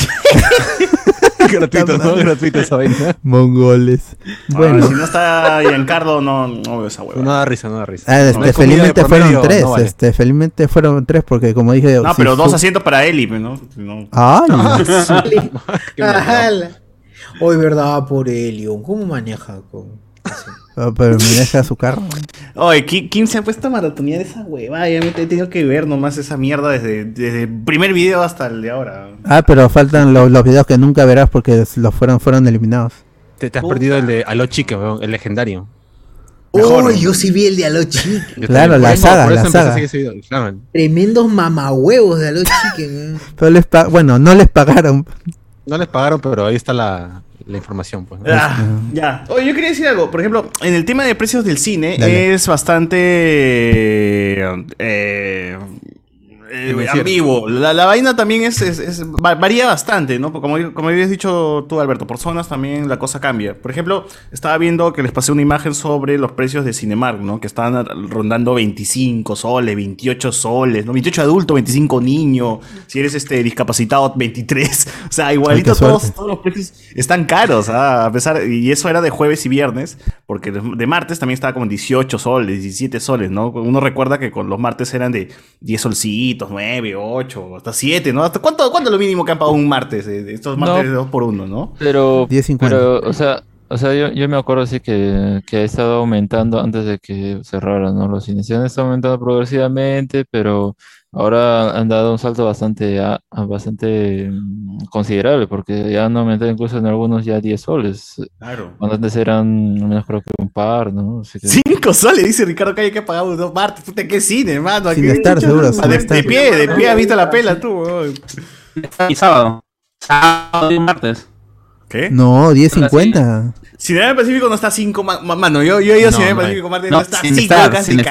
Gratuito, ¿no? Gratuito esa vaina. Mongoles. Bueno, si no está Giancarlo, no, no veo esa hueva. No da risa, no da risa. ah, este, No felizmente fueron medio, tres, no vale. este, felizmente fueron tres porque como dije... No, si pero dos asientos para Eli, ¿no? No. Ay, Ajala. Hoy, verdad, por Elion. ¿Cómo maneja? Con... oh, pero me deja su carro. Oye, ¿qui- ¿quién se ha puesto a maratonear esa hueva? Ya me he tenido que ver nomás esa mierda desde, desde el primer video hasta el de ahora. Ah, pero faltan los, los videos que nunca verás porque los fueron, fueron eliminados. Te, te has perdido el de Alo Chique, weón, el legendario. Mejor, Oh, ¿no? yo sí vi el de Alochi. Yo Claro, la saga, por eso la saga. seguir ese video, claro. Tremendos mamahuevos de Alochi. que- Pero les bueno, no les pagaron. No les pagaron, pero ahí está la, la información, pues. ¿no? Ah, ya. Oye, yo quería decir algo. Por ejemplo, en el tema de precios del cine Dale. es bastante eh, eh, ambiguo. La, la vaina también es, es- es- va- varía bastante, ¿no? Como, como habías dicho tú, Alberto, por zonas también la cosa cambia. Por ejemplo, estaba viendo que les pasé una imagen sobre los precios de Cinemark, ¿no? Que estaban rondando 25 soles, 28 soles, ¿no? 28 adulto, 25 niño. Si eres este discapacitado, 23. O sea, igualito todos, todos los precios están caros, ¿ah? a pesar y eso era de jueves y viernes, porque de martes también estaba como en 18 soles, 17 soles, ¿no? Uno recuerda que con los martes eran de 10 solcitos, 9, 8, hasta 7, ¿no? ¿Hasta cuánto, cuánto es lo mínimo que han pagado un martes? eh, estos martes No. de 2 por 1, ¿no? Pero, 10.50. pero, o sea, o sea, yo, yo me acuerdo así que, que ha estado aumentando antes de que cerraran, ¿no? Los cines han estado aumentando progresivamente, pero ahora han dado un salto bastante, a- bastante mm, considerable, porque ya han aumentado incluso en algunos ya 10 soles, Claro. cuando antes eran, al menos creo que un par, ¿no? Así que- 5 soles, dice Ricardo Calle que ha pagado dos martes. Puta, ¿qué cine, hermano? ¿A Sin estar, seguro, de, estar. de pie, de pie, has visto la pela tú. Y sábado. Sábado y martes. ¿Qué? No, 10.50. Cinema Pacífico no está a 5, mano. Yo, yo he ido a No, Cinema no. Pacífico Martes, No, no, está a sin 5 estar, casi weón.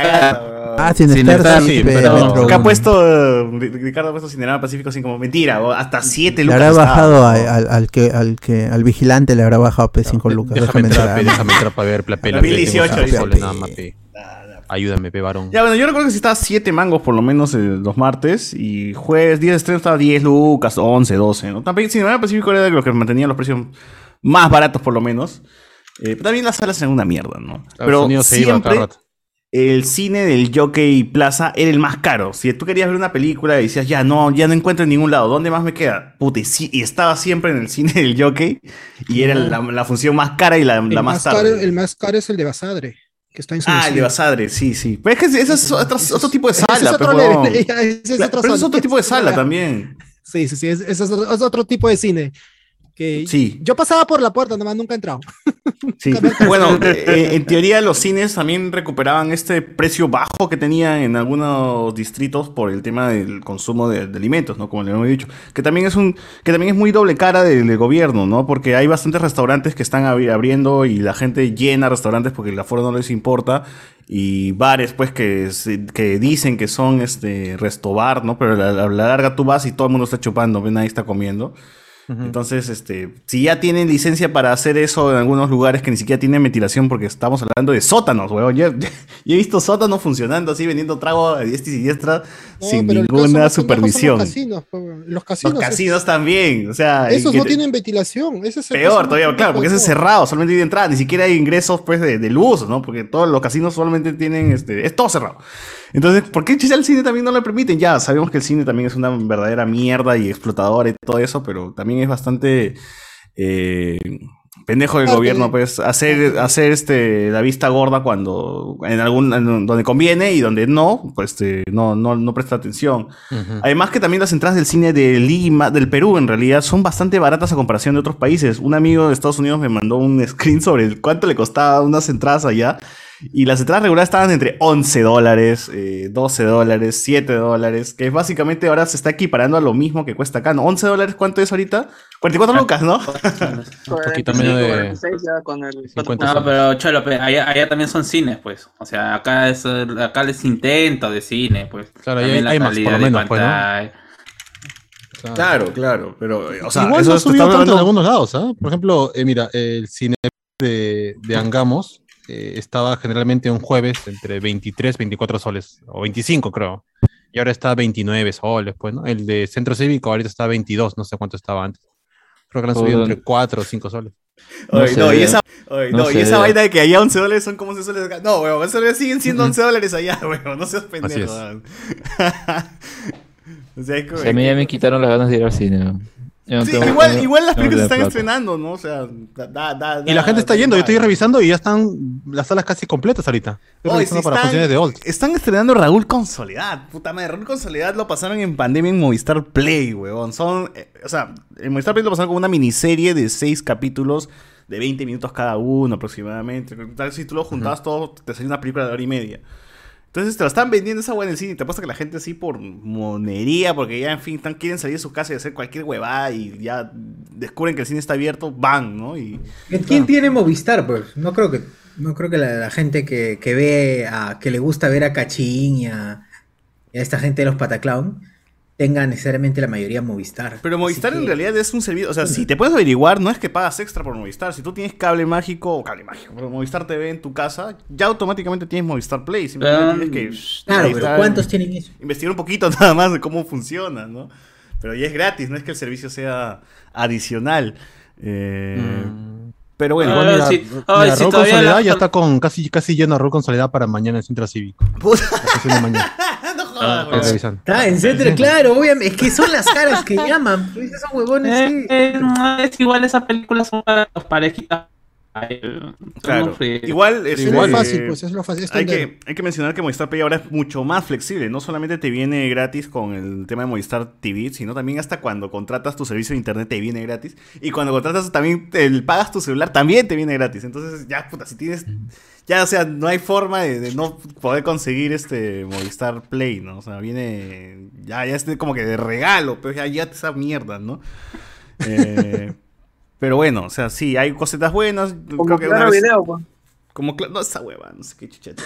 Ah, sin Sin estar, estar, sí, sí, pe- pero- Acá ha puesto, eh, Ricardo ha puesto Cinema Pacífico así como mentira, o hasta 7 Le lucas. habrá estaba, bajado a- al, al que, al que al vigilante le habrá bajado P5 lucas. Déjame Déjame entrar, déjame entrar para ver la pela. 2018 pe, tengo dice. soles nada más, pe. Ayúdame, pe, varón. Ya, bueno, yo recuerdo que si estaba 7 mangos por lo menos eh, los martes y jueves, día de estreno estaba 10 lucas, 11, 12, ¿no? También Cinema Pacífico era de los que mantenía los precios más baratos por lo menos. Eh, pero también las salas eran una mierda, ¿no? El Pero siempre el cine del Jockey Plaza era el más caro. Si tú querías ver una película y decías, ya no, ya no encuentro en ningún lado, ¿dónde más me queda? Puta, y, sí- y estaba siempre en el cine del Jockey y era la, la función más cara y la, El la más, más, caro, el más caro es el de Basadre, que está en su Ah, el de Basadre, sí, sí. Pero es que ese es otro, otro tipo de Ese sala, es otro level, huevón. ese es otro pero es son- otro tipo de sala también. Sí, sí, sí, es, ese es otro, es otro tipo de cine. Que Sí. Yo pasaba por la puerta, nomás nunca he entrado. Sí. Bueno, eh, en teoría los cines también recuperaban este precio bajo que tenían en algunos distritos por el tema del consumo de, de alimentos, ¿no? Como le hemos dicho. Que también es un, que también es muy doble cara del, del gobierno, ¿no? Porque hay bastantes restaurantes que están abri- abriendo y la gente llena restaurantes porque el aforo no les importa. Y bares, pues, que, que dicen que son este restobar, ¿no? Pero a la, a la larga tú vas y todo el mundo está chupando, nadie está comiendo. Entonces, este, si ya tienen licencia para hacer eso en algunos lugares que ni siquiera tienen ventilación, porque estamos hablando de sótanos, weón. Yo, yo he visto sótanos funcionando así, vendiendo trago a diestra y siniestra No, sin ninguna supervisión. Los casinos, los casinos, también, o sea. esos no te- tienen ventilación. Ese es el Peor todavía, claro, porque ese es cerrado, solamente hay entrada, ni siquiera hay ingresos pues de, de luz, ¿no? Porque todos los casinos solamente tienen, este, es todo cerrado. Entonces, ¿por qué al cine también no lo permiten? Ya, sabemos que el cine también es una verdadera mierda y explotadora y todo eso, pero también es bastante eh, pendejo del gobierno, pues, hacer, hacer este, la vista gorda cuando, en algún, en donde conviene y donde no, pues, este, no, no, no presta atención. Además que también las entradas del cine de Lima, del Perú en realidad, son bastante baratas a comparación de otros países. Un amigo de Estados Unidos me mandó un screen sobre cuánto le costaba unas entradas allá. Y las entradas regulares estaban entre 11 dólares, eh, 12 dólares, 7 dólares, que básicamente ahora se está equiparando a lo mismo que cuesta acá, ¿no? 11 dólares, ¿cuánto es ahorita? 44 lucas, ¿no? Un poquito menos de 46 ya con el 50 No, pero Cholo, allá, allá también son cines, pues. O sea, acá es acá es intento de cine, pues. Claro, ahí También hay- hay más, por lo menos, pues, ¿no? Claro, claro, pero, eh, o sea, Igual eso no subido tanto en hablando- algunos lados, ¿ah? Por ejemplo, eh, mira, el cine de, de Angamos eh, estaba generalmente un jueves entre 23, 24 soles, o 25 creo. Y ahora está a 29 soles, pues, ¿no? El de Centro Cívico ahorita está a 22, no sé cuánto estaba antes. Creo que lo han subido entre 4 o 5 soles. No Oye, se no, y esa, oye, No no, y se esa vaina de que allá 11 dólares son como 11 dólares acá. No, weón, eso siguen siendo 11 dólares allá, weón. No seas pendejo. es. weón. o sea, es como O sea, a mí ya me quitaron las ganas de ir al cine. ¿no? No Sí, igual, igual las no películas se están plata. estrenando, ¿no? O sea, da, da, da- Y la gente está yendo, yo estoy revisando y ya están las salas casi completas ahorita. Estoy Oye, revisando sí para están, funciones de Old. están estrenando Raúl con Soledad. Puta madre, Raúl con Soledad lo pasaron en pandemia en Movistar Play, weón. Son, eh, o sea, en Movistar Play lo pasaron como una miniserie de seis capítulos de 20 minutos cada uno aproximadamente. Tal si tú lo juntabas todo, te salía una película de hora y media. Entonces te lo están vendiendo esa weá en el cine y te pasa que la gente así por monería, porque ya en fin están, quieren salir de su casa y hacer cualquier huevada y ya descubren que el cine está abierto, van, ¿no? Y ¿Quién tiene Movistar? Pues no creo que, no creo que la, la gente que, que ve a, que le gusta ver a Cachín y a, y a esta gente de los Pataclown tenga necesariamente la mayoría Movistar. Pero Movistar en realidad es un servicio, o sea, si te puedes averiguar, no es que pagas extra por Movistar. Si tú tienes cable mágico o cable mágico, pero Movistar TV en tu casa, ya automáticamente tienes Movistar Play. Simplemente Ah, tienes que shh, Claro, pero ¿cuántos tienen eso? investigar un poquito nada más de cómo funciona, ¿no? Pero ya es gratis, no es que el servicio sea adicional. Eh, Pero bueno, Ah, mira, sí. mira, Soledad la- ya está con casi, casi lleno con Soledad para mañana en el centro cívico. puta, La sesión de mañana. jodas, revisando. Está, etcétera, claro, obviamente. Es que son las caras que llaman. Esos huevones, Eh, sí. eh, no, es igual esas películas son para las parejitas. Claro. Igual, es, Es Igual, lo eh, fácil, pues es lo fácil. es Hay que, hay que mencionar que Movistar Play ahora es mucho más flexible. No solamente te viene gratis con el tema de Movistar TV, sino también hasta cuando contratas tu servicio de internet te viene gratis. Y cuando contratas también, el, pagas tu celular también te viene gratis. Entonces, ya, puta, si tienes. Ya, o sea, no hay forma de, de no poder conseguir este Movistar Play, ¿no? O sea, viene. Ya, ya es como que de regalo, pero ya, ya esa mierda, ¿no? Eh, pero bueno, o sea, sí, hay cositas buenas. Como Creo que una claro vez- video, pues. como cla- no esa hueva, no sé qué chucheta.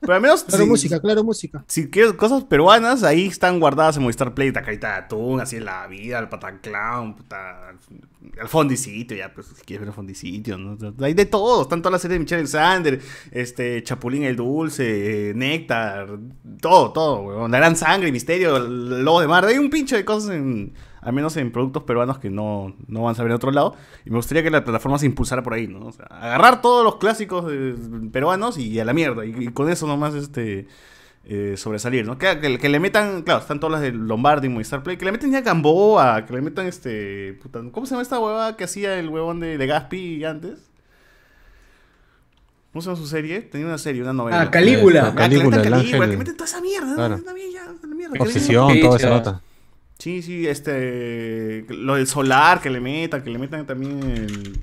Pero al menos Claro, si, música, claro, música. si quieres cosas peruanas, ahí están guardadas en Movistar Play, Tacaita de Atún, así en la vida, el Pataclown, puta, el Fondicitio, ya, pues si quieres ver el Fondicitio, ¿no? Hay de todo, están todas las series de Michelle Alexander, este, Chapulín el Dulce, eh, Néctar, todo, todo, weón. La Gran Sangre, Misterio, el Lobo de Mar, hay un pinche de cosas en, al menos en productos peruanos que no, no van a saber en otro lado, y me gustaría que la plataforma se impulsara por ahí, ¿no? O sea, agarrar todos los clásicos eh, peruanos y a la mierda, y, y con eso nomás, este eh, sobresalir, ¿no? Que, que- que le metan, claro, están todas las de Lombardi y Movistar Play, que le meten ya Gamboa, que le metan este, puta, ¿cómo se llama esta huevada que hacía el huevón de, de Gaspi antes? ¿Cómo se llama su serie? Tenía una serie, una novela. Ah, Calígula. Ah, Calígula, metan el Calígula, ángel. que meten toda esa mierda, ¿no? Claro. Mierda, Obsesión, Sí, todo esa nota. Sí, sí, este. Lo del solar que le metan, que le metan también el.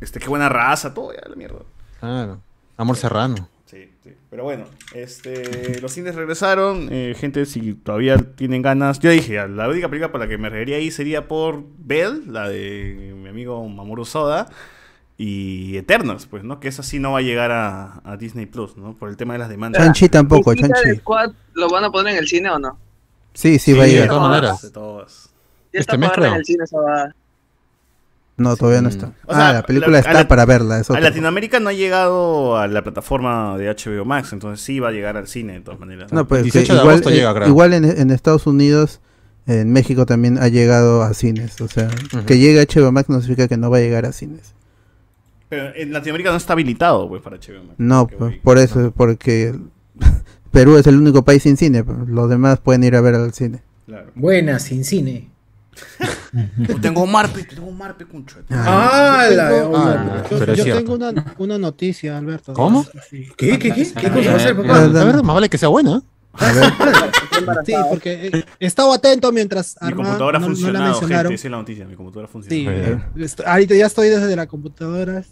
Este, qué buena raza, todo ya, la mierda. Claro. Amor Serrano. Sí, sí. Pero bueno, este, los cines regresaron. eh, gente, si todavía tienen ganas. Yo dije, la única película por la que me reiría ahí sería por Bell, la de mi amigo Mamoru Soda. Y Eternals, pues, ¿no? Que esa sí no va a llegar a, a Disney Plus, ¿no? Por el tema de las demandas. Chanchi tampoco, ¿Y Suicide Chanchi. Squad lo van a poner en el cine o no? Sí, sí, va a de llegar. todas maneras. De todas. Ya Este está mes, en creo. el cine esa va. No, todavía no está. O sea, ah, la película la- está la- para verla. Es A Latinoamérica no ha llegado a la plataforma de HBO Max, entonces sí va a llegar al cine de todas maneras. No, pues 18 que de igual, agosto eh, llega, creo. igual en, en Estados Unidos, en México también ha llegado a cines. O sea, que llegue a HBO Max no significa que no va a llegar a cines. Pero en Latinoamérica no está habilitado pues para HBO Max. No, Que pues, voy- por eso, porque Perú es el único país sin cine. Los demás pueden ir a ver al cine. Claro. Buena, sin cine. tengo Marpe, tengo Marpe, concho. Ah, la- Tengo- Ah, yo cierto. tengo una, una noticia, Alberto. ¿Cómo? Sí. ¿Qué? ¿Qué? ¿Qué? ¿Qué cosa va a hacer, La papá? verdad, más vale que sea buena. Sí, porque eh, he estado atento mientras Mi computadora ha no, no la mencionaron. gente, es la noticia, mi computadora ha Sí, funcionado. eh, ahorita ya estoy desde la computadora.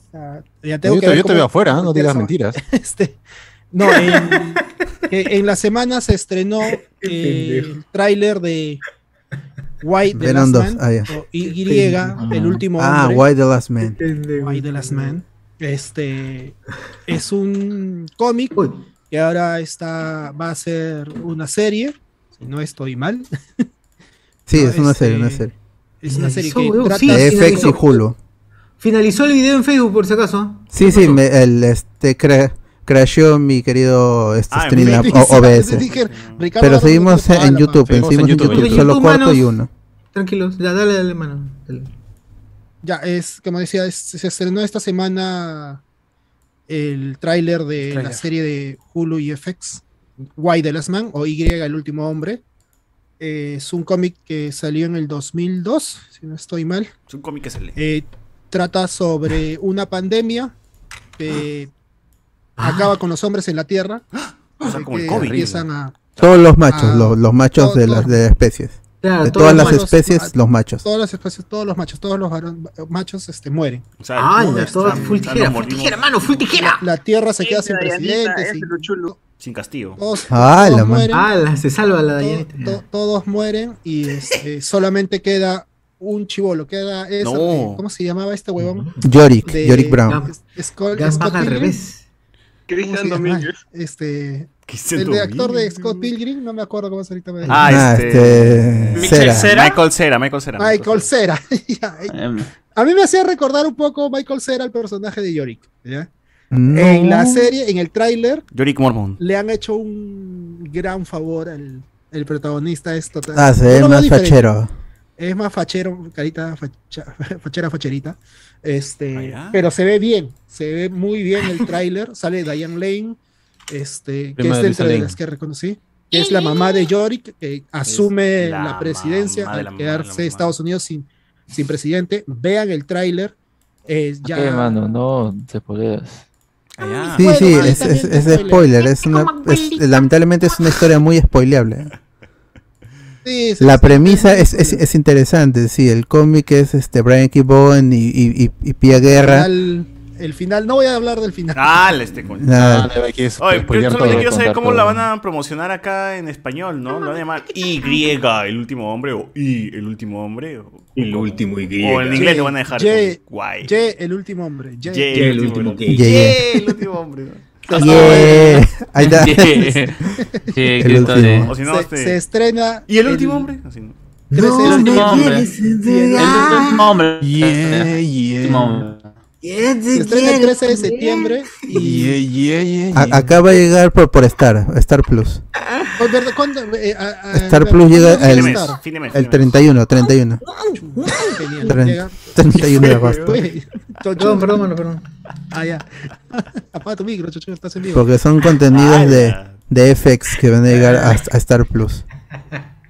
ya tengo Yo que te, ver yo te veo afuera, ¿eh? no digas mentiras. Este, no, en, que en la semana se estrenó eh, el tráiler de White the Last 2, Man, ah, ya. o Y, el último Ah, hombre. Why the Last Man. Why the Last Man. Este es un cómic que ahora está va a ser una serie, si no estoy mal. Sí, No, es una este, serie, una serie. Es una serie que weón, trata sí, De FX y. Hulu. Finalizó el video en Facebook, por si acaso. Sí, sí, me, el, este, cra- crasheó mi querido este, Ah, sí, OBS. dije, Ricardo Pero seguimos en YouTube, Seguimos seguimos en en YouTube, solo YouTube, cuarto manos. y uno. Tranquilos, ya, dale, dale, mano. Dale. Ya, es, como decía, es- se estrenó esta semana el tráiler de la serie de Hulu y FX, Why the Last Man, o Y el último hombre. Eh, es un cómic que salió en el 2002, si no estoy mal. Es un cómic que se lee. Eh, trata sobre una pandemia que acaba con los hombres en la Tierra. O sea, como el COVID. empiezan a, Todos los machos, Ah, los, los machos todo- de las de especies. Claro, De todas las especies, ah, los machos. todas las especies, todos los machos, todos los varon- machos este, mueren. O sea, Ah, full tijera, full mano, full tijera. La Tierra se queda sin presidente, sin-. Sin castigo. todos, Ah, todos la mueren. Ah, la- se salva la to- Dayanita. to- todos mueren y este, solamente queda un chivolo. Queda ese, No. ¿Cómo se llamaba este huevón? Yorick, De- Yorick Brown. Scott- Gas Scott baja al revés. ¿Cómo se Cristian? Domínguez. Este, ¿Qué es el de actor de? Scott Pilgrim, no me acuerdo cómo se ahorita me Ah, Ah, este. este. Michelle Cera. Cera. Michael Cera, Michael Cera. Michael Cera. Em, A mí me hacía recordar un poco Michael Cera el personaje de Yorick. ¿ya? No. En la serie, en el tráiler, Yorick Mormon. le han hecho un gran favor al el protagonista. Es total- Ah, se ve más diferente. fachero. Es más fachero, carita facha- fachera, facherita. Este, Ah, pero se ve bien, se ve muy bien el tráiler. Sale Diane Lane, este, que es de dentro las que reconocí, que es la mamá de Yorick, que asume la la, presidencia al quedarse mamá. Estados Unidos sin, sin presidente. Vean el tráiler. eh, ya. Sí, Bueno, sí, es, es, spoiler. spoiler. Es una, es- lamentablemente es una historia muy spoileable. Sí, sí, La premisa es, es, interesante, sí. El cómic es este Brian K. Vaughan y, y, y, y Pia Guerra. El final, el final, no voy a hablar del final. Ah, este coño. Oye, yo solamente todo. quiero saber cómo todo. la van a promocionar acá en español, ¿no? Lo van a llamar Y, el último hombre, o Y, el último hombre. O, El último Y. O en inglés le van a dejar guay. Ye, el último hombre. Ye, el último Ye, el último hombre. Yeah. Ahí está. Sí, El grito último. de- O si no, se, este- se estrena. ¿Y el último hombre? Así, ¿no? El último hombre. El último hombre. Yeah, El último hombre. ¿Quién Se estrena el quiere 13 de septiembre. Y. Yeah, yeah, yeah, acá va a llegar por, por Star, Star Plus. ¿verdad? ¿Cuándo? Eh, a- a- Star ¿cuándo Plus llega va a el- de mes, de El de mes. 31, 31. Genial, Tren- llega. 31 de agosto. Perdón, perdón, mano, perdón. Ah, ya. Apaga tu micro, chocho, estás en vivo. Porque son contenidos de, ¡Hala! de FX que van a llegar a, a Star Plus.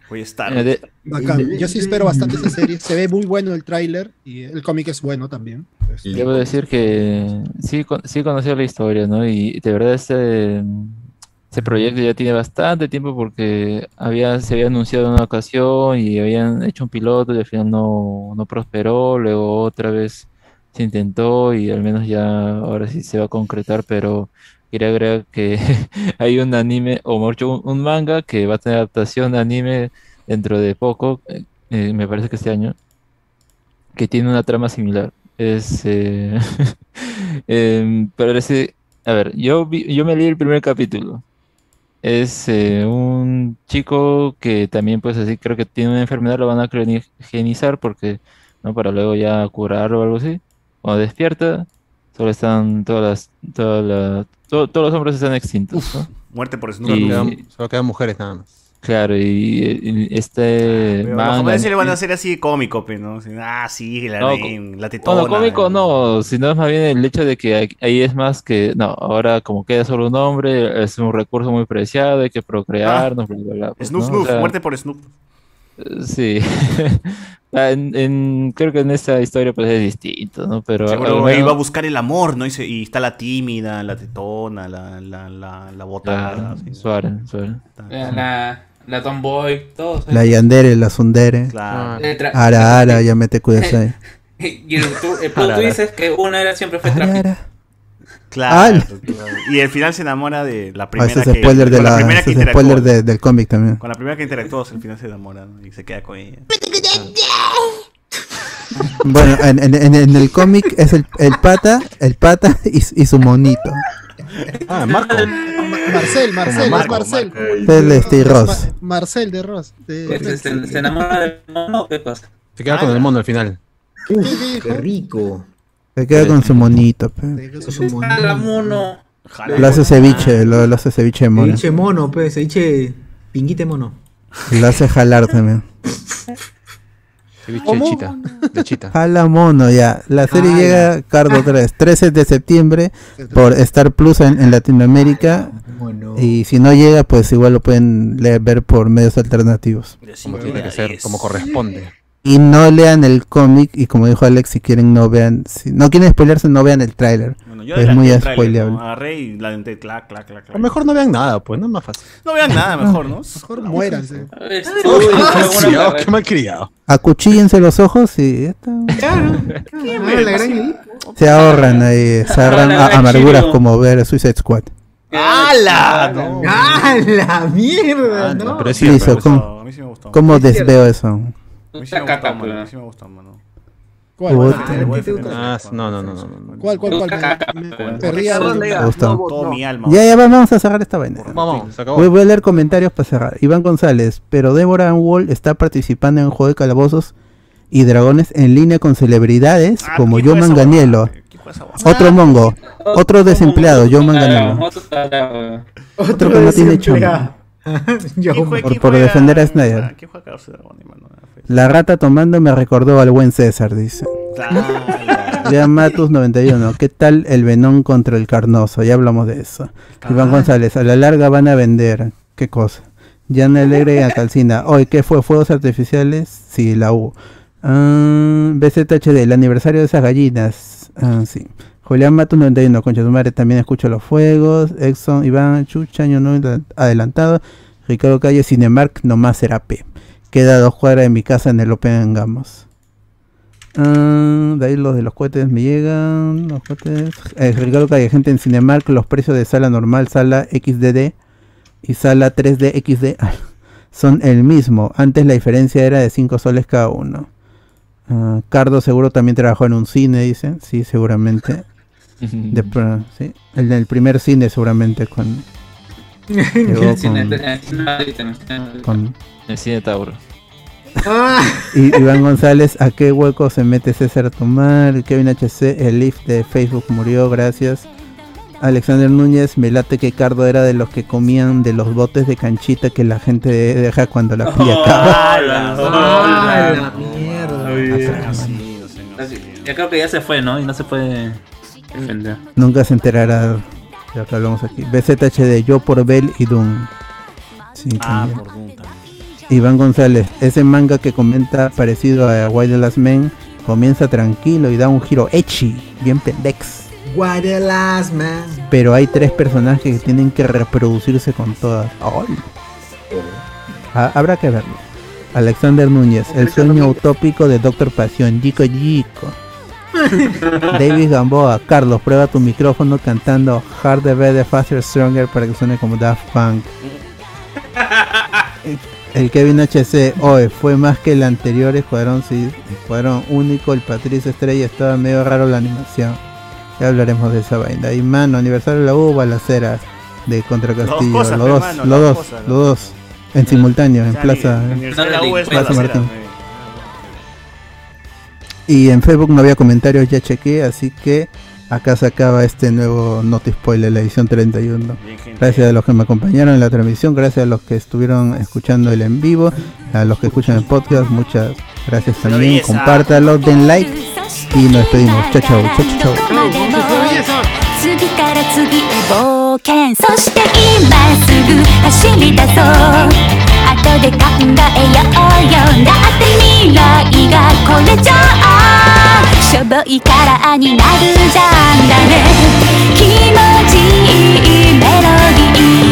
Voy a estar. De- Bacán. Yo sí espero bastante esa serie. Se ve muy bueno el tráiler y el cómic es bueno también. Este, Debo decir que sí, sí la historia, ¿no? Y de verdad este, este proyecto ya tiene bastante tiempo porque había, se había anunciado en una ocasión y habían hecho un piloto y al final no, no prosperó, luego otra vez se intentó y al menos ya ahora sí se va a concretar, pero quería agregar que hay un anime, o dicho, un, manga que va a tener adaptación de anime dentro de poco, eh, eh, me parece que este año, que tiene una trama similar. Es, eh, em, parece, a ver, yo yo me leí el primer capítulo es eh, un chico que también, pues así, creo que tiene una enfermedad, lo van a criogenizar porque, ¿no? Para luego ya curarlo o algo así. Cuando despierta, solo están todas las, todas las- todos los hombres están extintos, ¿no? Muerte por Snoop. Solo quedan mujeres nada más. Claro, y, y este Pero los manga- japoneses le van a hacer así cómico, pues, ¿no? Ah, sí, la, No, name, la tetona. Bueno, cómico no, sino es más bien el hecho de que ahí- es más que, no, ahora como queda solo un hombre, es un recurso muy preciado, hay que procrearnos, bla, bla, bla. pues, Snoop, ¿no? O Snoop, sea, muerte por Snoop. Eh, Sí. Ah, en, en- creo que en esta historia pues es distinto, ¿no? Pero Seguro menos- ahí va a buscar el amor, ¿no? Y, se- y está la tímida, la tetona, la, la, la, la botada. Claro, así. suave, suave. La, la, la Tomboy, todos. La Yandere, la Sundere. Claro. Eh, tra- Ara, ara, ya mete cuidado Y el, tú, el plot Ara, twist es que una era siempre fue Ara, ara. Claro, Ah, claro. Y al final se enamora de la Ah, primera ese es que... spoiler de con la, primera ese que es spoiler de- del cómic también. Con la primera que interactuó, al final se enamora ¿no? y se queda con ella. Bueno, en, en- en- en el cómic es el, el pata, el pata y, y su monito. Ah, Marco. Marcel, Marcel, es Marco, Marcel. Marco. Es este Ross. Ma- Marcel de Ross. de- Este, se, se enamora del mono, ¿qué cosa? Se queda con el mono al final. ¿Qué rico. Se queda con su monito. pe. ¡Hala, mono. Jala. Lo hace ceviche, lo, lo hace ceviche de mono. Ceviche mono, pues, ceviche pinguite mono. Lo hace jalar también. Ceviche de chita. De chita. Jala mono ya. La serie Ah, llega Cardo 3, 13 de septiembre por Star Plus en, en Latinoamérica. Mono. Y si no llega, pues igual lo pueden leer, ver por medios alternativos. Como tiene que ser, como corresponde. Y no lean el cómic. Y como dijo Alex, si quieren, no vean. Si no quieren spoilerse, no vean el tráiler. Bueno, yo Es muy spoileable. ¿no? Agarré y la denté, clac, clac, clac, A clac. lo mejor no vean nada, pues, no es más fácil. No vean nada, mejor, ¿no? Mejor muéranse. Qué mal criado, carrera. qué mal criado. Acuchíllense los ojos y ya está. Claro. Ah. Se ahorran ahí, se ahorran a- amarguras como ver Suicide Squad. ¡Hala! No. ¡Ah, la mierda! ¿no? Pero es Listo, cierto. ¿cómo, A mí sí me gustó. cómo Es cierto. desveo eso? A mí sí me gustó, mano. A mí pues. sí me gustó, mano. ¿Cuál? Ah, Le voy a ¿qué te defender gusta? a- no, no, no, no. ¿Cuál, cuál, cuál? Vos Todo mi alma. Ya, ya vamos a cerrar esta vaina. Vamos, se acabó. Voy, a leer comentarios para cerrar. Iván González, pero Deborah Wall está participando en un juego de calabozos y dragones en línea con celebridades Ah, como ¿quién fue Joe Manganiello. huevada? Otro mongo, otro desempleado, Joe Manganiello. Otro que no tiene desempleado. Yo, ¿Quién fue- por- defender a Snyder. La rata tomando me recordó al buen César, dice. Lea Matus 91. ¿Qué tal el Venón contra el Carnoso? Ya hablamos de eso. Iván González, a la larga van a vender. ¿Qué cosa? Jan Alegre a Calcina. Hoy, ¿qué fue? ¿Fuegos artificiales? Sí, la U. Ah, BZHD, el aniversario de esas gallinas. Ah, sí. Julián Matus 91, concha su madre, también escucho los fuegos. Exxon, Iván, Chucha, año nuevo adelantado. Ricardo Calle, Cinemark, nomás será P. Queda dos cuadras de mi casa en el Open Gamos. Ah, de ahí los de los cohetes me llegan. Los cohetes. Eh, Ricardo Calle, gente en Cinemark, los precios de sala normal, sala XDD y sala 3D XD son el mismo. Antes la diferencia era de 5 soles cada uno. Ah, Cardo seguro también trabajó en un cine, dice. Sí, seguramente. De sí. El del primer cine seguramente con... llegó El cine- con- el cine el con El cine Tauro. Ah, Y Iván González, ¿a qué hueco se mete César Tomar? Kevin HC, el lift de Facebook murió, gracias. Alexander Núñez, me late que Cardo era de los que comían de los botes de canchita que la gente deja cuando la pilla acaba. ¡Hala! ah, la mierda. Así, no sé, no Así, sé. Ya creo que ya se fue, ¿no? Y no se puede defender. Nunca se enterará de lo que hablamos aquí. BZHD, yo por Bell y Doom. Sí, Ah, también. por Doom también. Iván González, ese manga que comenta parecido a Why the Last Man comienza tranquilo y da un giro echi, bien pendex. What a last man. Pero hay tres personajes que tienen que reproducirse con todas. Ah, habrá que verlo. Alexander Núñez, el sueño utópico de Doctor Pasión, Chico Chico. David Gamboa, Carlos, prueba tu micrófono cantando Hard the Better, Faster, Stronger para que suene como Daft Punk. El Kevin HC, hoy fue más que el anterior Escuadrón, sí, Escuadrón único, el Patricio Estrella, estaba medio raro la animación. Ya hablaremos de esa vaina. Y mano, aniversario de la U, balaceras. de Contra Castillo. los dos, los dos los dos. En simultáneo, en Plaza, la Universidad de la U es Plaza balacera, Martín. eh. Y en Facebook no había comentarios, ya chequé, así que acá se acaba este nuevo Note Spoiler, la edición 31. Gracias a los que me acompañaron en la transmisión, gracias a los que estuvieron escuchando el en vivo, a los que escuchan el podcast, muchas gracias también. belleza. Compártalo, den like y nos despedimos. Chao, chao, chao, chao. 次から次へ冒険そして今すぐ走り出そう 後で考えようよ。だって未来がこれじゃあ。しょぼいからになるじゃんだね。気持ちいいメロディー。